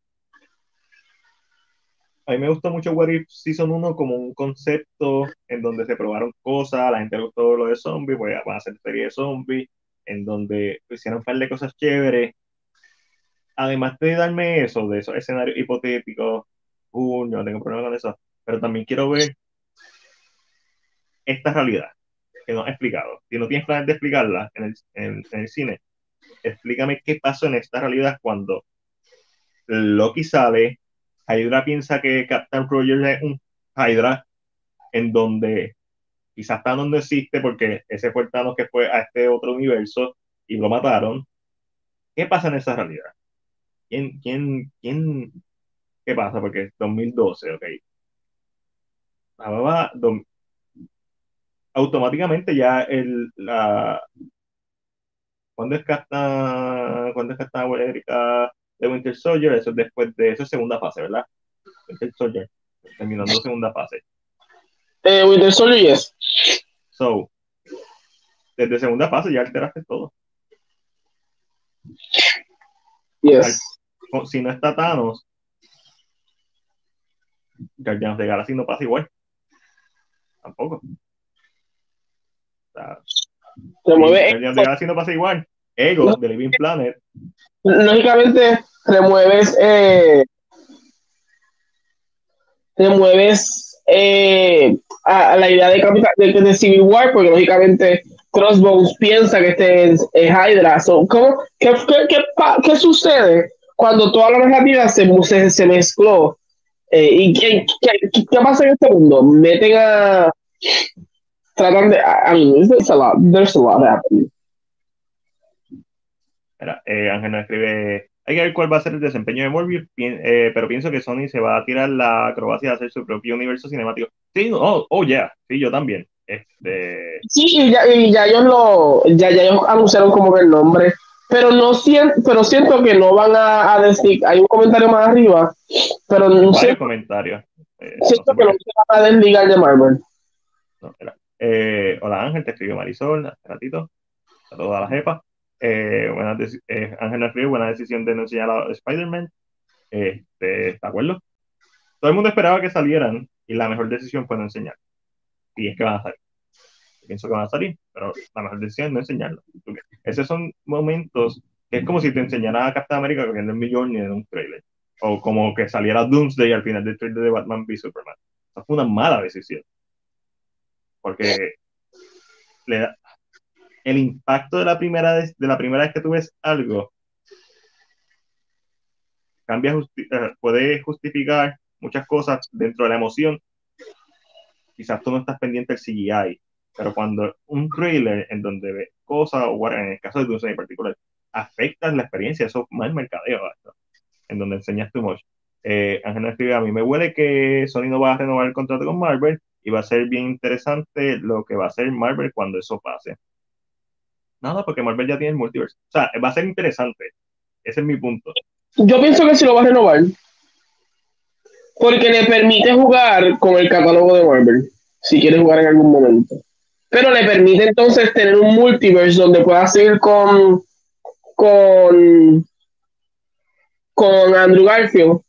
a mí me gustó mucho What If Season 1 como un concepto en donde se probaron cosas, la gente le gustó lo de zombies, pues van a hacer serie de zombies, en donde hicieron un par de cosas chéveres. Además de darme eso, de esos escenarios hipotéticos, uh, no tengo problema con eso, pero también quiero ver esta realidad que no has explicado. Si no tienes planes de explicarla en el, en el cine, explícame qué pasó en esta realidad cuando Loki sale, Hydra piensa que Captain Rogers es un Hydra, en donde quizás Thanos no existe porque ese fue Thanos que fue a este otro universo y lo mataron. ¿Qué pasa en esa realidad? ¿Quién, quién, quién, qué pasa? Porque es 2012, ok. automáticamente ya el, la, ¿Cuándo es Captain, ¿cuándo es Captain América de Winter Soldier? Eso es después de, eso es segunda fase, ¿verdad? Winter Soldier, terminando segunda fase. Eh, Winter Soldier, yes. So, desde segunda fase ya alteraste todo. Yes. si no está Thanos, Guardians de Galaxy no pasa igual. Tampoco. O sea, se mueve. Guardians de Galaxy no pasa igual. Ego de Living Planet. Lógicamente, remueves. Eh, remueves eh, a, la idea de, de, de, Civil War, porque lógicamente Crossbones piensa que este es, Hydra. ¿cómo, qué, qué, qué, sucede cuando toda la narrativa se, se, se mezcló? Eh, ¿Y qué, qué, qué, pasa en este mundo? Meten a. Tratan de. I mean, there's a lot, there's a lot happening. Eh, Ángel nos escribe, hay que ver cuál va a ser el desempeño de Morbius, eh, pero pienso que Sony se va a tirar la acrobacia de hacer su propio universo cinemático. Sí, oh, oh yeah, sí, yo también. Este... Sí, y ya, y ya ellos lo, ya, ya ellos anunciaron como que el nombre, pero no siento, pero siento que no van a, a, decir, hay un comentario más arriba, pero no sé. comentarios. Eh, siento que no se van a desligar de Marvel. eh, hola Ángel, te escribió Marisol, hace ratito. A la jefa. Eh, buena eh, Ángel buena decisión de no enseñar a Spider-Man. Este, ¿De acuerdo? Todo el mundo esperaba que salieran y la mejor decisión fue no enseñar. Y es que van a salir. pienso que van a salir, pero la mejor decisión es no enseñarlo. Esos son momentos que es como si te enseñara a Captain America cogiendo el millón en un trailer. O como que saliera Doomsday al final del trailer de Batman v Superman. Esa fue una mala decisión. Porque le da, el impacto de la primera vez, de la primera vez que tú ves algo cambia, eh, puede justificar muchas cosas dentro de la emoción. Quizás tú no estás pendiente del CGI, pero cuando un trailer en donde ves cosas, o en el caso de Dulce en particular, afecta la experiencia, eso es más mercadeo, en donde enseñas tu much. Eh, Ángel escribe, a mí me huele que Sony no va a renovar el contrato con Marvel y va a ser bien interesante lo que va a hacer Marvel cuando eso pase. Nada, porque Marvel ya tiene el multiverse. O sea, va a ser interesante. Ese es mi punto. Yo pienso que sí lo va a renovar. Porque le permite jugar con el catálogo de Marvel. Si quiere jugar en algún momento. Pero le permite entonces tener un multiverse donde pueda seguir con. con. con Andrew Garfield,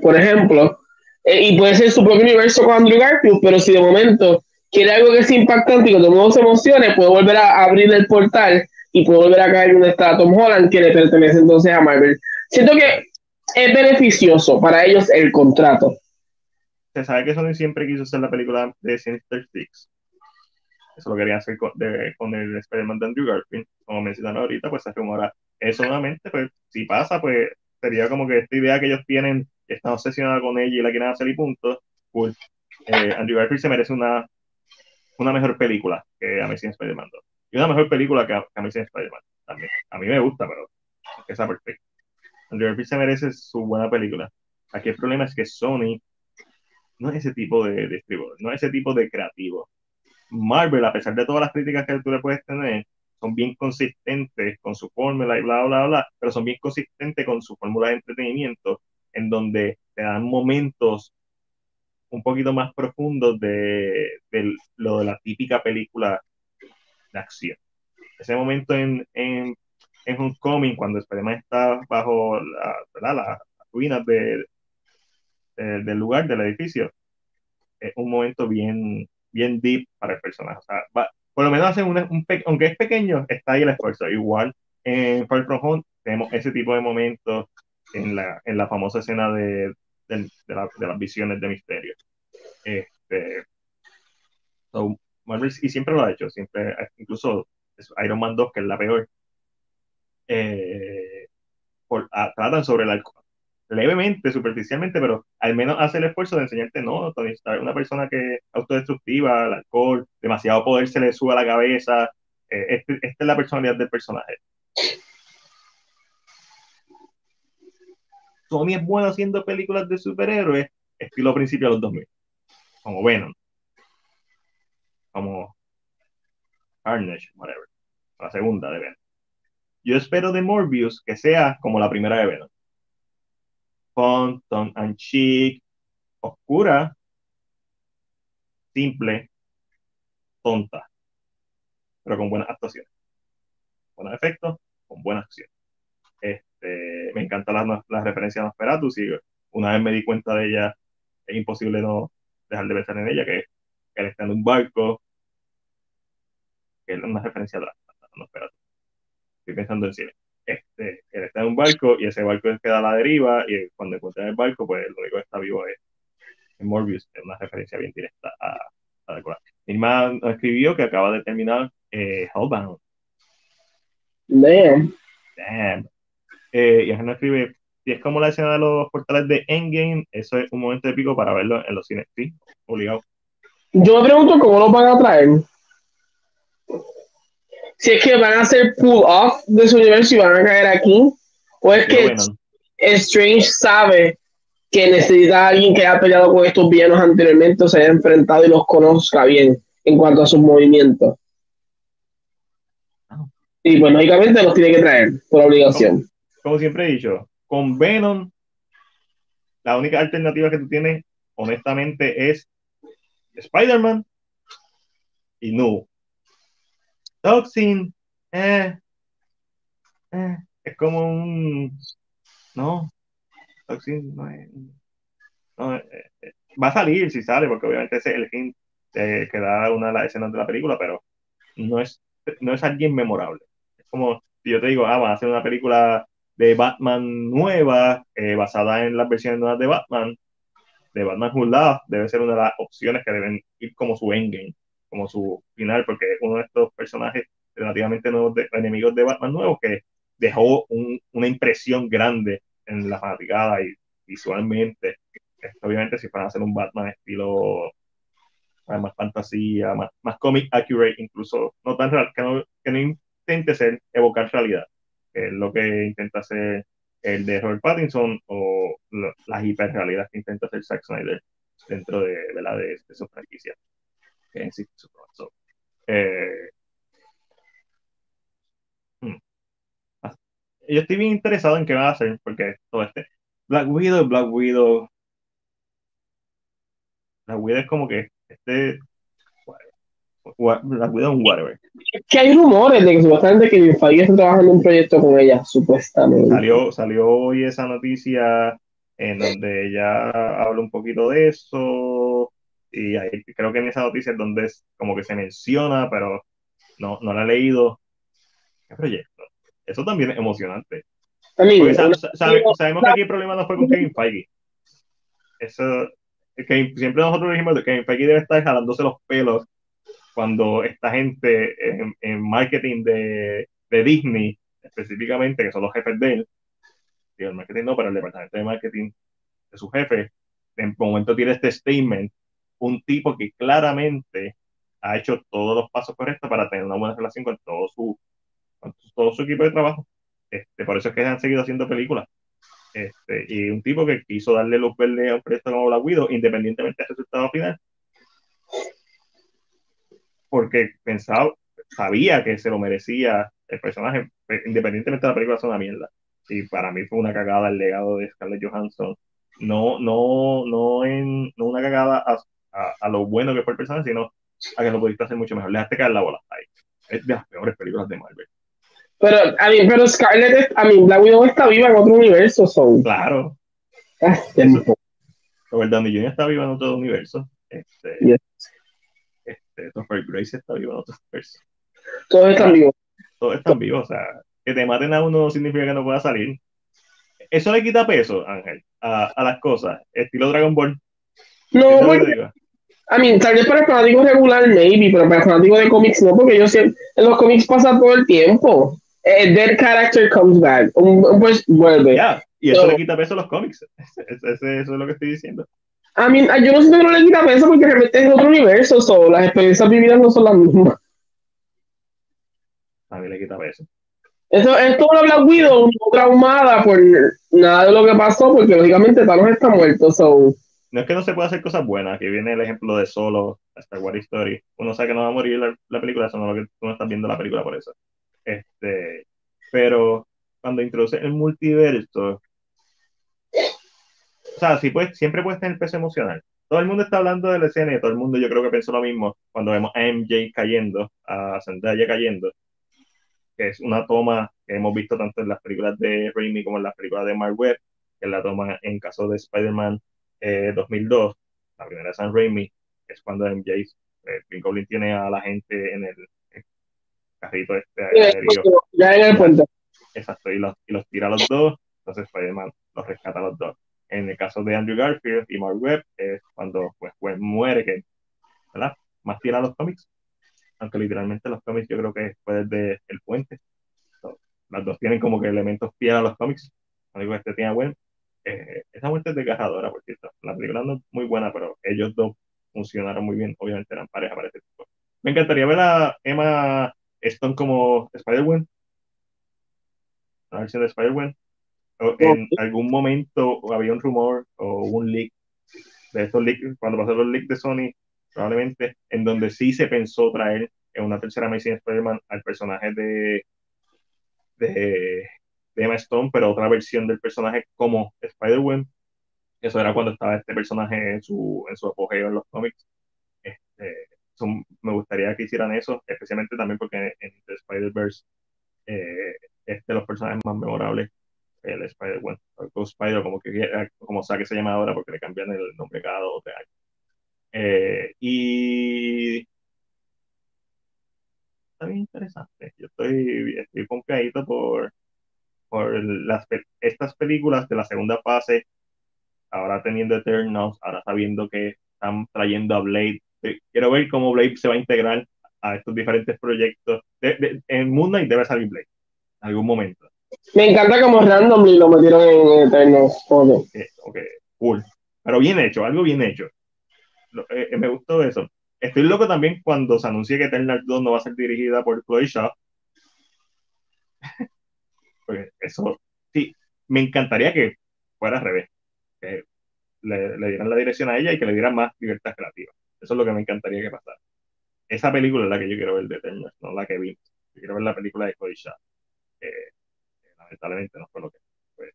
por ejemplo, eh, y puede ser su propio universo con Andrew Garfield, pero si de momento quiere algo que sea impactante y que todo el mundo se emocione, puede volver a abrir el portal y puede volver a caer donde está Tom Holland, que le pertenece entonces a Marvel. Siento que es beneficioso para ellos el contrato. Se sabe que Sony siempre quiso hacer la película de Sinister Six. Eso lo querían hacer con, con el Spider-Man de Andrew Garfield, como mencionaron ahorita, pues se rumora eso nuevamente, pues si pasa, pues sería como que esta idea que ellos tienen, que están obsesionados con ella y la quieren hacer y punto, pues Andrew Garfield se merece una, una mejor película que Amazing Spider-Man 2. Y una mejor película que Amazing Spider-Man también. A mí me gusta, pero es que está perfecto. Andrew Garfield se merece su buena película. Aquí el problema es que Sony no es ese tipo de distribuidor, no es ese tipo de creativo. Marvel, a pesar de todas las críticas que tú le puedes tener, son bien consistentes con su fórmula y bla, bla, bla, pero son bien consistentes con su fórmula de entretenimiento, en donde te dan momentos un poquito más profundos de, lo de la típica película de acción. Ese momento en, en, en Homecoming, cuando Spider-Man está bajo la, las ruinas de, del lugar, del edificio, es un momento bien, bien deep para el personaje. O sea, por lo menos hacen un, un aunque es pequeño, está ahí el esfuerzo. Igual en Far From Home tenemos ese tipo de momentos en la, en la famosa escena de, de, las visiones de misterio. Este, y siempre lo ha hecho, siempre, incluso Iron Man 2, que es la peor, eh, por, tratan sobre alcohol levemente, superficialmente, pero al menos hace el esfuerzo de enseñarte, no, Tony Stark una persona que es autodestructiva, el alcohol, demasiado poder se le sube a la cabeza, eh, este, esta es la personalidad del personaje. Tony es bueno haciendo películas de superhéroes, estilo principio de los 2000, como Venom, como Carnage, whatever, la segunda de Venom. Yo espero de Morbius que sea como la primera de Venom fun, tongue and cheek, oscura, simple, tonta, pero con buenas actuaciones. Buenos efectos, con buena acción. Este, me encanta la, la referencia a Nosferatu, y una vez me di cuenta de ella, es imposible no dejar de pensar en ella, que, él está en un barco, que es una referencia a, Nosferatu. Estoy pensando en cine este, él está en un barco y ese barco queda a la deriva y cuando encuentra el barco, pues lo único que está vivo es, Morbius, es una referencia bien directa a, a la Mi hermano escribió que acaba de terminar eh, Hellbound. Damn. Damn. Eh, y no escribe, si es como la escena de los portales de Endgame, eso es un momento épico para verlo en los cines, sí, obligado. Yo me pregunto cómo lo van a traer si es que van a hacer pull off de su universo y van a caer aquí, o es que Strange sabe que necesita a alguien que haya peleado con estos villanos anteriormente, o se haya enfrentado y los conozca bien en cuanto a sus movimientos. Ah. Y pues lógicamente los tiene que traer por obligación. Como, siempre he dicho, con Venom, la única alternativa que tú tienes, honestamente, es Spider-Man y no. Toxin, eh, eh, es como un. No, Toxin no es. No, eh, eh, va a salir si sale, porque obviamente ese es el hint que da una de las escenas de la película, pero no es, no es alguien memorable. Es como si yo te digo, ah, van a hacer una película de Batman nueva, basada en las versiones nuevas de Batman, de Batman Who debe ser una de las opciones que deben ir como su endgame como su final, porque uno de estos personajes relativamente nuevos, enemigos de Batman nuevos, que dejó una impresión grande en la fanaticada y visualmente. obviamente, si van a hacer un Batman estilo más fantasía, más, más comic accurate, incluso no tan real, que no, que no intente ser evocar realidad, que es lo que intenta hacer el de Robert Pattinson o la hiperrealidad que intenta hacer Zack Snyder dentro de, la, de, de su franquicia que eh, hmm. Yo estoy bien interesado en qué va a hacer, porque todo este Black Widow, Black Widow. Black Widow es como que este. Black Widow en whatever. Que hay rumores de que supuestamente Kevin Feige está trabajando en un proyecto con ella, supuestamente. Salió, salió hoy esa noticia en donde ella habla un poquito de eso y ahí, creo que en esa noticia es donde es como que se menciona, pero no, no la he leído. ¿Qué proyecto? Eso también es emocionante. Porque sabemos que aquí el problema no fue con Kevin Feige. Eso, que siempre nosotros dijimos que Kevin Feige debe estar jalándose los pelos cuando esta gente en, marketing de, de, Disney, específicamente, que son los jefes de él, digo, el marketing no, pero el departamento de marketing de su jefe, en momento tiene este statement, un tipo que claramente ha hecho todos los pasos correctos para tener una buena relación con todo su, con todo su equipo de trabajo. Este, por eso es que han seguido haciendo películas. Este, y un tipo que quiso darle luz verde a un proyecto como Black Widow, independientemente del resultado final, porque pensaba, sabía que se lo merecía el personaje, independientemente de la película, es una mierda. Y para mí fue una cagada el legado de Scarlett Johansson. No, no, no, en, no una cagada a, a, lo bueno que fue el personaje, sino a que lo pudiste hacer mucho mejor. Le dejaste caer la bola ahí. Es de las peores películas de Marvel. Pero, a mí, pero Scarlett, a mí, Black Widow está viva en otro universo, son. Claro. Ah, Robert Downey Jr. está vivo en otro universo. Este, este, Topher Grace está vivo en otro universo. Todos están vivos. Todos están vivos, o sea, que te maten a uno no significa que no pueda salir. Eso le quita peso, Ángel, a, a las cosas, estilo Dragon Ball. No, porque, a mí, tal vez para el fanático regular, maybe, pero para el fanático de cómics no, porque yo siempre, en los cómics pasa todo el tiempo. Eh, their character comes back, pues vuelve. Ya, y eso le quita peso a los cómics. eso es lo que estoy diciendo. A mí, yo no siento que no le quita peso porque realmente es otro universo, so, las experiencias vividas no son las mismas. A mí le quita peso. Eso es todo lo Black Widow, no traumada por nada de lo que pasó, porque lógicamente Thanos está muerto, so. No es que no se pueda hacer cosas buenas, aquí viene el ejemplo de Solo, Star Wars Story. Uno sabe que no va a morir la, la película, eso no es lo que tú no estás viendo la película por eso. Este, pero cuando introduce el multiverso, o sea, sí, pues, siempre puede tener peso emocional. Todo el mundo está hablando de la escena y todo el mundo yo creo que pensó lo mismo cuando vemos a MJ cayendo, a Zendaya cayendo, que es una toma que hemos visto tanto en las películas de Raimi como en las películas de Mark Webb, que es la toma en caso de Spider-Man 2002, eh, la primera de San Raimi, que es cuando MJ, eh, Goblin tiene a la gente en el, carrito este Ya en el puente. Exacto, y los, y los tira a los dos, entonces Spider-Man los rescata a los dos. En el caso de Andrew Garfield y Mark Webb, es cuando pues, muere, que, ¿verdad? Más tira los cómics, aunque literalmente los cómics yo creo que fue desde el puente. las dos tienen como que elementos fieles a los cómics. Lo único que este tiene bueno. Eh, esa muerte es desgarradora, por cierto. La película no es muy buena, pero ellos dos funcionaron muy bien. Obviamente eran pareja para este tipo. Me encantaría ver a Emma Stone como Spider-Man. La versión de Spider-Man. En algún momento había un rumor o un leak de estos leaks, cuando pasó los leaks de Sony, probablemente, en donde sí se pensó traer en una tercera Amazing Spider-Man al personaje de, de, Emma Stone, pero otra versión del personaje como Spider-Man. Eso era cuando estaba este personaje en su, en su apogeo en los cómics. Este, me gustaría que hicieran eso, especialmente también porque en, en Spider-Verse eh, es de los personajes más memorables, el Spider, bueno, Spider, como, que, como sea que se llama ahora, porque le cambian el nombre cada dos años. Eh, y está bien interesante. Yo estoy, estoy confiadito por, por las, estas películas de la segunda fase, ahora teniendo Eternals, ahora sabiendo que están trayendo a Blade quiero ver cómo Blade se va a integrar a estos diferentes proyectos. en Moon Knight debe salir Blade en algún momento. Me encanta como randomly lo metieron en Eternals. Okay. ok, cool. Pero bien hecho, algo bien hecho. Eh, eh, me gustó eso. Estoy loco también cuando se anuncie que Eternals 2 no va a ser dirigida por Chloe Shaw. Porque eso, sí, me encantaría que fuera al revés. Que le, le, dieran la dirección a ella y que le dieran más libertad creativa. Eso es lo que me encantaría que pasara. Esa película es la que yo quiero ver de Eternals, no la que vi. Yo quiero ver la película de Cody Shaw. Eh, lamentablemente no fue lo que fue.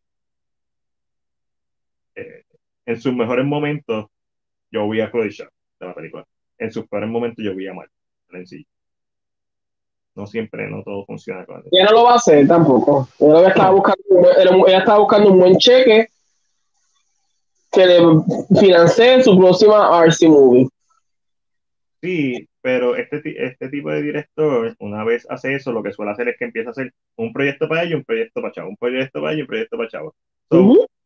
Eh, en sus mejores momentos, yo vi a Cody Shaw de la película. En sus peores momentos, yo vi a Mark. sencillo. No siempre, no todo funciona. Con ella no lo va a hacer tampoco. Ella estaba, buscando, ella estaba buscando un buen cheque que le financie su próxima RC movie. Sí, pero este, este tipo de director, una vez hace eso, lo que suele hacer es que empieza a hacer un proyecto para ella un proyecto para Chavo, un proyecto para ella y un proyecto para Chavo.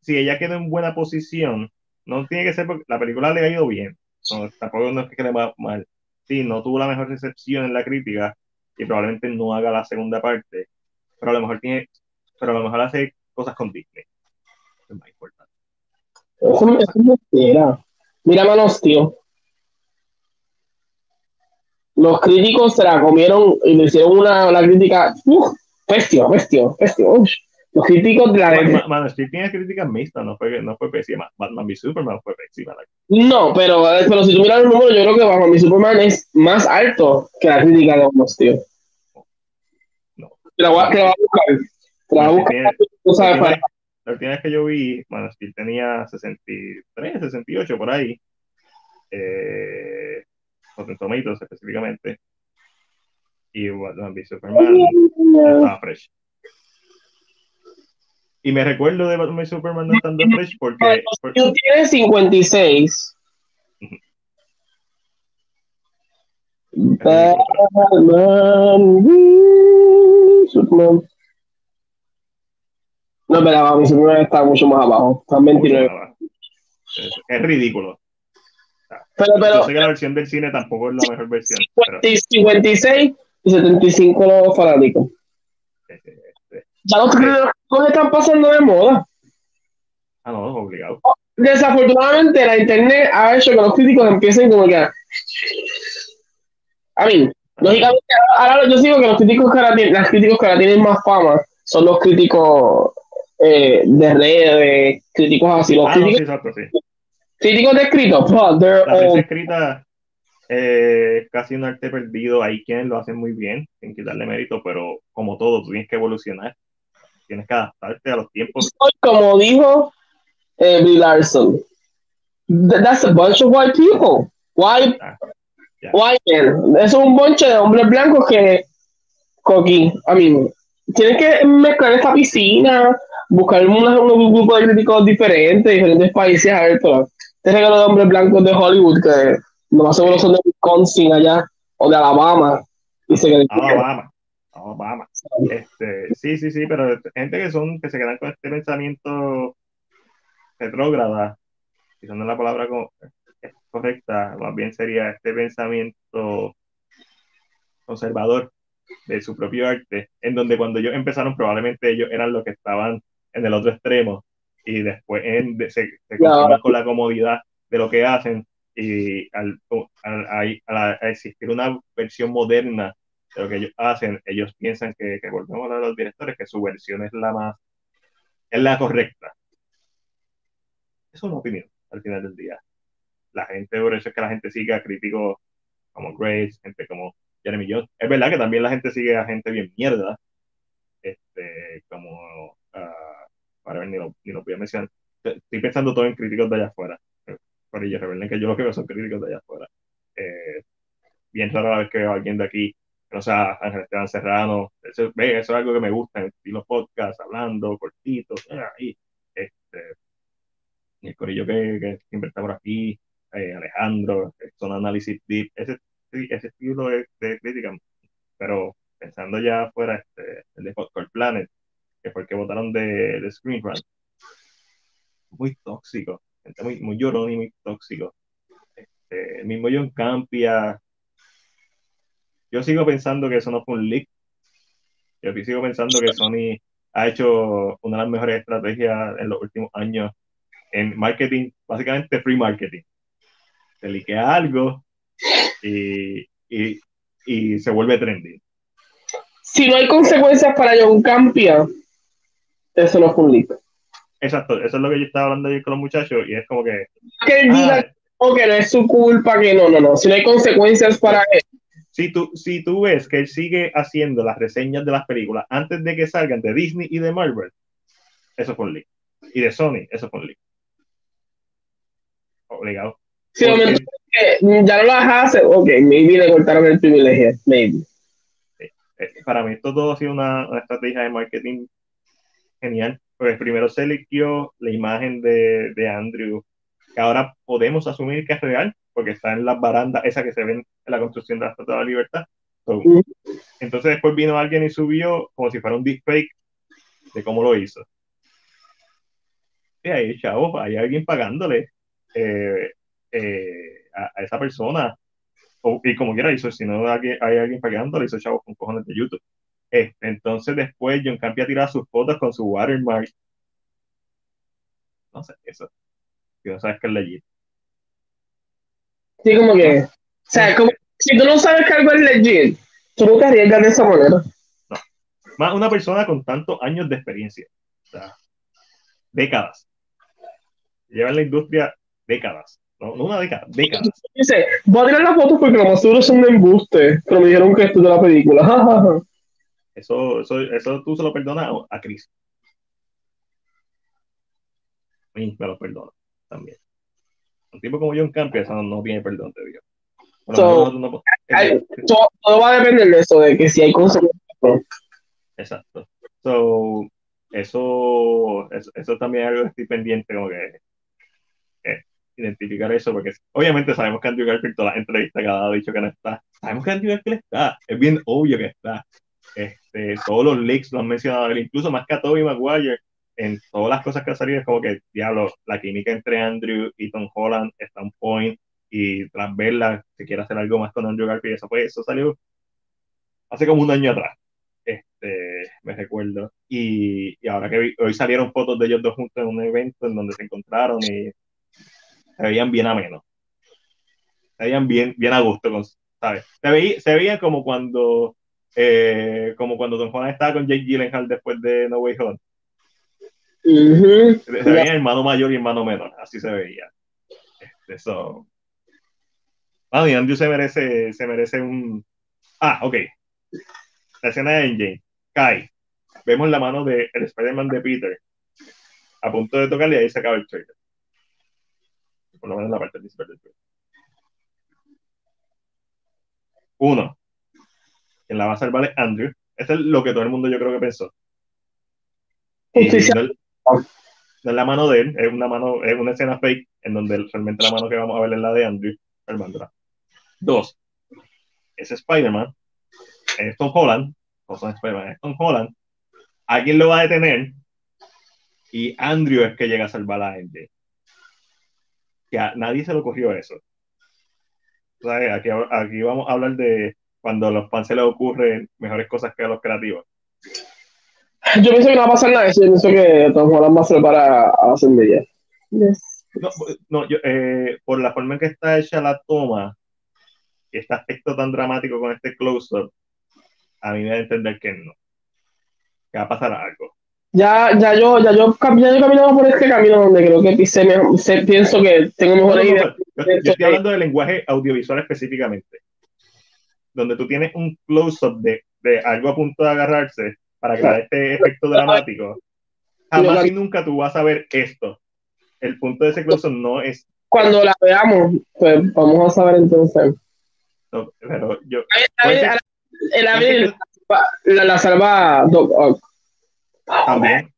Si ella queda en buena posición, no tiene que ser porque la película le ha ido bien, no, tampoco no es que quede mal. Sí, no tuvo la mejor recepción en la crítica y probablemente no haga la segunda parte, pero a lo mejor tiene, pero a lo mejor hace cosas con Disney. Es más importante. Eso, es Mira, manos, tío los críticos se la comieron y le hicieron una, una crítica, uff, pestio, pestio, pestio, Los críticos de la Man, Man Steel tiene críticas mixtas, no fue, no fue pésima. Batman v Superman fue pésima. No, pero, pero si tú miras el número, yo creo que Batman v Superman es más alto que la crítica de los tío. No. Te la voy a, te la voy a buscar. Te la voy a buscar. Tú sabes, para... La última vez que yo vi, Man Steel tenía 63, 68 por ahí. Eh, Rotten Tomatoes específicamente. Y Batman v Superman estaba fresh. Y me recuerdo de Batman v Superman no estando fresh porque. porque... Tú tienes 56. Batman Superman. No, pero Batman Superman está mucho más abajo. Está en 29. Es, es ridículo. Pero, pero, Yo sé que la versión del cine tampoco es la mejor versión. 56 y 75 los fanáticos. Ya los críticos están pasando de moda. Ah, no, es obligado. Desafortunadamente, la internet ha hecho que los críticos empiecen como que. A mí, lógicamente, ahora yo sigo que los críticos que ahora tienen, los críticos que ahora tienen más fama son los críticos eh, de redes, críticos así. Los ah, críticos, no, sí, exacto, sí críticos de escrito, la prensa escrita eh, casi un arte perdido. Hay quienes lo hacen muy bien, sin quitarle mérito, pero como todo, tú tienes que evolucionar. Tienes que adaptarte a los tiempos. Como dijo eh, Bill Larson, that's a bunch of white people. White, ah, yeah. white men. Es un bonche de hombres blancos que, coqui, a mí, tienes que mezclar esta piscina, buscar un, un grupo de críticos diferentes, diferentes países, a ver, pero este regalo de hombres blancos de Hollywood que no más seguro son de Wisconsin allá o de Alabama. Y se Alabama. Alabama. Este, sí, sí, sí, pero gente que son, que se quedan con este pensamiento retrógrada, quizás no es la palabra correcta, más bien sería este pensamiento conservador de su propio arte, en donde cuando ellos empezaron probablemente ellos eran los que estaban en el otro extremo y después en, se, se con la comodidad de lo que hacen y al, al, al, existir una versión moderna de lo que ellos hacen, ellos piensan que, que volvemos a los directores, que su versión es la más, es la correcta. Es una opinión al final del día. La gente, por eso es que la gente sigue a críticos como Grace, gente como Jeremy Jones. Es verdad que también la gente sigue a gente bien mierda, este, como uh, ver, ni lo, ni lo voy a mencionar. Estoy pensando todo en críticos de allá afuera. Por ello, revelen que yo lo que veo son críticos de allá afuera. Eh, bien rara la vez que veo a alguien de aquí, que no sea Ángel Esteban Serrano. Eso, eso es algo que me gusta en estilo podcast, hablando, cortitos, eh, ahí. Este, el corillo que, que está por aquí, eh, Alejandro, son análisis deep, ese, ese estilo de, de crítica. Pero pensando ya afuera, este, el de Popcorn Planet, que fue el que votaron de, de Screen Run. Muy tóxico, gente muy, muy llorón y muy tóxico. Este, el mismo John Campia. Yo sigo pensando que eso no fue un leak. Yo sigo pensando que Sony ha hecho una de las mejores estrategias en los últimos años en marketing, básicamente free marketing. Se liquea algo y, y, y se vuelve trendy. Si no hay consecuencias para John Campia, eso no fue un leak. Exacto, eso es lo que yo estaba hablando ayer con los muchachos y es como que... Que él diga ah, que no es su culpa, que no, no, no, si no hay consecuencias para él. Si tú, si tú ves que él sigue haciendo las reseñas de las películas antes de que salgan de Disney y de Marvel, eso fue un leak. Y de Sony, eso fue un leak. Obligado. Sí, Porque- ya no las hace, ok, maybe le cortaron el privilegio, maybe. Eh, para mí esto todo ha sido una, una estrategia de marketing genial, porque primero se liqueó la imagen de, de Andrew, que ahora podemos asumir que es real, porque está en las barandas, esa que se ven en la construcción de la Estatua de la Libertad. So, entonces después vino alguien y subió como si fuera un deepfake de cómo lo hizo. Y ahí, chavo, hay alguien pagándole eh, eh, a, a esa persona. O- y como quiera hizo, si no hay, hay alguien pagándole, hizo chavos con cojones de YouTube. Este, entonces después John Campia tira sus fotos con su watermark. No sé, eso. Si no sabes que es legit. Sí, como que, o sea, como, si tú no sabes que algo es legit, tú no te arriesgas de esa manera. Más una persona con tantos años de experiencia. O sea, décadas. Lleva en la industria décadas. No, no una década, décadas. Dice, voy a tirar las fotos porque lo más seguro son de embuste, pero me dijeron que esto es de la película. Eso, eso, eso tú se lo perdonas a, Chris. A mí me lo perdono también. Un tipo como John Campia, eso no, no tiene perdón de Dios. So, no- todo, todo va a depender de eso, de que si hay consecuencias. Exacto. So, eso, eso, eso también es algo que estoy pendiente, como que eh, identificar eso, porque obviamente sabemos que Andrew Garfield todas las entrevistas que ha dado ha dicho que no está. Sabemos que Andrew Garfield está, es bien obvio que está. Este, todos los leaks lo han mencionado él, incluso más que a Tobey Maguire, en todas las cosas que han salido, es como que, diablo, la química entre Andrew y Tom Holland está on point, y tras verla, se quiere hacer algo más con Andrew Garfield, eso, pues, eso salió hace como un año atrás este, me recuerdo. Y, y ahora que vi- hoy salieron fotos de ellos dos juntos en un evento en donde se encontraron y se veían bien amenos. Se veían bien, bien a gusto, con, ¿sabes? Se, veía, se veían como cuando, eh, como cuando Don Juan estaba con Jake Gyllenhaal después de No Way Home. Se, se veían hermano mayor y hermano menor, así se veía. Este, so. Ah, y Andrew se merece, se merece un. Ah, ok. La escena de Endgame. Cae. Vemos la mano del el Spider-Man de Peter a punto de tocarle y ahí se acaba el trailer. Por lo menos la parte principal del trailer. Uno. Quien la va a salvar es Andrew. Eso es lo que todo el mundo yo creo que pensó. Y no, es- no es la mano de él, es una mano, es una escena fake en donde realmente la mano que vamos a ver es la de Andrew salvándola. Dos. Ese Spider-Man es Tom Holland, no son Spider-Man, es Tom Holland. Alguien lo va a detener y Andrew es que llega a salvar a MJ. Que a nadie se le ocurrió eso. O sea, Aquí, aquí vamos a hablar de cuando a los fans se les ocurren mejores cosas que a los creativos. Yo pienso que no va a pasar nada de eso. Yo pienso que Tom Holland va a ser para a hacer media. Yes. No, no yo, eh, por la forma en que está hecha la toma, y este aspecto tan dramático con este close-up, a mí me da a entender que no. Que va a pasar algo. Ya, ya yo, ya yo, ya yo caminaba por este camino donde creo que pisé mejor- pienso que tengo No, no, mejores no, ideas. yo, yo estoy hablando de lenguaje audiovisual específicamente. Donde tú tienes un close-up de, de algo a punto de agarrarse para crear este efecto dramático. Jamás y nunca tú vas a ver esto. El punto de ese close-up no es. Cuando la veamos, pues vamos a saber entonces. no, pero yo. El abril la, la salva Doc Ock. También.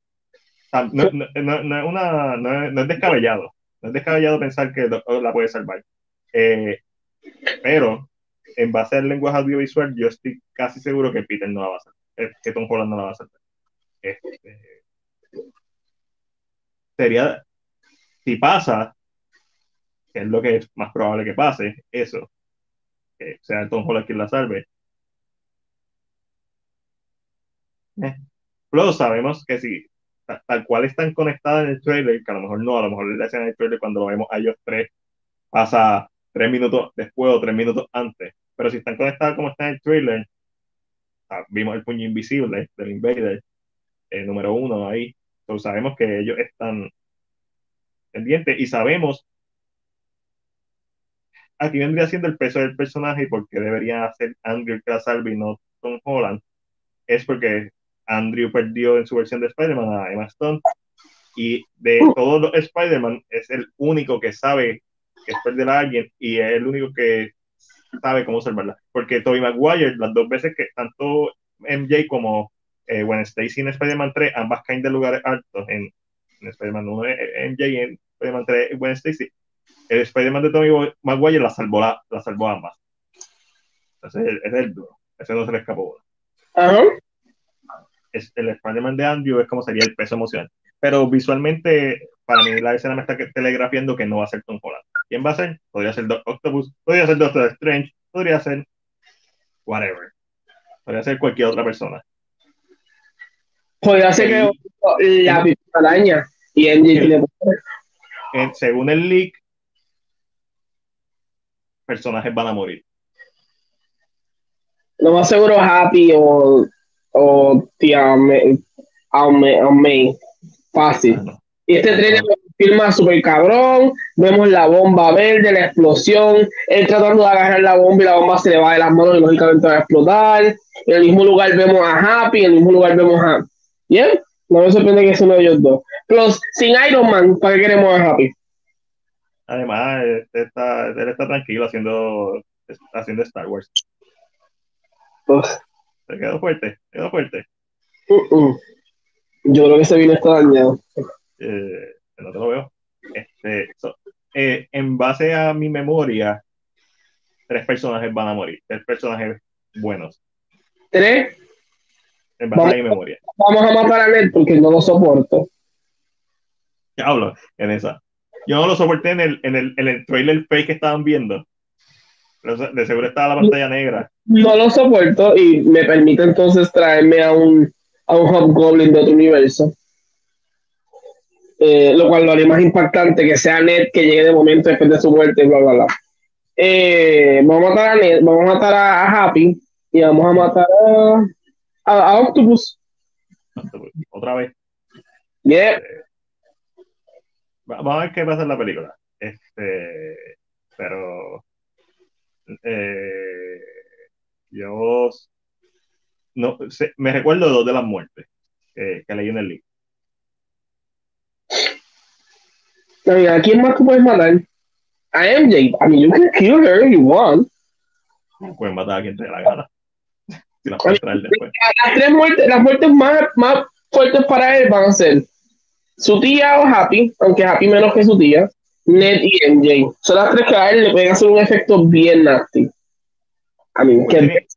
Tam- No, no, no- es una, no, es, no es descabellado. No es descabellado pensar que Doc Ock la puede salvar. Eh, pero, en base al lenguaje audiovisual, yo estoy casi seguro que Peter no la va a eh, Que Tom Holland no la va a salvar. Este, sería, si pasa, que es lo que es más probable que pase, eso, que sea Tom Holland quien la salve. Eh, Plus, sabemos que si ta- tal cual están conectadas en el trailer, que a lo mejor no, a lo mejor la escena del trailer cuando lo vemos a ellos tres pasa tres minutos después o tres minutos antes, pero si están conectadas como está en el trailer, ah, vimos el puño invisible del Invader, eh, número uno ahí, entonces sabemos que ellos están pendientes y sabemos aquí vendría siendo el peso del personaje y por qué debería hacer Andrew salve y no Tom Holland, es porque Andrew perdió en su versión de Spider-Man a Emma Stone y de todos los Spider-Man es el único que sabe que es perder a alguien y es el único que sabe cómo salvarla. Porque Tobey Maguire, las dos veces que tanto MJ como eh, Gwen Stacy en Spider-Man 3, ambas caen de lugares altos en, en Spider-Man 1, MJ y en Spider-Man 3, Gwen Stacy. El Spider-Man de Tobey Maguire la salvó, la, la salvó ambas. Entonces, ese es el duro. Ese no se le escapó. Ajá. Es, el Spider-Man de Andrew es como sería el peso emocional. Pero visualmente, para mí, la escena me está telegrafiando que no va a ser Tom Holland. ¿Quién va a ser? Podría ser Doctor Octopus, podría ser Doctor Strange, podría ser whatever. Podría ser cualquier otra persona. Podría ser que la araña y MJ tiene Según el leak, personajes van a morir. Lo más seguro Happy o, o tía May. Fácil. Y este tren filma súper cabrón. Vemos la bomba verde, la explosión. Él tratando de agarrar la bomba y la bomba se le va de las manos y lógicamente va a explotar. En el mismo lugar vemos a Happy, en el mismo lugar vemos a. ¿Bien? No me sorprende que sea uno de ellos dos. Plus, sin Iron Man, ¿para qué queremos a Happy? Además, él está, él está tranquilo haciendo, haciendo Star Wars. Pues. Se quedó fuerte, quedó fuerte. Uh -uh. Yo creo que ese vino está dañado. Eh, no te lo veo. Este, so, eh, en base a mi memoria, tres personajes van a morir. Tres personajes buenos. ¿Tres? En base vamos, a mi memoria. Vamos a matar a Ned porque no lo soporto. ¿Qué hablo en esa? Yo no lo soporté en el, en el, en el trailer fake que estaban viendo. De seguro estaba la pantalla negra. No lo soporto y me permite entonces traerme a un, a un Hobgoblin de otro universo. Eh, lo cual lo haría más impactante que sea Ned que llegue de momento después de su muerte, bla, bla, bla. Eh, vamos a matar a Ned, vamos a matar a, a Happy y vamos a matar a, a, a Octopus. Otra vez. Yeah. Eh, vamos a ver qué pasa en la película. Este, pero eh, yo no sé, me recuerdo dos de las muertes que leí en el libro. ¿A quién más tú puedes matar? A MJ. I mean, you can kill her if you want. Pueden matar a quien te dé la gana. Si la puedes traer después. Las tres muertes, las muertes más, más fuertes para él van a ser su tía o Happy, aunque Happy menos que su tía, Ned y MJ. Son las tres que a él le pueden hacer un efecto bien nasty. I mean, que...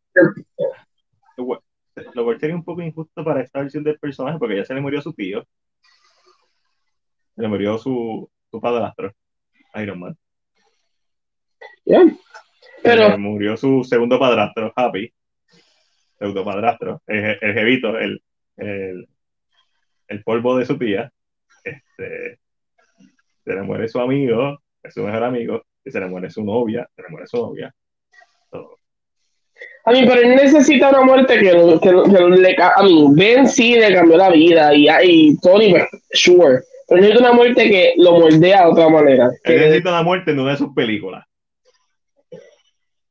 Lo cual sería un poco injusto para esta versión del personaje porque ya se le murió a su tío. Le murió su, su padrastro, Iron Man. Yeah. Pero... Se le murió su segundo padrastro, Happy. Segundo padrastro, el, el jevito, el, el, el polvo de su tía. Este, se le muere su amigo, es su mejor amigo, y se le muere su novia, se le muere su novia. A mí, pero él necesita una muerte que, que, que le a mí, Ben sí le cambió la vida y, y Tony, sure. Pero necesita una muerte que lo moldea de otra manera. Él Que, necesita una muerte en una de sus películas.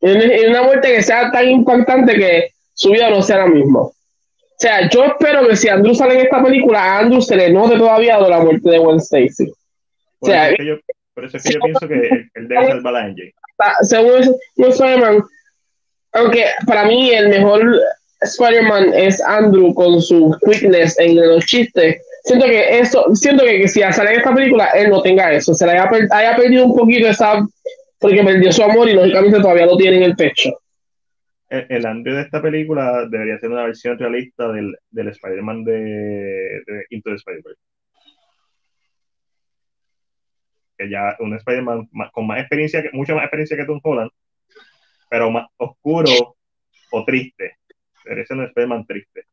es una muerte que sea tan impactante que su vida no sea la misma. O sea, yo espero que si Andrew sale en esta película, a Andrew se le note todavía de la muerte de Gwen Stacy. Por, O sea, eso, es que yo, por eso es que yo pienso que él, debe salvar a MJ. según un Spider-Man, aunque para mí el mejor Spider-Man es Andrew con su quickness en los chistes. Siento que eso, siento que, si sale esta película, él no tenga eso. Se le haya, per- haya perdido un poquito esa, porque perdió su amor y lógicamente todavía lo tiene en el pecho. El, el Andrew de esta película debería ser una versión realista del, del Spider-Man de, de Into the Spider-Verse. Que ya un Spider-Man con más experiencia, mucha más experiencia que Tom Holland, pero más oscuro o triste. Debería ser un Spider-Man triste.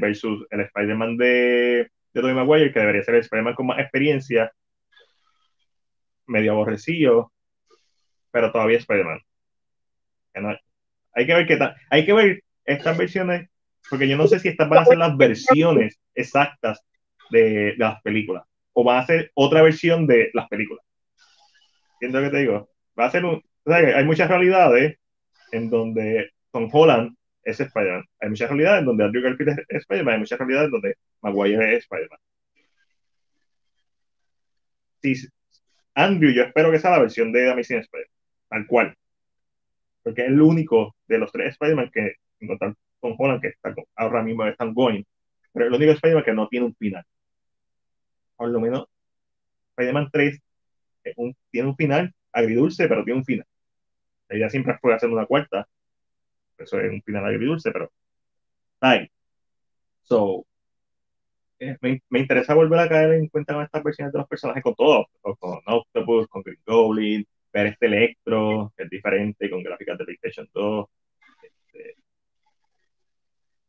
Versus el Spider-Man de, de Tobey Maguire, que debería ser el Spider-Man con más experiencia, medio aborrecido, pero todavía Spider-Man. Hay que ver qué tal. Hay que ver estas versiones, porque yo no sé si estas van a ser las versiones exactas de, de las películas, o van a ser otra versión de las películas. ¿Entiendes lo que te digo? Va a ser un. o sea, hay muchas realidades en donde Tom Holland es Spider-Man. Hay muchas realidades donde Andrew Garfield es Spider-Man. Hay muchas realidades donde Maguire es Spider-Man. Si, Andrew, yo espero que sea la versión de Amazing Spider, tal cual. Porque es el único de los tres Spider-Man que, en contar con Holland, que está ahora mismo están going, pero el único Spider-Man que no tiene un final. Por lo menos, Spider-Man 3 tiene un final agridulce, pero tiene un final. La idea siempre fue hacer una cuarta. Eso es un final agridulce, pero ahí. So, eh, me, me, interesa volver a caer en cuenta con estas versiones de los personajes, con todo, con, Octopus, con Green Goblin, ver este Electro, que es diferente, con gráficas de PlayStation 2. Este,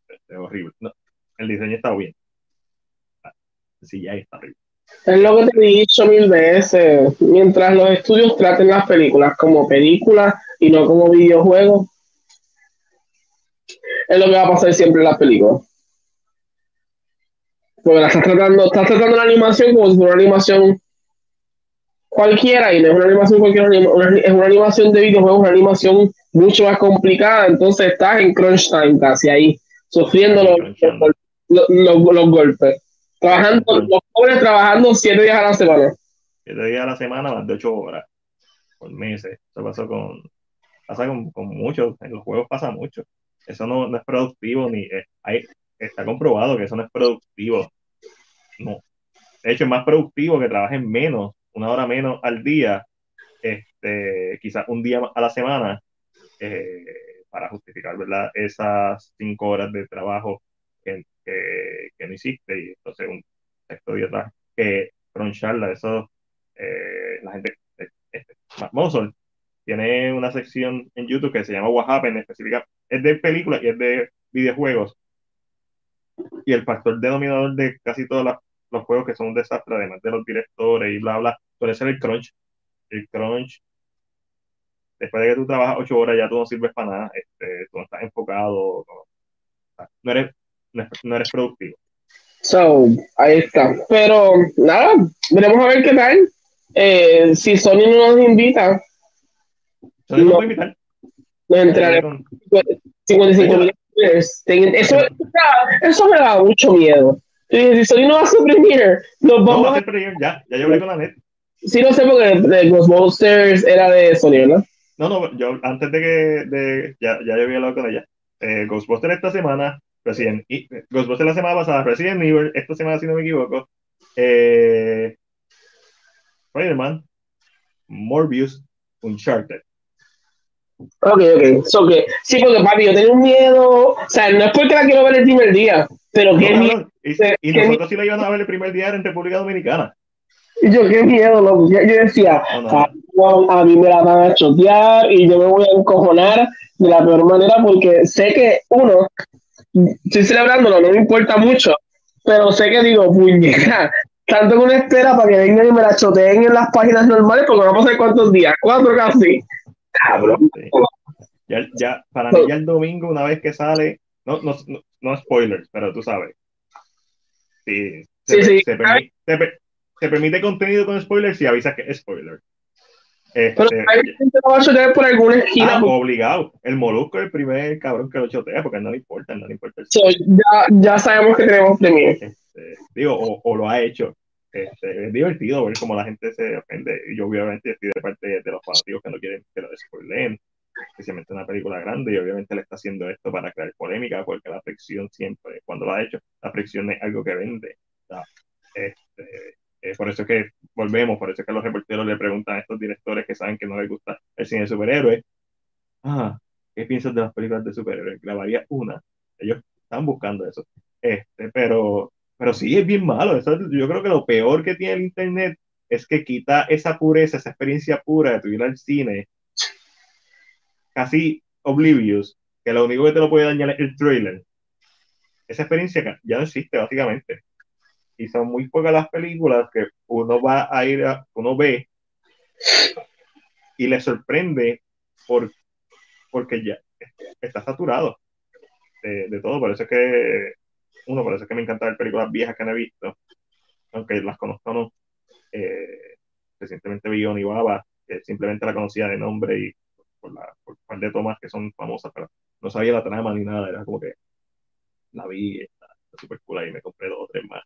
este, es horrible. No, el diseño está bien. Ah, sí, ya está horrible. Es lo que te he dicho mil veces. Mientras los estudios traten las películas como películas y no como videojuegos, es lo que va a pasar siempre en las películas. Porque la estás tratando, estás tratando la animación como si fuera una animación cualquiera y no es una animación cualquiera, es una animación de videojuegos, una animación mucho más complicada. Entonces estás en crunch time casi ahí, sufriendo los, los golpes. Trabajando, los pobres trabajando siete días a la semana. Siete días a la semana, más de ocho horas, por meses. Eso pasó con, pasa con, con muchos, en los juegos pasa mucho. Eso no, no es productivo, ni eh, hay, está comprobado que eso no es productivo. No. De hecho, es más productivo que trabajen menos, una hora menos al día, este, quizás un día a la semana, eh, para justificar ¿verdad? esas cinco horas de trabajo que, que, no hiciste y entonces un texto de atrás que croncharla, eso eh, la gente este, tiene una sección en YouTube que se llama What Happened, específica, es de películas y es de videojuegos y el factor denominador de casi todos los juegos que son un desastre, además de los directores y bla bla, suele ser el crunch el crunch después de que tú trabajas ocho horas ya tú no sirves para nada, este, tú no estás enfocado, no eres no eres productivo. So, ahí está. Pero nada, veremos a ver qué tal. Eh, si Sony no nos invita, Sony no, nos invitar. Nos entraremos 55 mil eso, eso me da mucho miedo. Si Sony no va a suprimir, nos vamos no, a hacer ya, ya yo hablé con la net. Sí, no sé porque de Ghostbusters era de Sony, ¿verdad? No, no, yo antes de que de, ya, ya yo había hablado con ella. Eh, Ghostbusters esta semana Resident y Ghostbusters la semana pasada, Resident Evil, esta semana si no me equivoco, eh, Spider-Man, Morbius, Uncharted. Ok, ok. So que, sí, porque papi, yo tengo un miedo. O sea, no es porque la quiero ver el primer día, pero qué miedo. Y, nosotros sí la íbamos a ver el primer día en República Dominicana. Y yo, qué miedo, loco. Yo, decía, ah, a mí me la van a chotear y yo me voy a encojonar de la peor manera porque sé que, uno, estoy celebrándolo, no me importa mucho, pero sé que digo, puñeta, tanto que uno espera para que vengan y me la choteen en las páginas normales, porque vamos a ver cuántos días, cuatro casi. Cabrón. Ya, ya, para mí ya el domingo, una vez que sale, no, no, no, spoilers, pero tú sabes. Sí, se, sí, se, permite, se, permite, contenido con spoilers y avisas que es spoiler. Pero este, hay gente lo va a chotear por alguna esquina. Ah, obligado. El molusco es el primer cabrón que lo chotea porque no le importa, no le importa. So, ya, ya sabemos que tenemos premio. Este, digo, o, o, lo ha hecho. Este, es divertido ver cómo la gente se ofende. Y yo, obviamente, estoy de parte de los fanáticos que no quieren que lo despoilen, especialmente una película grande. Y obviamente le está haciendo esto para crear polémica, porque la fricción siempre, cuando lo ha hecho, la fricción es algo que vende. Este, eh, por eso es que volvemos, por eso es que los reporteros le preguntan a estos directores que saben que no les gusta el cine de superhéroes, ah, ¿qué piensas de las películas de superhéroes? Grabaría una. Ellos están buscando eso. Este, pero, pero sí, es bien malo. yo creo que lo peor que tiene el Internet es que quita esa pureza, esa experiencia pura de tu ir al cine, casi oblivious, que lo único que te lo puede dañar es el trailer. Esa experiencia ya no existe, básicamente y son muy pocas las películas que uno va a ir a, uno ve y le sorprende por, porque ya está saturado de, todo. Por eso es que, uno, por eso es que me encanta ver películas viejas que no he visto, aunque las conozco no. Eh, recientemente vi Onibaba, que simplemente la conocía de nombre y por, la, por un par de tomas que son famosas, pero no sabía la trama ni nada, era como que la vi, está, super cool ahí, me compré dos o tres más.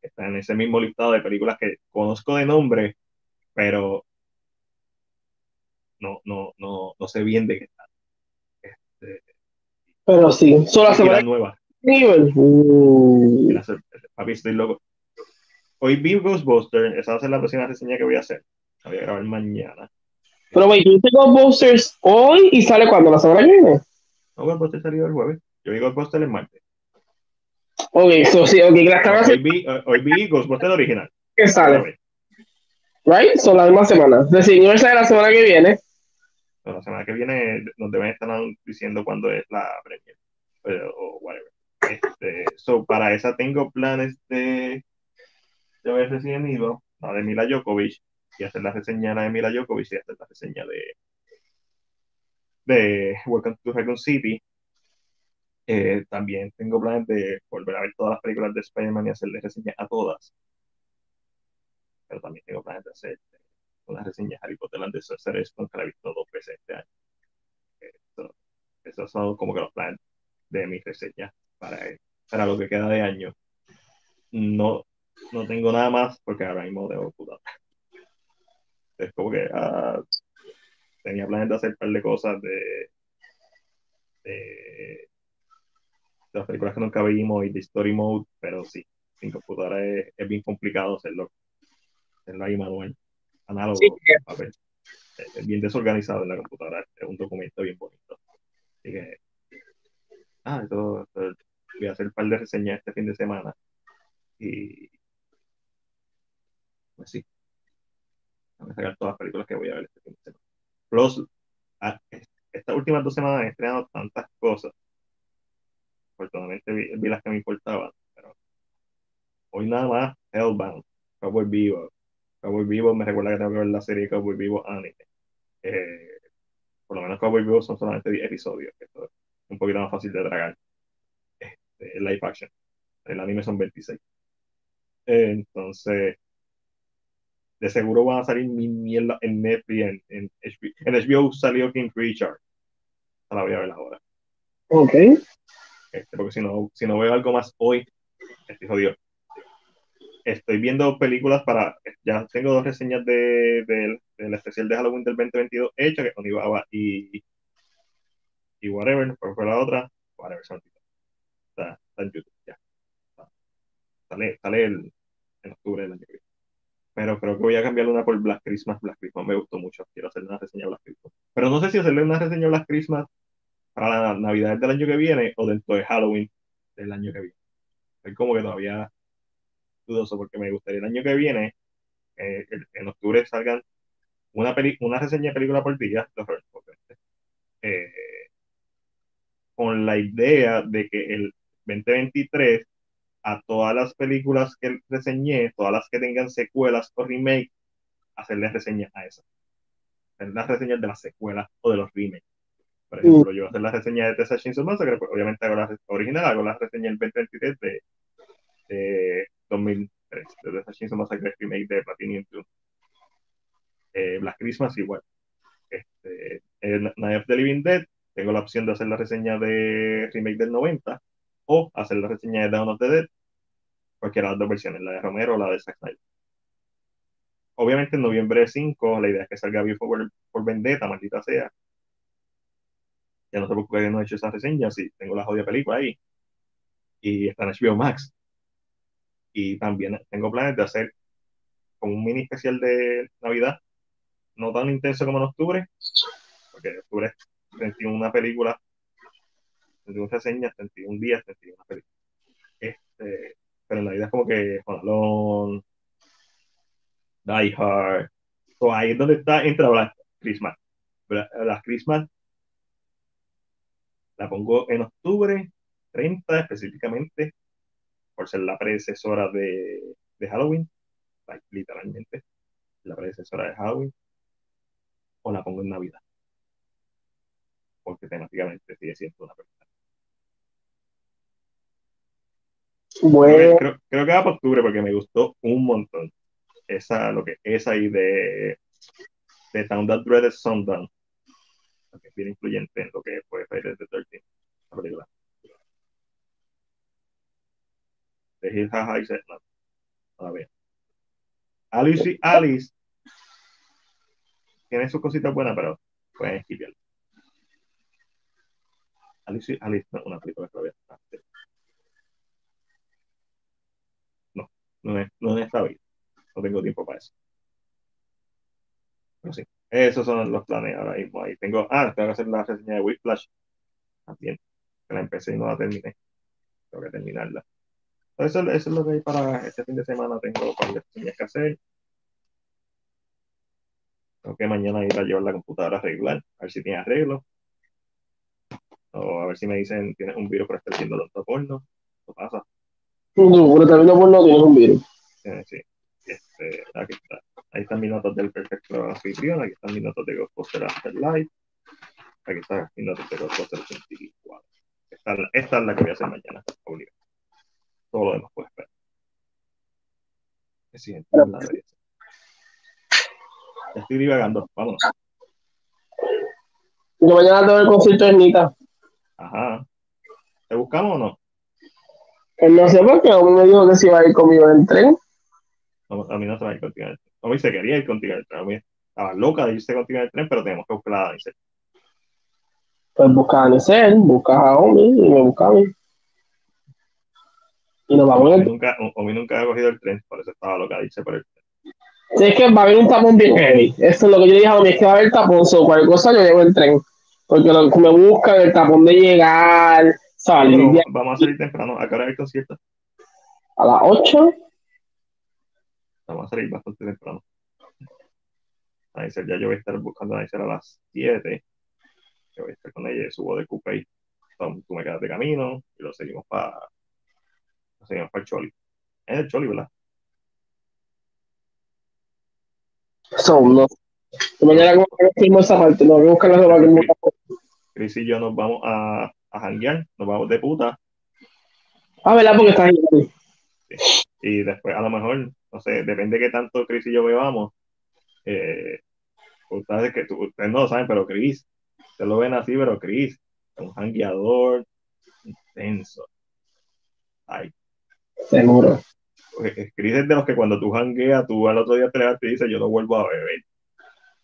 Está en ese mismo listado de películas que conozco de nombre, pero no, no, no, no sé bien de qué está. Este, pero sí, solo la semana. Hacer- Papi, estoy loco. Hoy vi Ghostbusters, esa va a ser la próxima reseña que voy a hacer. La voy a grabar mañana. Pero, güey, tú dices Ghostbusters hoy y sale cuando la semana que viene. No, Ghostbusters salió el jueves. Yo vi Ghostbusters el martes. Ok, so, sí, ok, la están Hoy vi, eh, hoy vi Ghostbusters original. que sale, right? Son la misma semana. The Senior sale la semana que viene. La semana que viene nos deben estar diciendo cuándo es la premiere. eh, o whatever. Este, so, para esa tengo planes de, de ver Resident Evil, la de Mila Djokovic, y hacer la reseña de la de Mila Djokovic y hacer la reseña de, de Welcome to Raccoon City. Eh, también tengo planes de volver a ver todas las películas de Spider-Man y hacerle reseña a todas. Pero también tengo planes de hacer una reseña de Harry Potter and the Sorcerer's Stone, que la he visto dos veces este año. Esto- esos son como que los planes de mis reseñas para, para lo que queda de año. No, no tengo nada más porque ahora mismo debo puta. Es como que ah, tenía planes de hacer un par de cosas de, de, de las películas que nunca vimos y de Story Mode, pero sí, sin computadora es, es bien complicado hacerlo. Hacerlo ahí manual, análogo, Sí. papel. Es, es bien desorganizado en la computadora, es un documento bien bonito. Así que, ah, esto, esto- voy a hacer un par de reseñas este fin de semana y pues sí, voy a sacar todas las películas que voy a ver este fin de semana. Plus, a- estas últimas dos semanas he estrenado tantas cosas. Afortunadamente vi, vi las que me importaban, pero hoy nada más Hellbound, Cowboy Vivo. Cowboy Vivo me recuerda que tengo que ver la serie Cowboy Vivo anime. Eh, por lo menos Cowboy Vivo son solamente 10 episodios, que es un poquito más fácil de tragar. Este, live action. El anime son 26. Eh, entonces, de seguro van a salir mi mierda en Netflix, en, en HBO. En HBO salió King Richard. La voy a ver ahora. Ok. Este, porque si no, si no veo algo más hoy, estoy jodido. Estoy viendo películas para. Ya tengo dos reseñas de, del- del especial de Halloween del 2022 hechas, que con Ibaba y. y whatever, pero fue la otra. Whatever, olvidó. Está, está en YouTube, ya. Sale, sale el, en octubre del año que viene. Pero creo que voy a cambiar una por Black Christmas. Black Christmas me gustó mucho. Quiero hacerle una reseña de Black Christmas. Pero no sé si hacerle una reseña de Black Christmas para la Navidad del año que viene o dentro de Halloween del año que viene. Estoy como que todavía dudoso porque me gustaría el año que viene, eh, en octubre, salgan una, peli una reseña de película por día, horror, eh, con la idea de que el 2023 a todas las películas que reseñé, todas las que tengan secuelas o remake, hacerles reseñas a esas. Hacer las reseñas de las secuelas o de los remakes. Por ejemplo, yo voy a hacer la reseña de Tessa Chainsaw Massacre, pues obviamente hago la original, hago la reseña del 2023 de, de 2003, de Tessa Chainsaw Massacre remake de Platinum 2. Eh, Black Christmas igual. Este, Night of the Living Dead, tengo la opción de hacer la reseña de remake del 90 o hacer la reseña de Dawn of the Dead, cualquiera de las dos versiones, la de Romero o la de Zack Snyder. Obviamente en noviembre 5, la idea es que salga Vivo por, por Vendetta, maldita sea. Ya no sé por qué no he hecho esa reseña, si tengo la jodida película ahí. Y está en HBO Max. Y también tengo planes de hacer como un mini especial de Navidad, no tan intenso como en octubre, porque en octubre es 31 películas, 31 reseñas, 31 días, 31 películas. Este, pero en Navidad es como que Home Alone, Die Hard, so ahí es donde está, entra Black Christmas. Bla- Black Christmas la pongo en octubre 30 específicamente, por ser la predecesora de, de Halloween, literalmente, la predecesora de Halloween, o la pongo en Navidad, porque temáticamente sigue siendo una película. Creo, Bueno, creo- creo que va por octubre porque me gustó un montón. Esa, lo que es ahí de, de Town That Dreaded Sundown, que es bien influyente en lo que fue Friday the 13th, la película. De Hill High Set, no, todavía. Alice y Alice tiene sus cositas buenas, pero pueden esquivar. Alice, Alice, no, una película que había. No, no es, no es esta vida. No tengo tiempo para eso. Pero sí, esos son los planes ahora mismo. Ahí tengo, ah, tengo que hacer la reseña de Whiplash también. Que la empecé y no la terminé. Tengo que terminarla. Eso, eso es lo que hay para este fin de semana. Tengo varias reseñas que hacer. Tengo que mañana ir a llevar la computadora a arreglar, a ver si tiene arreglo. O a ver si me dicen, tienes un virus por estar haciendo tanto porno. ¿Qué pasa? Tú, por estar viendo porno tienes un virus. Sí. Este, aquí está. Ahí están mis notas del Perfecto Anfitrión. Aquí están mis notas de Ghostbusters Afterlife. Aquí están mis notas de Ghostbusters 84. Esta, esta es la que voy a hacer mañana. Obligado. Todo lo demás puede esperar. Siguiente, la de esa. Ya estoy divagando. Vámonos. Yo mañana tengo el concierto de Nita. Ajá. ¿Te buscamos o no? Él no sé por qué, a mí me dijo que se iba a ir conmigo en el tren. No, A mí no se va a ir contigo en el tren. A mí se quería ir contigo en el tren. A mí estaba loca de irse contigo en el tren, pero tenemos que buscar a Dani. Pues busca a Nicel, busca a Omi y me busca a mí. Y nos vamos Omi nunca, Omi nunca ha cogido el tren, por eso estaba loca de irse por el tren. Sí, es que va a haber un tapón bien heavy. Eso es lo que yo dije a Omi, es que va a haber tapón, o cualquier cosa yo llevo el tren. Porque lo me buscan, el tapón de llegar, salir de vamos a salir temprano. ¿A qué hora el concierto? a las 8. Vamos a salir bastante temprano. A Anisel, ya yo voy a estar buscando a Anisel a las 7. Yo voy a estar con ella, subo de Coupé. Tú tú me quedas de camino y lo seguimos para lo seguimos para el Choli. Es el Choli, ¿verdad? Son, no. Mañana como esa parte, no, voy a buscar la ropa que Chris y yo nos vamos a, a janguear, nos vamos de puta Ah, ¿verdad? Porque estás ahí. y después a lo mejor, no sé, depende de qué tanto Chris y yo bebamos. Eh, ustedes, que, tú- ustedes no lo saben, pero Chris, ustedes lo ven así, pero Chris, es un jangueador intenso. Ay, Seguro. Chris es de los que cuando tú jangueas, tú al otro día te levantas y dices, yo no vuelvo a beber.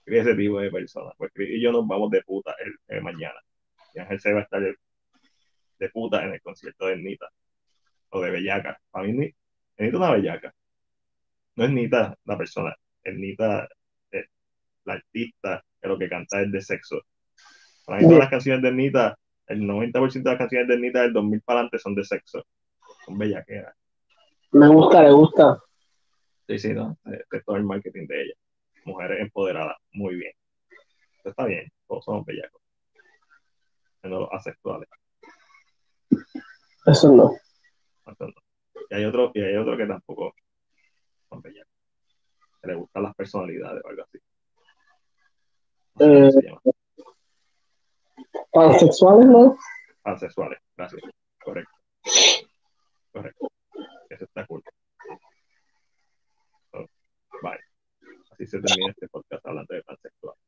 Chris es ese tipo de persona. Pues Chris y yo nos vamos de puta el, el mañana. Y Ángel se va a estar de, puta en el concierto de Nita. O de Bellaca. Para mí, Ni- Nita es una Bellaca. No es Nita la persona. Es Nita eh, la artista que lo que canta es de sexo. Para mí todas las canciones de Nita, el 90% de las canciones de Nita del 2000 para adelante son de sexo. Son bellaqueras. Me gusta, le gusta. Sí, sí, no. Este es todo el marketing de ella. Mujeres empoderadas. Muy bien. Está bien. Todos somos bellacos. Menos los asexuales. Eso no. Eso no. Y hay otro, y hay otro que tampoco son bellacos. Que le gustan las personalidades o algo así. No sé Eh. Pansexuales, ¿no? Asexuales. Gracias. Correcto. Correcto. Eso está cool. So, bye. Así se termina este podcast hablando de pansexuales.